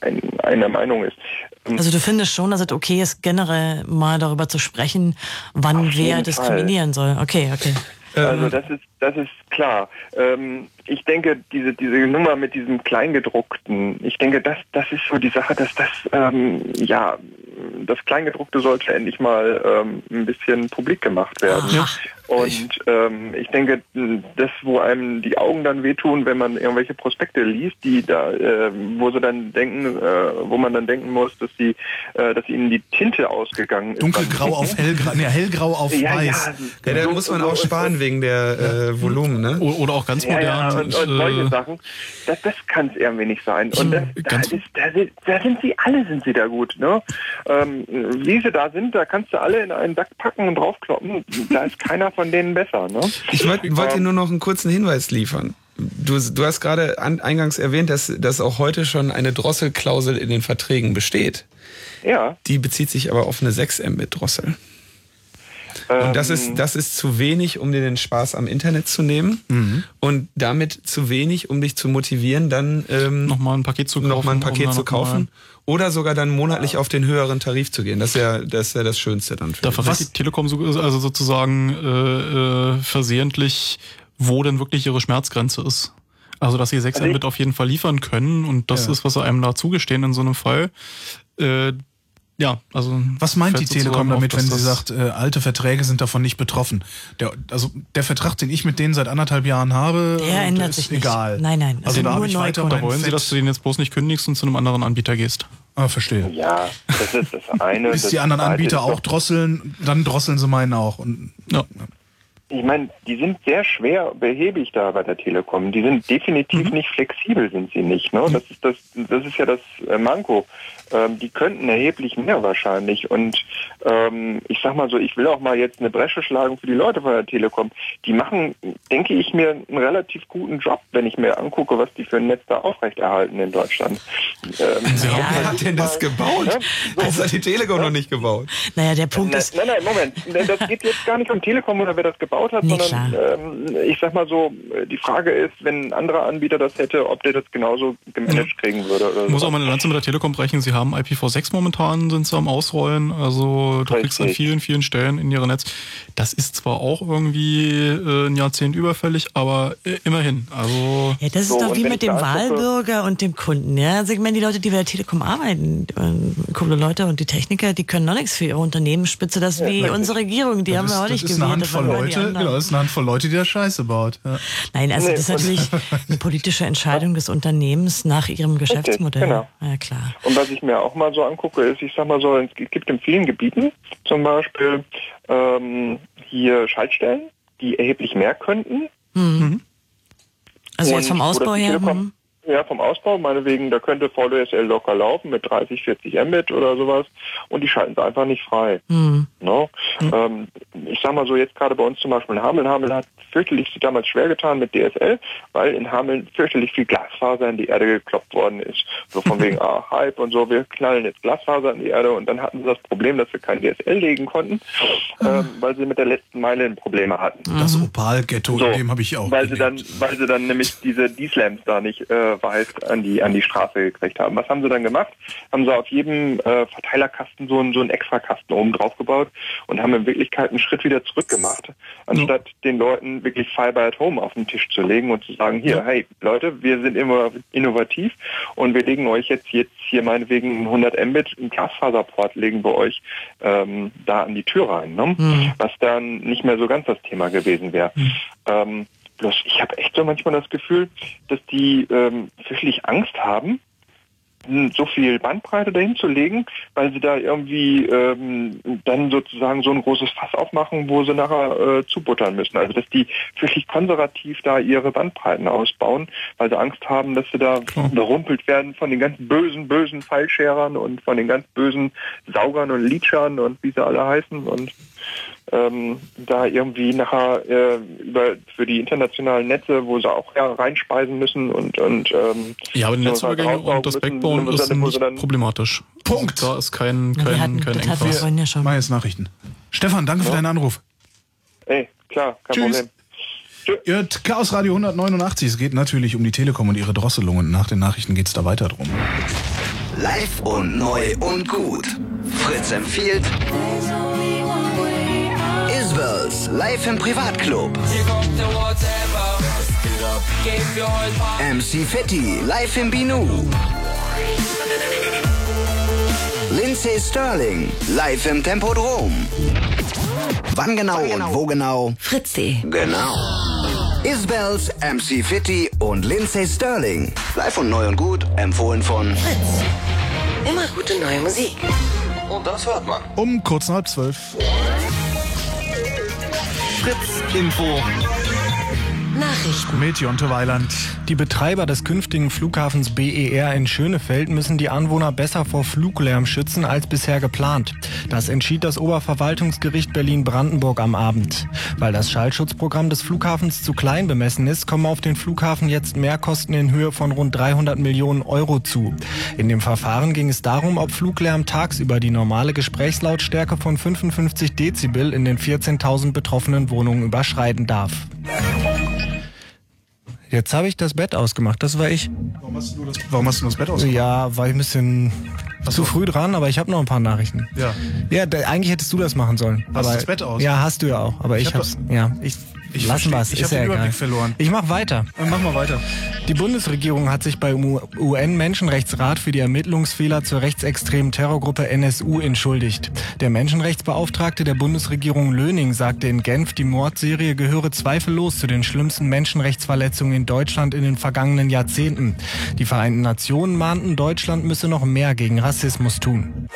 ein, eine Meinung ist. Ähm, Also du findest schon, dass es okay ist, generell mal darüber zu sprechen, wann wer diskriminieren soll. Okay, okay. Also das ist das ist klar. Ähm, ich denke, diese diese Nummer mit diesem Kleingedruckten, ich denke, das das ist so die Sache, dass das ähm, ja das Kleingedruckte sollte endlich mal ähm, ein bisschen publik gemacht werden. Aha. Und ähm, ich denke, das, wo einem die Augen dann wehtun, wenn man irgendwelche Prospekte liest, die da, äh, wo sie dann denken, äh, wo man dann denken muss, dass sie, äh, dass ihnen die Tinte ausgegangen ist. Dunkelgrau auf hellgrau, nee, hellgrau auf Ja, weiß. ja, Ja, da so- muss man auch sparen wegen der äh, Volumen, ne? Oder auch ganz Ja, ja, modern. und, und solche äh, Sachen, das, das kann es irgendwie nicht sein. Und das, da, ist, da, sind, da sind sie, alle sind sie da gut. Ne? Ähm, wie sie da sind, da kannst du alle in einen Sack packen und draufkloppen. Da ist keiner von denen besser. Ne? Ich wollte wollt dir nur noch einen kurzen Hinweis liefern. Du, du hast gerade an, eingangs erwähnt, dass, dass auch heute schon eine Drosselklausel in den Verträgen besteht. Ja. Die bezieht sich aber auf eine 6 Mbit Drossel. Und das Ähm, ist, das ist zu wenig, um dir den Spaß am Internet zu nehmen. Und damit zu wenig, um dich zu motivieren, dann ähm, nochmal ein Paket zu kaufen. noch mal ein um Paket dann zu kaufen. Oder sogar dann monatlich auf den höheren Tarif zu gehen. Das ist ja das, ist ja das Schönste dann für Da dich. verrät die Telekom so, also sozusagen äh, äh, versehentlich, wo denn wirklich ihre Schmerzgrenze ist. Also dass sie 6 Also Mbit auf jeden Fall liefern können und das Ja. ist, was sie einem da zugestehen in so einem Fall. Äh, ja, also Was meint die Telekom auf, damit, dass wenn sie sagt, äh, alte Verträge sind davon nicht betroffen? Der, also der Vertrag, den ich mit denen seit anderthalb Jahren habe, Der äh, ändert ist sich nicht. egal. Nein, nein. Also sind da habe ich weiter. Da wollen sie, dass du den jetzt bloß nicht kündigst und zu einem anderen Anbieter gehst. Ah, verstehe. Ja, das ist das eine. Bis Das die anderen Anbieter auch drosseln, dann drosseln sie meinen auch. Und Ja. Ich meine, die sind sehr schwer behäbig da bei der Telekom. Die sind definitiv nicht flexibel, sind sie nicht. Ne? Das ist das, das ist ja das äh, Manko. Ähm, die könnten erheblich mehr wahrscheinlich. Und ähm, ich sag mal so, ich will auch mal jetzt eine Bresche schlagen für die Leute von der Telekom. Die machen, denke ich mir, einen relativ guten Job, wenn ich mir angucke, was die für ein Netz da aufrechterhalten in Deutschland. Ähm, Wer hat denn das gebaut? Ne? Das hat die Telekom noch nicht gebaut. Naja, der Punkt ist, nein, nein, Moment. Das geht jetzt gar nicht um Telekom oder wer das gebaut hat, Nee, sondern ähm, ich sag mal so, die Frage ist, wenn ein anderer Anbieter das hätte, ob der das genauso gemanagt kriegen würde. Oder Ich muss so. auch mal eine Lanze mit der Telekom brechen. Sie haben IPv6 momentan, sind sie am Ausrollen. Also du kriegst an Richtig. vielen, vielen Stellen in ihre Netz. Das ist zwar auch irgendwie äh, ein Jahrzehnt überfällig, aber äh, immerhin. Also ja, das ist So, doch und wie mit dem Wahlbürger und dem Kunden. Ja? Also ich meine, die Leute, die bei der Telekom arbeiten, äh, coole Leute und die Techniker, die können noch nichts für ihre Unternehmensspitze. Das ist wie unsere Regierung, die haben wir auch das nicht ist eine gewählt. das Handvoll waren immer die Leute, anderen. genau, das ist eine Handvoll Leute, die da Scheiße baut. Ja. Nein, also Nee, das ist natürlich eine politische Entscheidung des Unternehmens nach ihrem Geschäftsmodell. genau. Ja, klar. Und was ich mir auch mal so angucke, ist, ich sag mal so, es gibt in vielen Gebieten zum Beispiel ähm, hier Schaltstellen, die erheblich mehr könnten. Mhm. Also jetzt vom Ausbau her. Telekom- hm. Ja, vom Ausbau, meinetwegen, da könnte VDSL locker laufen mit 30, 40 Mbit oder sowas und die schalten es einfach nicht frei. Hm. No? Ähm, ich sag mal so, jetzt gerade bei uns zum Beispiel in Hameln. Hameln hat fürchterlich sich damals schwer getan mit DSL, weil in Hameln fürchterlich viel Glasfaser in die Erde gekloppt worden ist. So von [laughs] wegen, ah, Hype und so, wir knallen jetzt Glasfaser in die Erde und dann hatten sie das Problem, dass wir kein DSL legen konnten, ähm, weil sie mit der letzten Meile Probleme hatten. Das Opal-Ghetto, So, in dem habe ich auch. weil sie dann, weil sie dann nämlich diese D-Slams da nicht äh, Ausweis an die an die Straße gekriegt haben. Was haben sie dann gemacht? Haben sie auf jedem äh, Verteilerkasten so einen so einen Extrakasten oben drauf gebaut und haben in Wirklichkeit einen Schritt wieder zurück gemacht, anstatt den Leuten wirklich Fiber at Home auf den Tisch zu legen und zu sagen, hier, hey Leute, wir sind immer innovativ und wir legen euch jetzt jetzt hier meinetwegen 100 Mbit einen Glasfaserport legen wir euch ähm, da an die Tür rein, ne? Mhm. was dann nicht mehr so ganz das Thema gewesen wäre. Ähm, bloß ich habe echt so manchmal das Gefühl, dass die ähm, wirklich Angst haben, m, so viel Bandbreite dahin zu legen, weil sie da irgendwie ähm, dann sozusagen so ein großes Fass aufmachen, wo sie nachher äh, zubuttern müssen. Also dass die wirklich konservativ da ihre Bandbreiten ausbauen, weil sie Angst haben, dass sie da berumpelt werden von den ganz bösen, bösen Fallscherern und von den ganz bösen Saugern und Leechern und wie sie alle heißen und ähm, da irgendwie nachher äh, über für die internationalen Netze, wo sie auch ja, reinspeisen müssen und und ähm, Ja, aber die Netzübergänge raussaugen und das müssen, Backbone sie ist dann- nicht dann- problematisch. Punkt. da ist kein, kein, hatten- kein Engpass. ja schon. Mal jetzt Nachrichten. Stefan, danke für deinen Anruf. Ey, klar, kein Tschüss. Problem. Ihr hört Chaos Radio 189. Es geht natürlich um die Telekom und ihre Drosselung und nach den Nachrichten geht es da weiter drum. Live und neu und gut. Fritz empfiehlt Isbels live im Privatclub. MC Fetti live im Binu. Lindsay Sterling live im Tempodrom. Wann genau und wo genau? Fritz.de. Genau. Isbels, MC Fitty und Lindsay Sterling. Live und neu und gut, empfohlen von Fritz. Immer gute neue Musik. Und das hört man. Um kurz nach halb zwölf. Fritz Info. Nachrichten. Mit Jonte Weiland. Die Betreiber des künftigen Flughafens BER in Schönefeld müssen die Anwohner besser vor Fluglärm schützen als bisher geplant. Das entschied das Oberverwaltungsgericht Berlin-Brandenburg am Abend. Weil das Schallschutzprogramm des Flughafens zu klein bemessen ist, kommen auf den Flughafen jetzt Mehrkosten in Höhe von rund 300 Millionen Euro zu. In dem Verfahren ging es darum, ob Fluglärm tagsüber die normale Gesprächslautstärke von 55 Dezibel in den 14.000 betroffenen Wohnungen überschreiten darf. Jetzt habe ich das Bett ausgemacht, das war ich. Warum hast du das, warum hast du das Bett ausgemacht? Ja, war ich ein bisschen zu früh dran, aber ich habe noch ein paar Nachrichten. Ja. Ja, da, eigentlich hättest du das machen sollen. Hast aber, du das Bett aus? Ja, hast du ja auch. Aber Ich ich, hab hab's. Ja, ich. Ich lassen versteh- wir's, ich ist hab ja den egal. Überblick verloren. Ich mach weiter. Dann mach mal weiter. Die Bundesregierung hat sich beim UN-Menschenrechtsrat für die Ermittlungsfehler zur rechtsextremen Terrorgruppe NSU entschuldigt. Der Menschenrechtsbeauftragte der Bundesregierung Löning sagte in Genf, die Mordserie gehöre zweifellos zu den schlimmsten Menschenrechtsverletzungen in Deutschland in den vergangenen Jahrzehnten. Die Vereinten Nationen mahnten, Deutschland müsse noch mehr gegen Rassismus tun.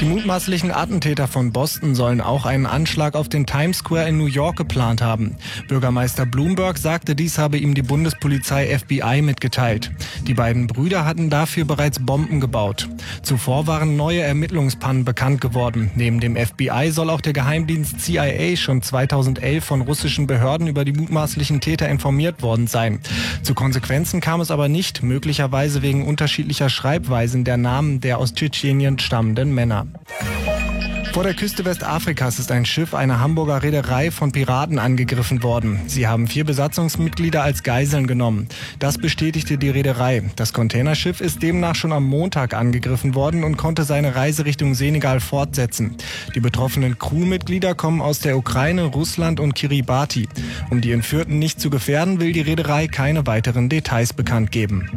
Die mutmaßlichen Attentäter von Boston sollen auch einen Anschlag auf den Times Square in New York geplant haben. Bürgermeister Bloomberg sagte, dies habe ihm die Bundespolizei FBI mitgeteilt. Die beiden Brüder hatten dafür bereits Bomben gebaut. Zuvor waren neue Ermittlungspannen bekannt geworden. Neben dem FBI soll auch der Geheimdienst CIA schon 2011 von russischen Behörden über die mutmaßlichen Täter informiert worden sein. Zu Konsequenzen kam es aber nicht, möglicherweise wegen unterschiedlicher Schreibweisen der Namen der aus Tschetschenien stammenden Männer. Vor der Küste Westafrikas ist ein Schiff einer Hamburger Reederei von Piraten angegriffen worden. Sie haben vier Besatzungsmitglieder als Geiseln genommen. Das bestätigte die Reederei. Das Containerschiff ist demnach schon am Montag angegriffen worden und konnte seine Reise Richtung Senegal fortsetzen. Die betroffenen Crewmitglieder kommen aus der Ukraine, Russland und Kiribati. Um die Entführten nicht zu gefährden, will die Reederei keine weiteren Details bekannt geben.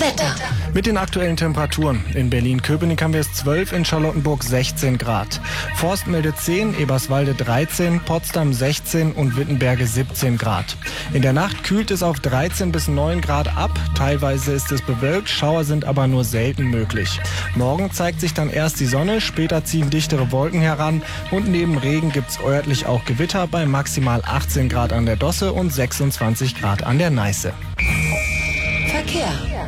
Wetter. Mit den aktuellen Temperaturen. In Berlin-Köpenick haben wir es 12, in Charlottenburg 16 Grad. Forst meldet 10, Eberswalde 13, Potsdam 16 und Wittenberge 17 Grad. In der Nacht kühlt es auf 13 bis 9 Grad ab. Teilweise ist es bewölkt, Schauer sind aber nur selten möglich. Morgen zeigt sich dann erst die Sonne, später ziehen dichtere Wolken heran und neben Regen gibt's örtlich auch Gewitter bei maximal 18 Grad an der Dosse und 26 Grad an der Neiße. Verkehr.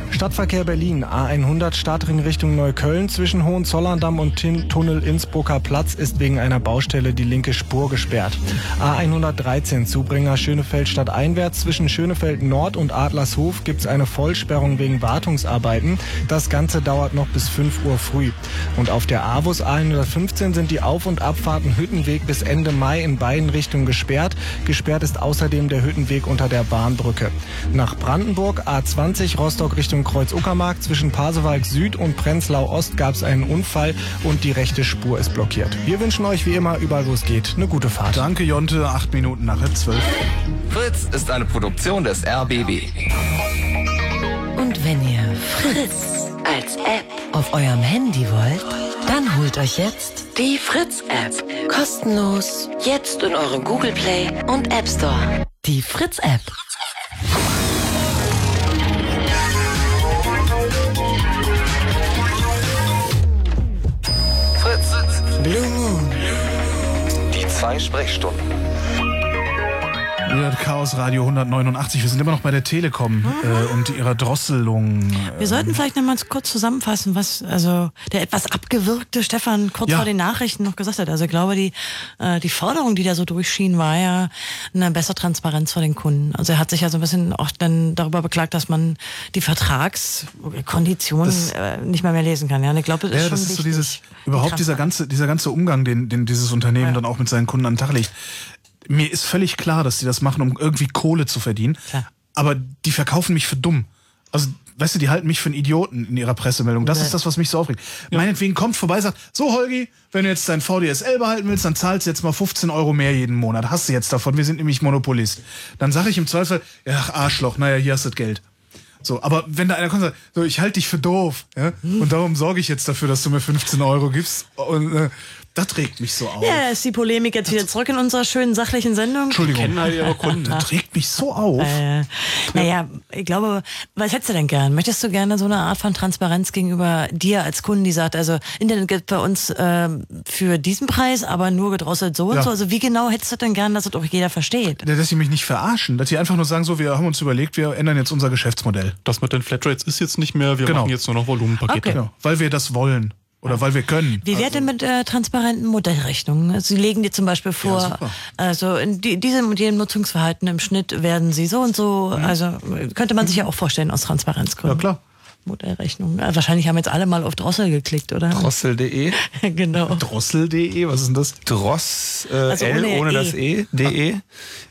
Stadtverkehr Berlin, A100 Startring Richtung Neukölln zwischen Hohenzollerndamm und Tin Tunnel Innsbrucker Platz ist wegen einer Baustelle die linke Spur gesperrt. A113 Zubringer Schönefeld stadteinwärts zwischen Schönefeld Nord und Adlershof gibt es eine Vollsperrung wegen Wartungsarbeiten. Das Ganze dauert noch bis 5 Uhr früh. Und auf der AWUS A115 sind die Auf- und Abfahrten Hüttenweg bis Ende Mai in beiden Richtungen gesperrt. Gesperrt ist außerdem der Hüttenweg unter der Bahnbrücke. Nach Brandenburg A20 Rostock Richtung Kreuz-Uckermark zwischen Pasewalk Süd und Prenzlau Ost gab es einen Unfall und die rechte Spur ist blockiert. Wir wünschen euch wie immer überall wo es geht eine gute Fahrt. Danke Jonte, acht Minuten nach zwölf. Fritz ist eine Produktion des RBB. Und wenn ihr Fritz als App auf eurem Handy wollt, dann holt euch jetzt die Fritz-App. Kostenlos. Jetzt in eurem Google Play und App Store. Die Fritz-App. Zwei Sprechstunden. Ja, Chaos Radio 189. Wir sind immer noch bei der Telekom äh, und ihrer Drosselung. Wir sollten vielleicht noch mal kurz zusammenfassen, was also der etwas abgewirkte Stefan kurz Ja. vor den Nachrichten noch gesagt hat. Also ich glaube, die, äh, die Forderung, die da so durchschien, war ja eine bessere Transparenz vor den Kunden. Also er hat sich ja so ein bisschen auch dann darüber beklagt, dass man die Vertragskonditionen Das- äh, nicht mehr mehr lesen kann. Ja, und ich glaube, das ist Ja, schon das ist so dieses, überhaupt dieser ganze, dieser ganze Umgang, den, den dieses Unternehmen dann auch mit seinen Kunden an den Tag legt. Mir ist völlig klar, dass die das machen, um irgendwie Kohle zu verdienen. Aber die verkaufen mich für dumm. Also, weißt du, die halten mich für einen Idioten in ihrer Pressemeldung. Das Ja. ist das, was mich so aufregt. Meinetwegen kommt vorbei, sagt, so Holgi, wenn du jetzt dein VDSL behalten willst, dann zahlst du jetzt mal 15 Euro mehr jeden Monat. Hast du jetzt davon, wir sind nämlich Monopolist. Dann sage ich im Zweifel, ja, ach, Arschloch, naja, hier hast du das Geld. So, aber wenn da einer kommt und sagt, so, ich halte dich für doof, ja, und darum sorge ich jetzt dafür, dass du mir 15 Euro gibst, und äh, das regt mich so auf. Ja, ist die Polemik jetzt wieder zurück in unserer schönen sachlichen Sendung. Entschuldigung. Kennen halt ihre Kunden. Das regt mich so auf. Äh, naja, ich glaube, was hättest du denn gern? Möchtest du gerne so eine Art von Transparenz gegenüber dir als Kunden, die sagt, also Internet gibt bei uns ähm, für diesen Preis, aber nur gedrosselt so und Ja. so. Also wie genau hättest du denn gern, dass das auch jeder versteht? Dass sie mich nicht verarschen, dass sie einfach nur sagen, so, wir haben uns überlegt, wir ändern jetzt unser Geschäftsmodell. Das mit den Flatrates ist jetzt nicht mehr, wir Genau. machen jetzt nur noch Volumenpakete. Okay. Genau, weil wir das wollen. Oder weil wir können. Wie wäre denn mit äh, transparenten Modellrechnungen? Also Sie legen dir zum Beispiel vor, super. also in die, diesem und jenem Nutzungsverhalten im Schnitt werden sie so und so. Also äh, könnte man sich ja auch vorstellen aus Transparenzgründen. Ja, klar. Modellrechnung. Äh, wahrscheinlich haben jetzt alle mal auf Drossel geklickt, oder? Drossel.de. [laughs] genau. Drossel.de, was ist denn das? Dross, äh, Also L ohne ohne E. das E, DE.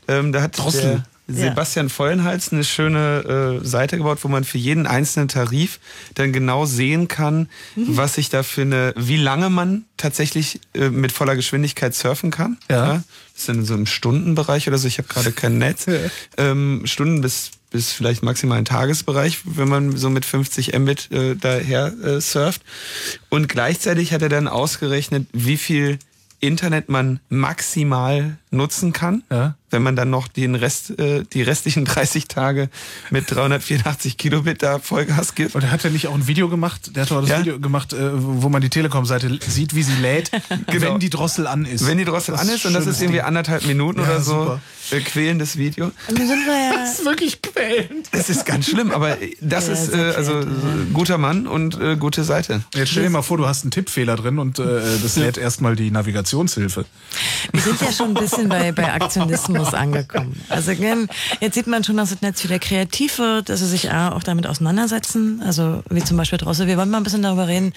Ähm, da hat Drossel. der Sebastian Vollenhals eine schöne äh, Seite gebaut, wo man für jeden einzelnen Tarif dann genau sehen kann, Mhm. was sich da für eine, wie lange man tatsächlich äh, mit voller Geschwindigkeit surfen kann. Ja. Das ist dann so im Stundenbereich oder so. Ich habe gerade kein Netz. [laughs] ähm, Stunden bis bis vielleicht maximal ein Tagesbereich, wenn man so mit 50 Mbit äh, daher äh, surft. Und gleichzeitig hat er dann ausgerechnet, wie viel Internet man maximal nutzen kann, Ja. wenn man dann noch den Rest, äh, die restlichen 30 Tage mit 384 Kilobit da Vollgas gibt. Und er hat ja nicht auch ein Video gemacht, der hat doch das Ja. Video gemacht, äh, wo man die Telekom-Seite sieht, wie sie lädt, [laughs] Genau. wenn die Drossel an ist. Wenn die Drossel Das an ist und das ist irgendwie Ding. anderthalb Minuten Ja, oder so, äh, quälendes Video. Das ist wirklich quälend. Das ist ganz schlimm, aber das Ja, ist äh, also äh, guter Mann und äh, gute Seite. Jetzt stell dir mal vor, du hast einen Tippfehler drin und äh, das lädt erstmal die Navigationshilfe. Wir sind ja schon ein bisschen bei, bei Aktionismus angekommen. Also jetzt sieht man schon, dass das Netz wieder kreativ wird, dass sie sich auch damit auseinandersetzen. Also wie zum Beispiel Drossel. Wir wollen mal ein bisschen darüber reden,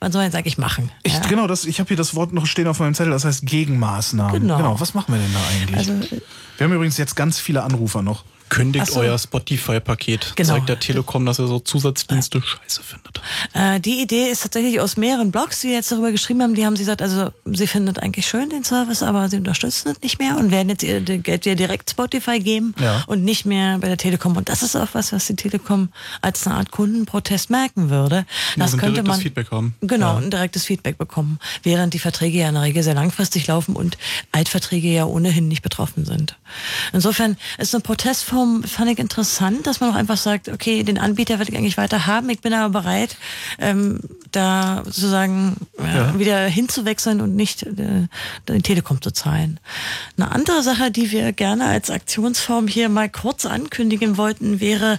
was soll man jetzt eigentlich machen? Ich, ja? Genau, das, ich habe hier das Wort noch stehen auf meinem Zettel, das heißt Gegenmaßnahmen. Genau. Was machen wir denn da eigentlich? Also, wir haben übrigens jetzt ganz viele Anrufer noch. Kündigt so. euer Spotify-Paket. Genau. Zeigt der Telekom, dass er so Zusatzdienste scheiße findet. Äh, die Idee ist tatsächlich aus mehreren Blogs, die jetzt darüber geschrieben haben, die haben sie gesagt, also sie findet eigentlich schön den Service, aber sie unterstützen es nicht mehr und werden jetzt ihr Geld wieder direkt Spotify geben Ja. und nicht mehr bei der Telekom. Und das ist auch was, was die Telekom als eine Art Kundenprotest merken würde. Das ein könnte direktes man Feedback haben. Genau, ein direktes Feedback bekommen, während die Verträge ja in der Regel sehr langfristig laufen und Altverträge ja ohnehin nicht betroffen sind. Insofern ist eine Protestform Telekom fand ich interessant, dass man auch einfach sagt, okay, den Anbieter will ich eigentlich weiter haben, ich bin aber bereit, ähm, da sozusagen ja, Ja. wieder hinzuwechseln und nicht äh, den Telekom zu zahlen. Eine andere Sache, die wir gerne als Aktionsform hier mal kurz ankündigen wollten, wäre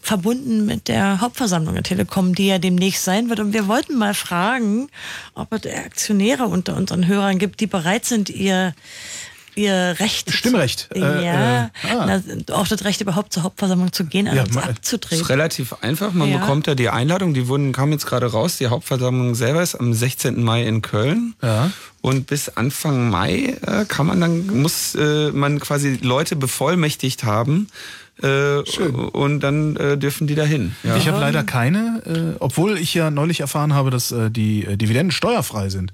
verbunden mit der Hauptversammlung der Telekom, die ja demnächst sein wird. Und wir wollten mal fragen, ob es Aktionäre unter unseren Hörern gibt, die bereit sind, ihr ihr Recht Stimmrecht. zu, Äh, ja, äh, ah. na, auch das Recht überhaupt zur Hauptversammlung zu gehen, Ja, uns abzutreten. ist relativ einfach. Man Ja. bekommt da die Einladung. Die wurden, kamen jetzt gerade raus. Die Hauptversammlung selber ist am 16. Mai in Köln. Und bis Anfang Mai äh, kann man dann, muss äh, man quasi Leute bevollmächtigt haben. Äh, und dann äh, dürfen die dahin. Ja. Ich habe leider keine, äh, obwohl ich ja neulich erfahren habe, dass äh, die äh, Dividenden steuerfrei sind.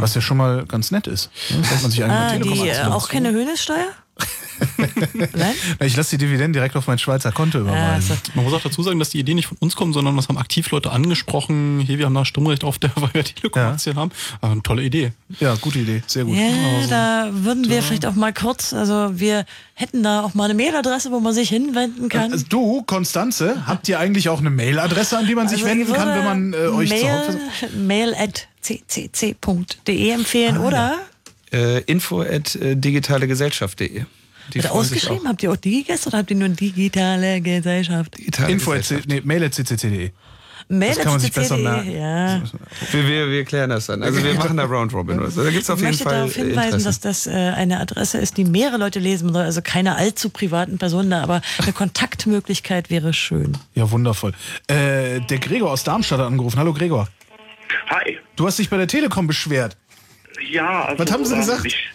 Was ja schon mal ganz nett ist. Ne? Man sich eigentlich Ah, die äh, auch keine Höhnessteuer? Ich lasse die Dividenden direkt auf mein Schweizer Konto überweisen. Man muss auch dazu sagen, dass die Idee nicht von uns kommt, sondern das haben aktiv Leute angesprochen. Hier, wir haben da Stimmrecht auf der, [laughs] weil wir Telekom-Aktien haben. Ah, eine tolle Idee. Ja, gute Idee. Sehr gut. Ja, Also, da würden wir vielleicht auch mal kurz, also wir hätten da auch mal eine Mailadresse, wo man sich hinwenden kann. Also du, Konstanze, habt ihr eigentlich auch eine Mailadresse, an die man sich Also wenden kann, wenn man äh, euch zur Mail, Hauptversammlung... mail at ccc.de empfehlen, Ah, oder? Äh, info at äh, digitalegesellschaft.de. Die Oder ausgeschrieben? Habt ihr auch Digiges oder habt ihr nur digitale Gesellschaft? Info at, C- nee, mail at ccc.de. Mail Das kann man sich at besser merken. Ja. Wir, wir, wir klären das dann. Also wir [laughs] machen da Round Robin. Also da gibt's auf ich jeden möchte Fall darauf hinweisen, Interesse. dass das äh, eine Adresse ist, die mehrere Leute lesen soll, also keine allzu privaten Personen da, aber eine Kontaktmöglichkeit wäre schön. Ja, wundervoll. Äh, der Gregor aus Darmstadt hat angerufen. Hallo Gregor. Hi. Du hast dich bei der Telekom beschwert. Ja, also, Was haben sie ähm, gesagt? Ich,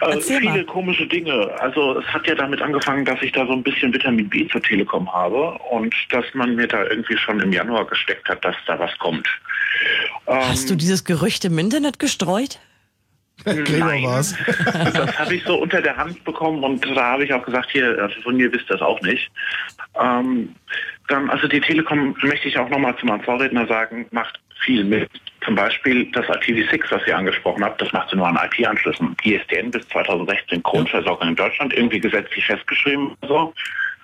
äh, viele mal. komische Dinge. Also es hat ja damit angefangen, dass ich da so ein bisschen Vitamin B zur Telekom habe und dass man mir da irgendwie schon im Januar gesteckt hat, dass da was kommt. Hast du dieses Gerücht im Internet gestreut? Nein. [laughs] Das habe ich so unter der Hand bekommen und da habe ich auch gesagt, hier, also von mir wisst ihr das auch nicht. Ähm, dann, also die Telekom, möchte ich auch nochmal zu meinem Vorredner sagen, macht viel mit. Zum Beispiel das IPv6, was ihr angesprochen habt, das macht sie nur an IP-Anschlüssen. ISDN bis 2016 Grundversorgung in Deutschland, irgendwie gesetzlich festgeschrieben. So.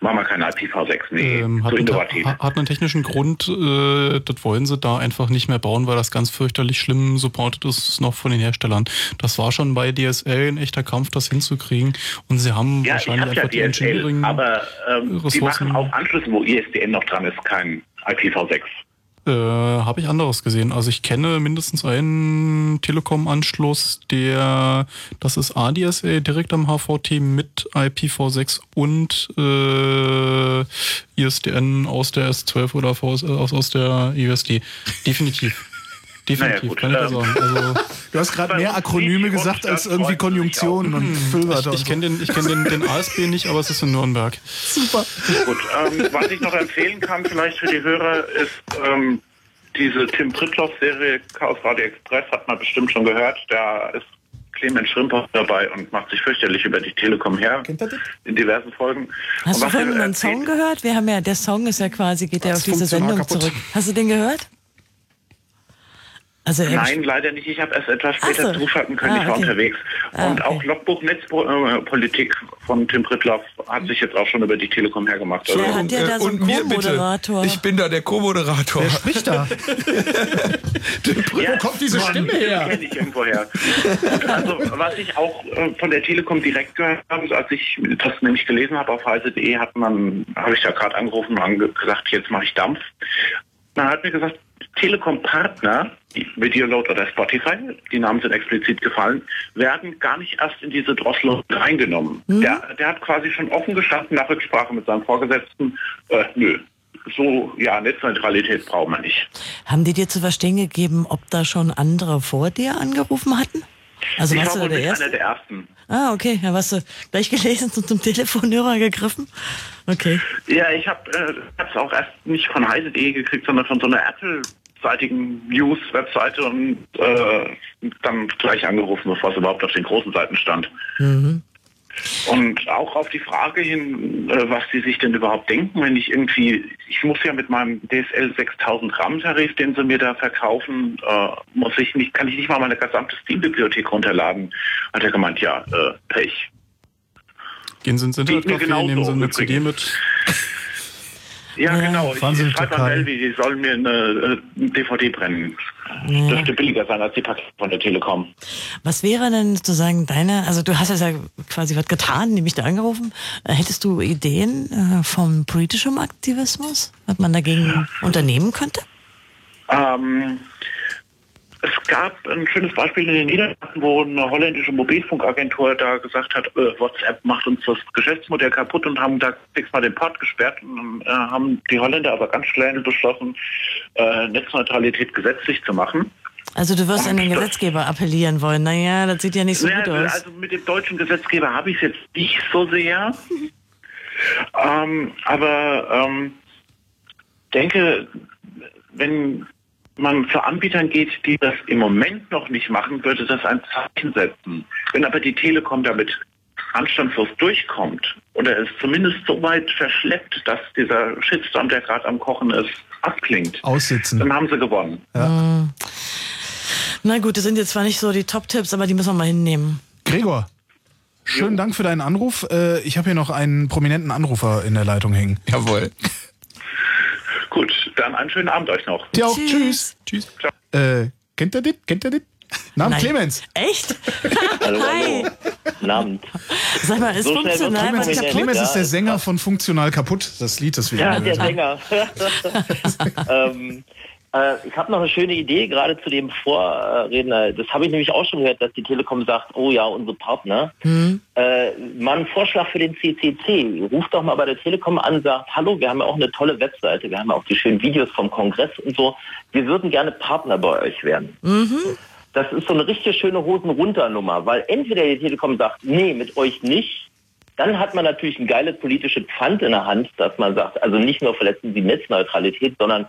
Machen wir keine IPv6, nee, Ähm, hat, so einen, innovativ. ha- hat einen technischen Grund, äh, das wollen sie da einfach nicht mehr bauen, weil das ganz fürchterlich schlimm supported ist noch von den Herstellern. Das war schon bei DSL ein echter Kampf, das hinzukriegen und sie haben Ja, ich wahrscheinlich habe ja einfach die DSL, Engineering aber ähm, die Ressourcen- machen auch Anschlüsse, wo ISDN noch dran ist, kein IPv6. Äh, habe ich anderes gesehen. Also ich kenne mindestens einen Telekom-Anschluss, der, das ist ADSL direkt am HVT mit IPv6 und äh, ISDN aus der S12 oder aus, aus der USD. Definitiv. Definitiv, kann ich dir sagen. Also, [laughs] Du hast gerade mehr Akronyme gesagt als irgendwie Konjunktionen und Füllwörter. ich ich kenne den, ich kenn den, den ASB nicht, aber es ist in Nürnberg. Super. Gut, ähm, was ich noch empfehlen kann vielleicht für die Hörer ist ähm, diese Tim Prittloff-Serie Chaos Radio Express, hat man bestimmt schon gehört. Da ist Clemens Schrimper dabei und macht sich fürchterlich über die Telekom her in diversen Folgen. Hast und du vorhin erzählt- Song gehört? Wir haben ja, der Song ist ja quasi, geht ja auf diese Sendung kaputt. zurück. Hast du den gehört? Also Nein, leider nicht. Ich habe erst etwas später so. zuschalten können. Ah, ich war okay. unterwegs. Ah, und okay. auch Logbuch Netzpolitik von Tim Prittloff hat sich jetzt auch schon über die Telekom hergemacht. Der hat ja da so einen Co-Moderator. Ich bin da der Co-Moderator. Wer spricht da? [laughs] Wo kommt diese Stimme her? Kenne ich irgendwo her. Also, was ich auch äh, von der Telekom direkt gehört habe, ist, als ich das nämlich gelesen habe auf heise.de, hat man, habe ich da gerade angerufen und gesagt, jetzt mache ich Dampf. Man hat mir gesagt, Telekom-Partner, wie Videoload oder Spotify, die Namen sind explizit gefallen, werden gar nicht erst in diese Drosselung reingenommen. Der, der hat quasi schon offen gestanden nach Rücksprache mit seinem Vorgesetzten, äh, nö, so, ja, Netzneutralität braucht man nicht. Haben die dir zu verstehen gegeben, ob da schon andere vor dir angerufen hatten? Also ich warst war du der Erste? einer der Ersten. Ah, okay. Ja, warst du gleich [laughs] gelesen und zum Telefonhörer gegriffen? Okay. Ja, ich habe es auch erst nicht von heise.de gekriegt, sondern von so einer Apple-seitigen News-Webseite und äh, dann gleich angerufen, bevor es überhaupt auf den großen Seiten stand. Mhm. Und auch auf die Frage hin, äh, was sie sich denn überhaupt denken, wenn ich irgendwie, ich muss ja mit meinem DSL 6000 RAM Tarif, den sie mir da verkaufen, äh, muss ich nicht, kann ich nicht mal meine gesamte Steam-Bibliothek runterladen. Hat er gemeint, ja, äh, Pech. Gehen Sie ins Internetcafé, genauso nehmen Sie eine übrigens. CD mit. Ja, genau. Ich, schreibe an. Melvi, die sollen mir eine äh, DVD brennen. Das dürfte billiger sein als die Pakete von der Telekom. Was wäre denn sozusagen deine, also du hast ja quasi was getan, nämlich da angerufen. Äh, Hättest du Ideen äh, vom politischem Aktivismus, was man dagegen unternehmen könnte? Ähm, es gab ein schönes Beispiel in den Niederlanden, wo eine holländische Mobilfunkagentur da gesagt hat, äh, WhatsApp macht uns das Geschäftsmodell kaputt und haben da fix mal den Port gesperrt. Und äh, haben die Holländer aber ganz schnell beschlossen, äh, Netzneutralität gesetzlich zu machen. Also du wirst an den Gesetzgeber appellieren wollen. Naja, das sieht ja nicht so Ja, gut aus. also mit dem deutschen Gesetzgeber habe ich es jetzt nicht so sehr. [laughs] ähm, aber ähm, denke, wenn man zu Anbietern geht, die das im Moment noch nicht machen, würde das ein Zeichen setzen. Wenn aber die Telekom damit anstandslos durchkommt oder es zumindest so weit verschleppt, dass dieser Shitstorm, der gerade am Kochen ist, abklingt, Aussitzen. dann haben sie gewonnen. Hm. Na gut, das sind jetzt zwar nicht so die Top-Tipps, aber die müssen wir mal hinnehmen. Gregor, schönen Dank für deinen Anruf. Äh, Ich habe hier noch einen prominenten Anrufer in der Leitung hängen. Jawohl. [laughs] Gut, dann einen schönen Abend euch noch. Dir auch. Tschüss. Tschüss. Äh, kennt ihr das? Kennt ihr das? Namen Nein. Clemens. Echt? [laughs] Hallo, Hi. hallo. Abend. Sag mal, ist So funktional Clemens ist, Clemens ist der Sänger von Funktional kaputt. Das Lied, das wir Ja, der. Sänger. [laughs] [laughs] ähm, äh, ich habe noch eine schöne Idee, gerade zu dem Vorredner. Das habe ich nämlich auch schon gehört, dass die Telekom sagt, oh ja, unsere Partner. Hm? Äh, mal ein Vorschlag für den CCC. Ruft doch mal bei der Telekom an, sagt, hallo, wir haben ja auch eine tolle Webseite, wir haben ja auch die schönen Videos vom Kongress und so. Wir würden gerne Partner bei euch werden. Mhm. Das ist so eine richtig schöne Hosen-Runter-Nummer, weil entweder die Telekom sagt, nee, mit euch nicht, dann hat man natürlich ein geiles politisches Pfand in der Hand, dass man sagt, also nicht nur verletzen sie Netzneutralität, sondern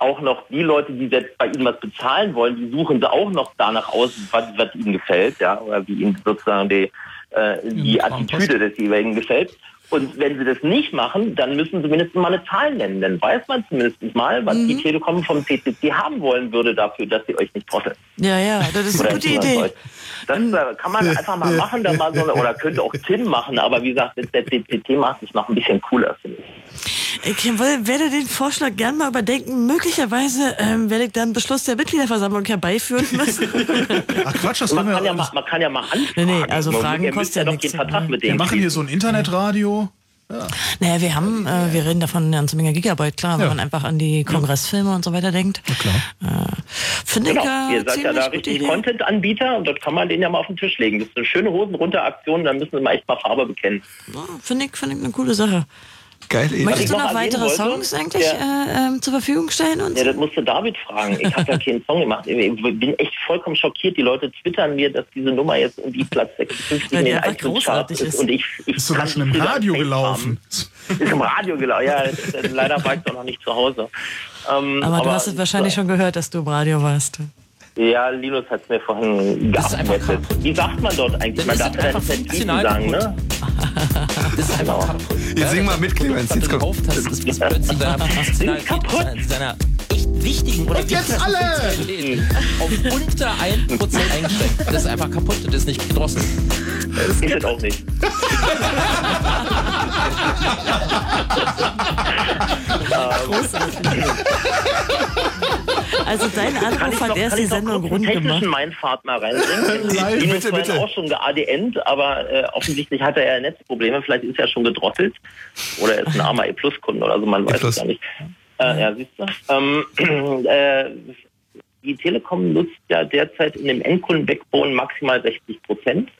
auch noch die Leute, die jetzt bei ihnen was bezahlen wollen, die suchen sie auch noch danach aus, was, was ihnen gefällt, ja, oder wie ihnen sozusagen die, äh, die Attitüde des jeweiligen gefällt. Und wenn sie das nicht machen, dann müssen sie mindestens mal eine Zahl nennen. Dann weiß man zumindest mal, was die Telekom vom CCC haben wollen würde dafür, dass sie euch nicht trotteln. Ja, ja, das ist eine gute Idee. euch. Das äh, kann man einfach mal machen, dann mal so eine, oder könnte auch Tim machen, aber wie gesagt, der CCC macht es noch ein bisschen cooler, finde ich. Ich will, werde den Vorschlag gern mal überdenken. Möglicherweise ähm, werde ich dann Beschluss der Mitgliederversammlung herbeiführen müssen. [laughs] Ach Quatsch, das man, können kann wir. ja mal, man kann ja mal anfragen. Nee, nee, also Man- Fragen kostet ja ja nichts. den Vertrag mit Wir machen hier so ein Internetradio. Naja, wir haben, äh, wir reden davon eine ganze Menge Gigabyte, klar, wenn Ja. man einfach an die Kongressfilme und so weiter denkt. klar. Äh, Finde Genau, ich ihr seid ja ziemlich da richtig. Content-Anbieter und dort kann man den ja mal auf den Tisch legen. Das ist eine schöne Hosen-Runter-Aktion, dann müssen sie mal echt mal Farbe bekennen. Ja, Finde ich, finde ich eine coole Sache. Geil. Möchtest ich du noch weitere wollte, Songs eigentlich ja. äh, ähm, zur Verfügung stellen? Und Ja, das musste David fragen. Ich habe ja [laughs] keinen Song gemacht. Ich bin echt vollkomm schockiert. Die Leute twittern mir, dass diese Nummer jetzt irgendwie Platz 56 Weil in die den großartig ist. ist. Und ich, ich Ist sogar schon im Radio gelaufen. Ist im Radio gelaufen. Ja, das, das, leider war ich doch noch nicht zu Hause. Ähm, aber, du hast es wahrscheinlich schon gehört, dass du im Radio warst. Ja, Linus hat es mir vorhin geupdatet. Wie sagt man dort eigentlich? Man darf ja nicht Tweeten sagen, ne? [laughs] Das ist einfach kaputt. Jetzt sing mal mit, Clemens. Jetzt gekauft hast, ist ist plötzlich in seiner [laughs] Funktionalität, in seiner echt wichtigen oder Und jetzt alle! Auf unter 1% eingeschränkt. Das ist einfach kaputt, das ist nicht gedrosselt. Ist es auch nicht. [laughs] Also dein Kann ich Anruf noch, hat erst kann die ich noch Sendung rund einen gemacht. technischen Mindfahrt mal reinbringen? [laughs] Nein, Linus bitte, bitte. auch schon geADNt, aber äh, offensichtlich hat er ja Netzprobleme. Vielleicht ist er schon gedrosselt oder er ist ein armer E-Plus-Kunde oder so, man weiß es gar nicht. Äh, ja, siehst du. Ähm, [clears throat] äh, die Telekom nutzt ja derzeit in dem Endkunden-Backbone maximal 60 Prozent.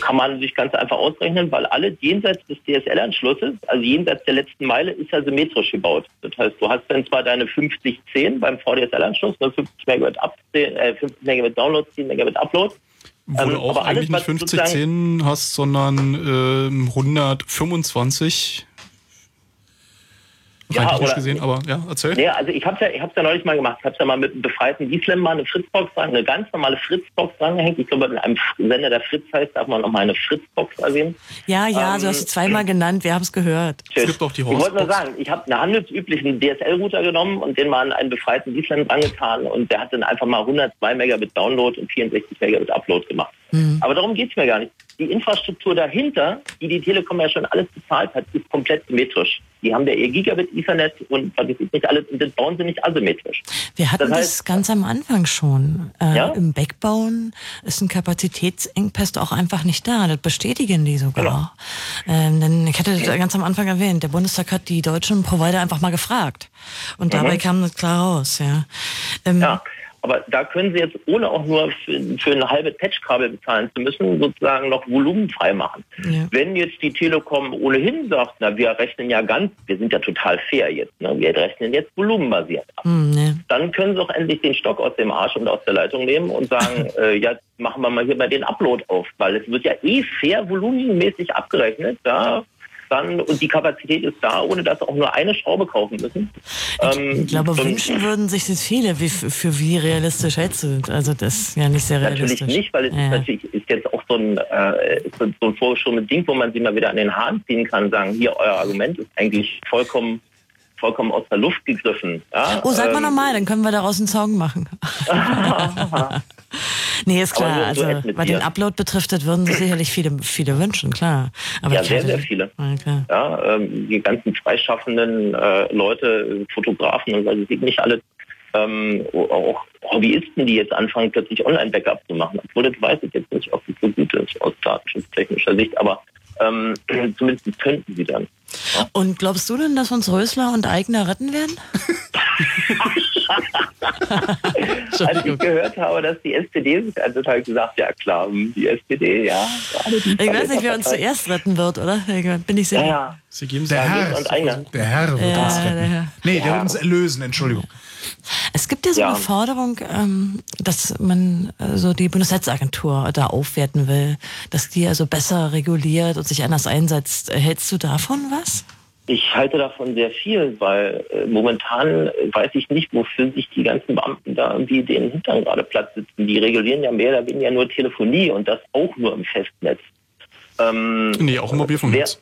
Kann man sich ganz einfach ausrechnen, weil alle jenseits des DSL-Anschlusses, also jenseits der letzten Meile, ist ja symmetrisch gebaut. Das heißt, du hast dann zwar deine 5010 beim VDSL-Anschluss, ne, 50 Megabit, Up äh, 50 Megabit Download, 10 Megabit Upload. Wo Ähm, du auch aber alles, eigentlich nicht was 50, sozusagen- 10 hast, sondern ähm, 125. Ja, technisch oder- gesehen, aber ja, erzähl. Ja, also ich habe ja, ich hab's ja neulich mal gemacht. Ich habe ja mal mit einem befreiten Wieslam mal eine Fritzbox dran, eine ganz normale Fritzbox drangehängt. Ich glaube, in einem Sender, der Fritz heißt, darf man nochmal eine Fritzbox erwähnen. Ja, ja, Ähm, du hast es zweimal genannt, wir haben es gehört. Tschüss. gibt auch die Ich wollte nur sagen, ich habe einen handelsüblichen DSL-Router genommen und den mal an einen befreiten Wiesland angetan und der hat dann einfach mal 102 Megabit Download und 64 Megabit Upload gemacht. Mhm. Aber darum geht's mir gar nicht. Die Infrastruktur dahinter, die die Telekom ja schon alles bezahlt hat, ist komplett symmetrisch. Die haben ja ihr Gigabit, Ethernet und was ich nicht alles, und das bauen sie nicht asymmetrisch. Wir hatten Das das, heißt- ganz am Anfang schon. Äh, Ja? Im Backbauen ist ein Kapazitätsengpass auch einfach nicht da. Das bestätigen die sogar. Genau. Ähm, denn ich hatte das ganz am Anfang erwähnt, der Bundestag hat die deutschen Provider einfach mal gefragt. Und Mhm. dabei kam das klar raus, ja. Ähm, Ja, aber da können Sie jetzt, ohne auch nur für, für ein halbes Patchkabel bezahlen zu müssen, sozusagen noch Volumen frei machen. Ja. Wenn jetzt die Telekom ohnehin sagt, na, wir rechnen ja ganz, wir sind ja total fair jetzt, ne? wir rechnen jetzt volumenbasiert ab. Hm, ne. Dann können Sie auch endlich den Stock aus dem Arsch und aus der Leitung nehmen und sagen, [laughs] äh, ja, machen wir mal hier mal den Upload auf, weil es wird ja eh fair volumenmäßig abgerechnet, ja. Dann, und die Kapazität ist da, ohne dass auch nur eine Schraube kaufen müssen. Ähm, Ich glaube, wünschen würden sich das viele. Wie, für, wie realistisch hältst du das? Also das ist ja nicht sehr Natürlich realistisch. nicht, weil es ja. ist natürlich ist jetzt auch so ein, äh, so so ein vorgeschobenes Ding, wo man sie mal wieder an den Haaren ziehen kann, sagen, hier, euer Argument ist eigentlich vollkommen vollkommen aus der Luft gegriffen. Ja? Oh, sag mal Ähm, nochmal, dann können wir daraus einen Song machen. [laughs] nee, ist klar. Also, was den Upload betrifft, das würden sich sicherlich viele, viele wünschen, klar. Aber ja, sehr, hatte- sehr viele. Ja, klar. Ja, ähm, die ganzen freischaffenden äh, Leute, Fotografen und was ich nicht alles, ähm, auch Hobbyisten, die jetzt anfangen, plötzlich Online-Backup zu machen. Obwohl, das weiß ich jetzt nicht, ob das so gut ist aus datenschutztechnischer Sicht, aber ähm, [clears throat] zumindest könnten sie dann. Und glaubst du denn, dass uns Rösler und Eigner retten werden? [laughs] [laughs] Als ich gehört habe, dass die SPD sich also halt gesagt, ja klar, die SPD, ja. die Ich weiß nicht, wer uns zuerst retten wird, oder? Bin ich sicher. Ja, ja. Sie geben Der Ja, Herr, und einer. der Herr wird Ja, uns retten. der Herr. Nee, der wird uns erlösen, Entschuldigung. Es gibt ja so Ja. eine Forderung, ähm, dass man äh, so die Bundesnetzagentur da aufwerten will, dass die also besser reguliert und sich anders einsetzt. Hältst du davon was? Ich halte davon sehr viel, weil äh, momentan weiß ich nicht, wofür sich die ganzen Beamten da irgendwie den Hintern gerade platt sitzen. Die regulieren ja mehr oder weniger nur Telefonie und das auch nur im Festnetz. Ähm, Nee, auch im Mobilfunknetz.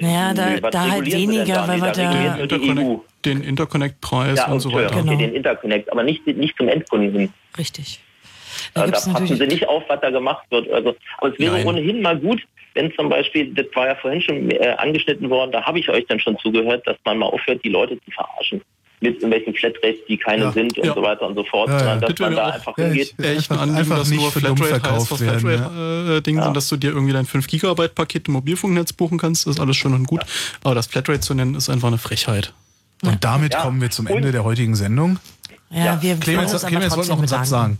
Naja, da, was da halt weniger, da? weil wir da da... Interconnect, den Interconnect-Preis ja, und so weiter. okay, Genau. den Interconnect, aber nicht, nicht zum Endkunden hin. Richtig. Da, da gibt's passen sie nicht auf, was da gemacht wird. Also, aber es wäre Nein. ohnehin mal gut, wenn zum Beispiel, das war ja vorhin schon äh, angeschnitten worden, da habe ich euch dann schon zugehört, dass man mal aufhört, die Leute zu verarschen. Mit irgendwelchen Flatrates, die keine Ja. sind und Ja. so weiter und so fort, Ja, ja. sondern dass Das man da einfach Ja, hingeht. ich- Echt ein Einfach- Anliegen, einfach dass nicht nur Flatrate heißt, verkauft was werden, Flatrate-Ding Ja. sind, dass du dir irgendwie dein 5 Gigabyte Paket im Mobilfunknetz buchen kannst, ist alles schön und gut. Aber das Flatrate zu nennen, ist einfach eine Frechheit. Und damit Ja. kommen wir zum Ende der heutigen Sendung. Ja, Ja. wir Clemens, Clemens wollte noch einen Satz sagen.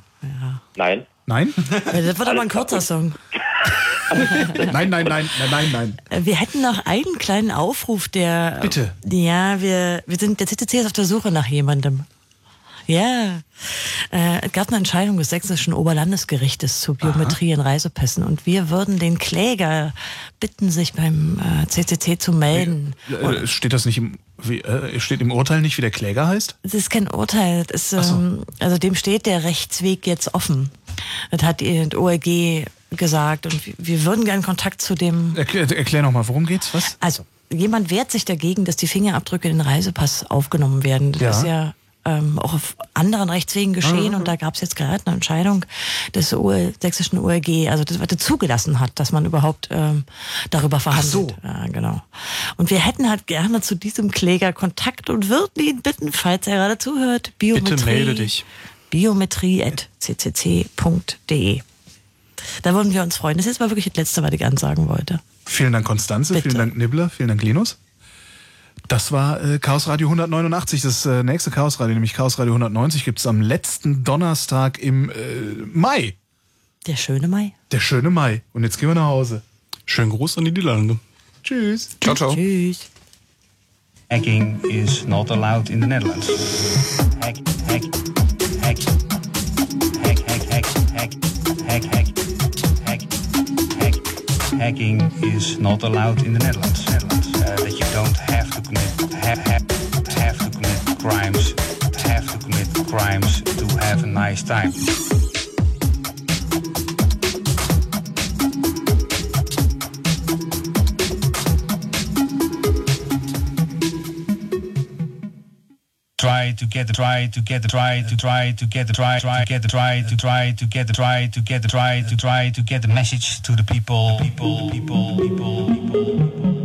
Nein. Nein? Ja, Das wird aber ein kurzer Song. [laughs] [laughs] nein, nein, nein, nein, nein, nein. Äh, Wir hätten noch einen kleinen Aufruf, der. Bitte. Ja, wir, wir sind, der CCC ist auf der Suche nach jemandem. Ja. Äh, es gab eine Entscheidung des sächsischen Oberlandesgerichtes zur Biometrie in Reisepässen und wir würden den Kläger bitten, sich beim äh, CCC zu melden. Äh, Steht das nicht im, wie, äh, steht im Urteil nicht, wie der Kläger heißt? Das ist kein Urteil. Ist, so. ähm, also dem steht der Rechtsweg jetzt offen. Das hat die OLG gesagt und wir- würden gerne Kontakt zu dem Erklär, erklär noch mal, worum geht's? Was? Also, jemand wehrt sich dagegen, dass die Fingerabdrücke in den Reisepass aufgenommen werden. Das Ja. ist ja ähm, auch auf anderen Rechtswegen geschehen Mhm. und da gab es jetzt gerade eine Entscheidung des OL, sächsischen OLG, also das, was das zugelassen hat, dass man überhaupt ähm, darüber verhandelt. so. Ja, genau. Und wir hätten halt gerne zu diesem Kläger Kontakt und würden ihn bitten, falls er gerade zuhört, Biometrie, Bitte melde dich. biometrie.ccc.de. Da würden wir uns freuen. Das ist jetzt mal wirklich das Letzte, was ich ansagen wollte. Vielen Dank, Konstanze. Bitte. Vielen Dank, Nibbler. Vielen Dank, Linus. Das war äh, Chaos Radio 189. Das äh, nächste Chaos Radio, nämlich Chaos Radio 190, gibt's am letzten Donnerstag im äh, Mai. Der schöne Mai. Der schöne Mai. Und jetzt gehen wir nach Hause. Schönen Gruß an die Niederlande. Tschüss. Ciao, ciao. Tschüss. Hacking is not allowed in the Netherlands. Hack, hack, Hacking is not allowed in the Netherlands. Netherlands. Uh, that you don't have to commit, have, have, have to commit crimes, have to commit crimes to have a nice time. To get the try to get the try to try to get the try try get the try to try to get the try to get the try to try to get the message to the people people people people people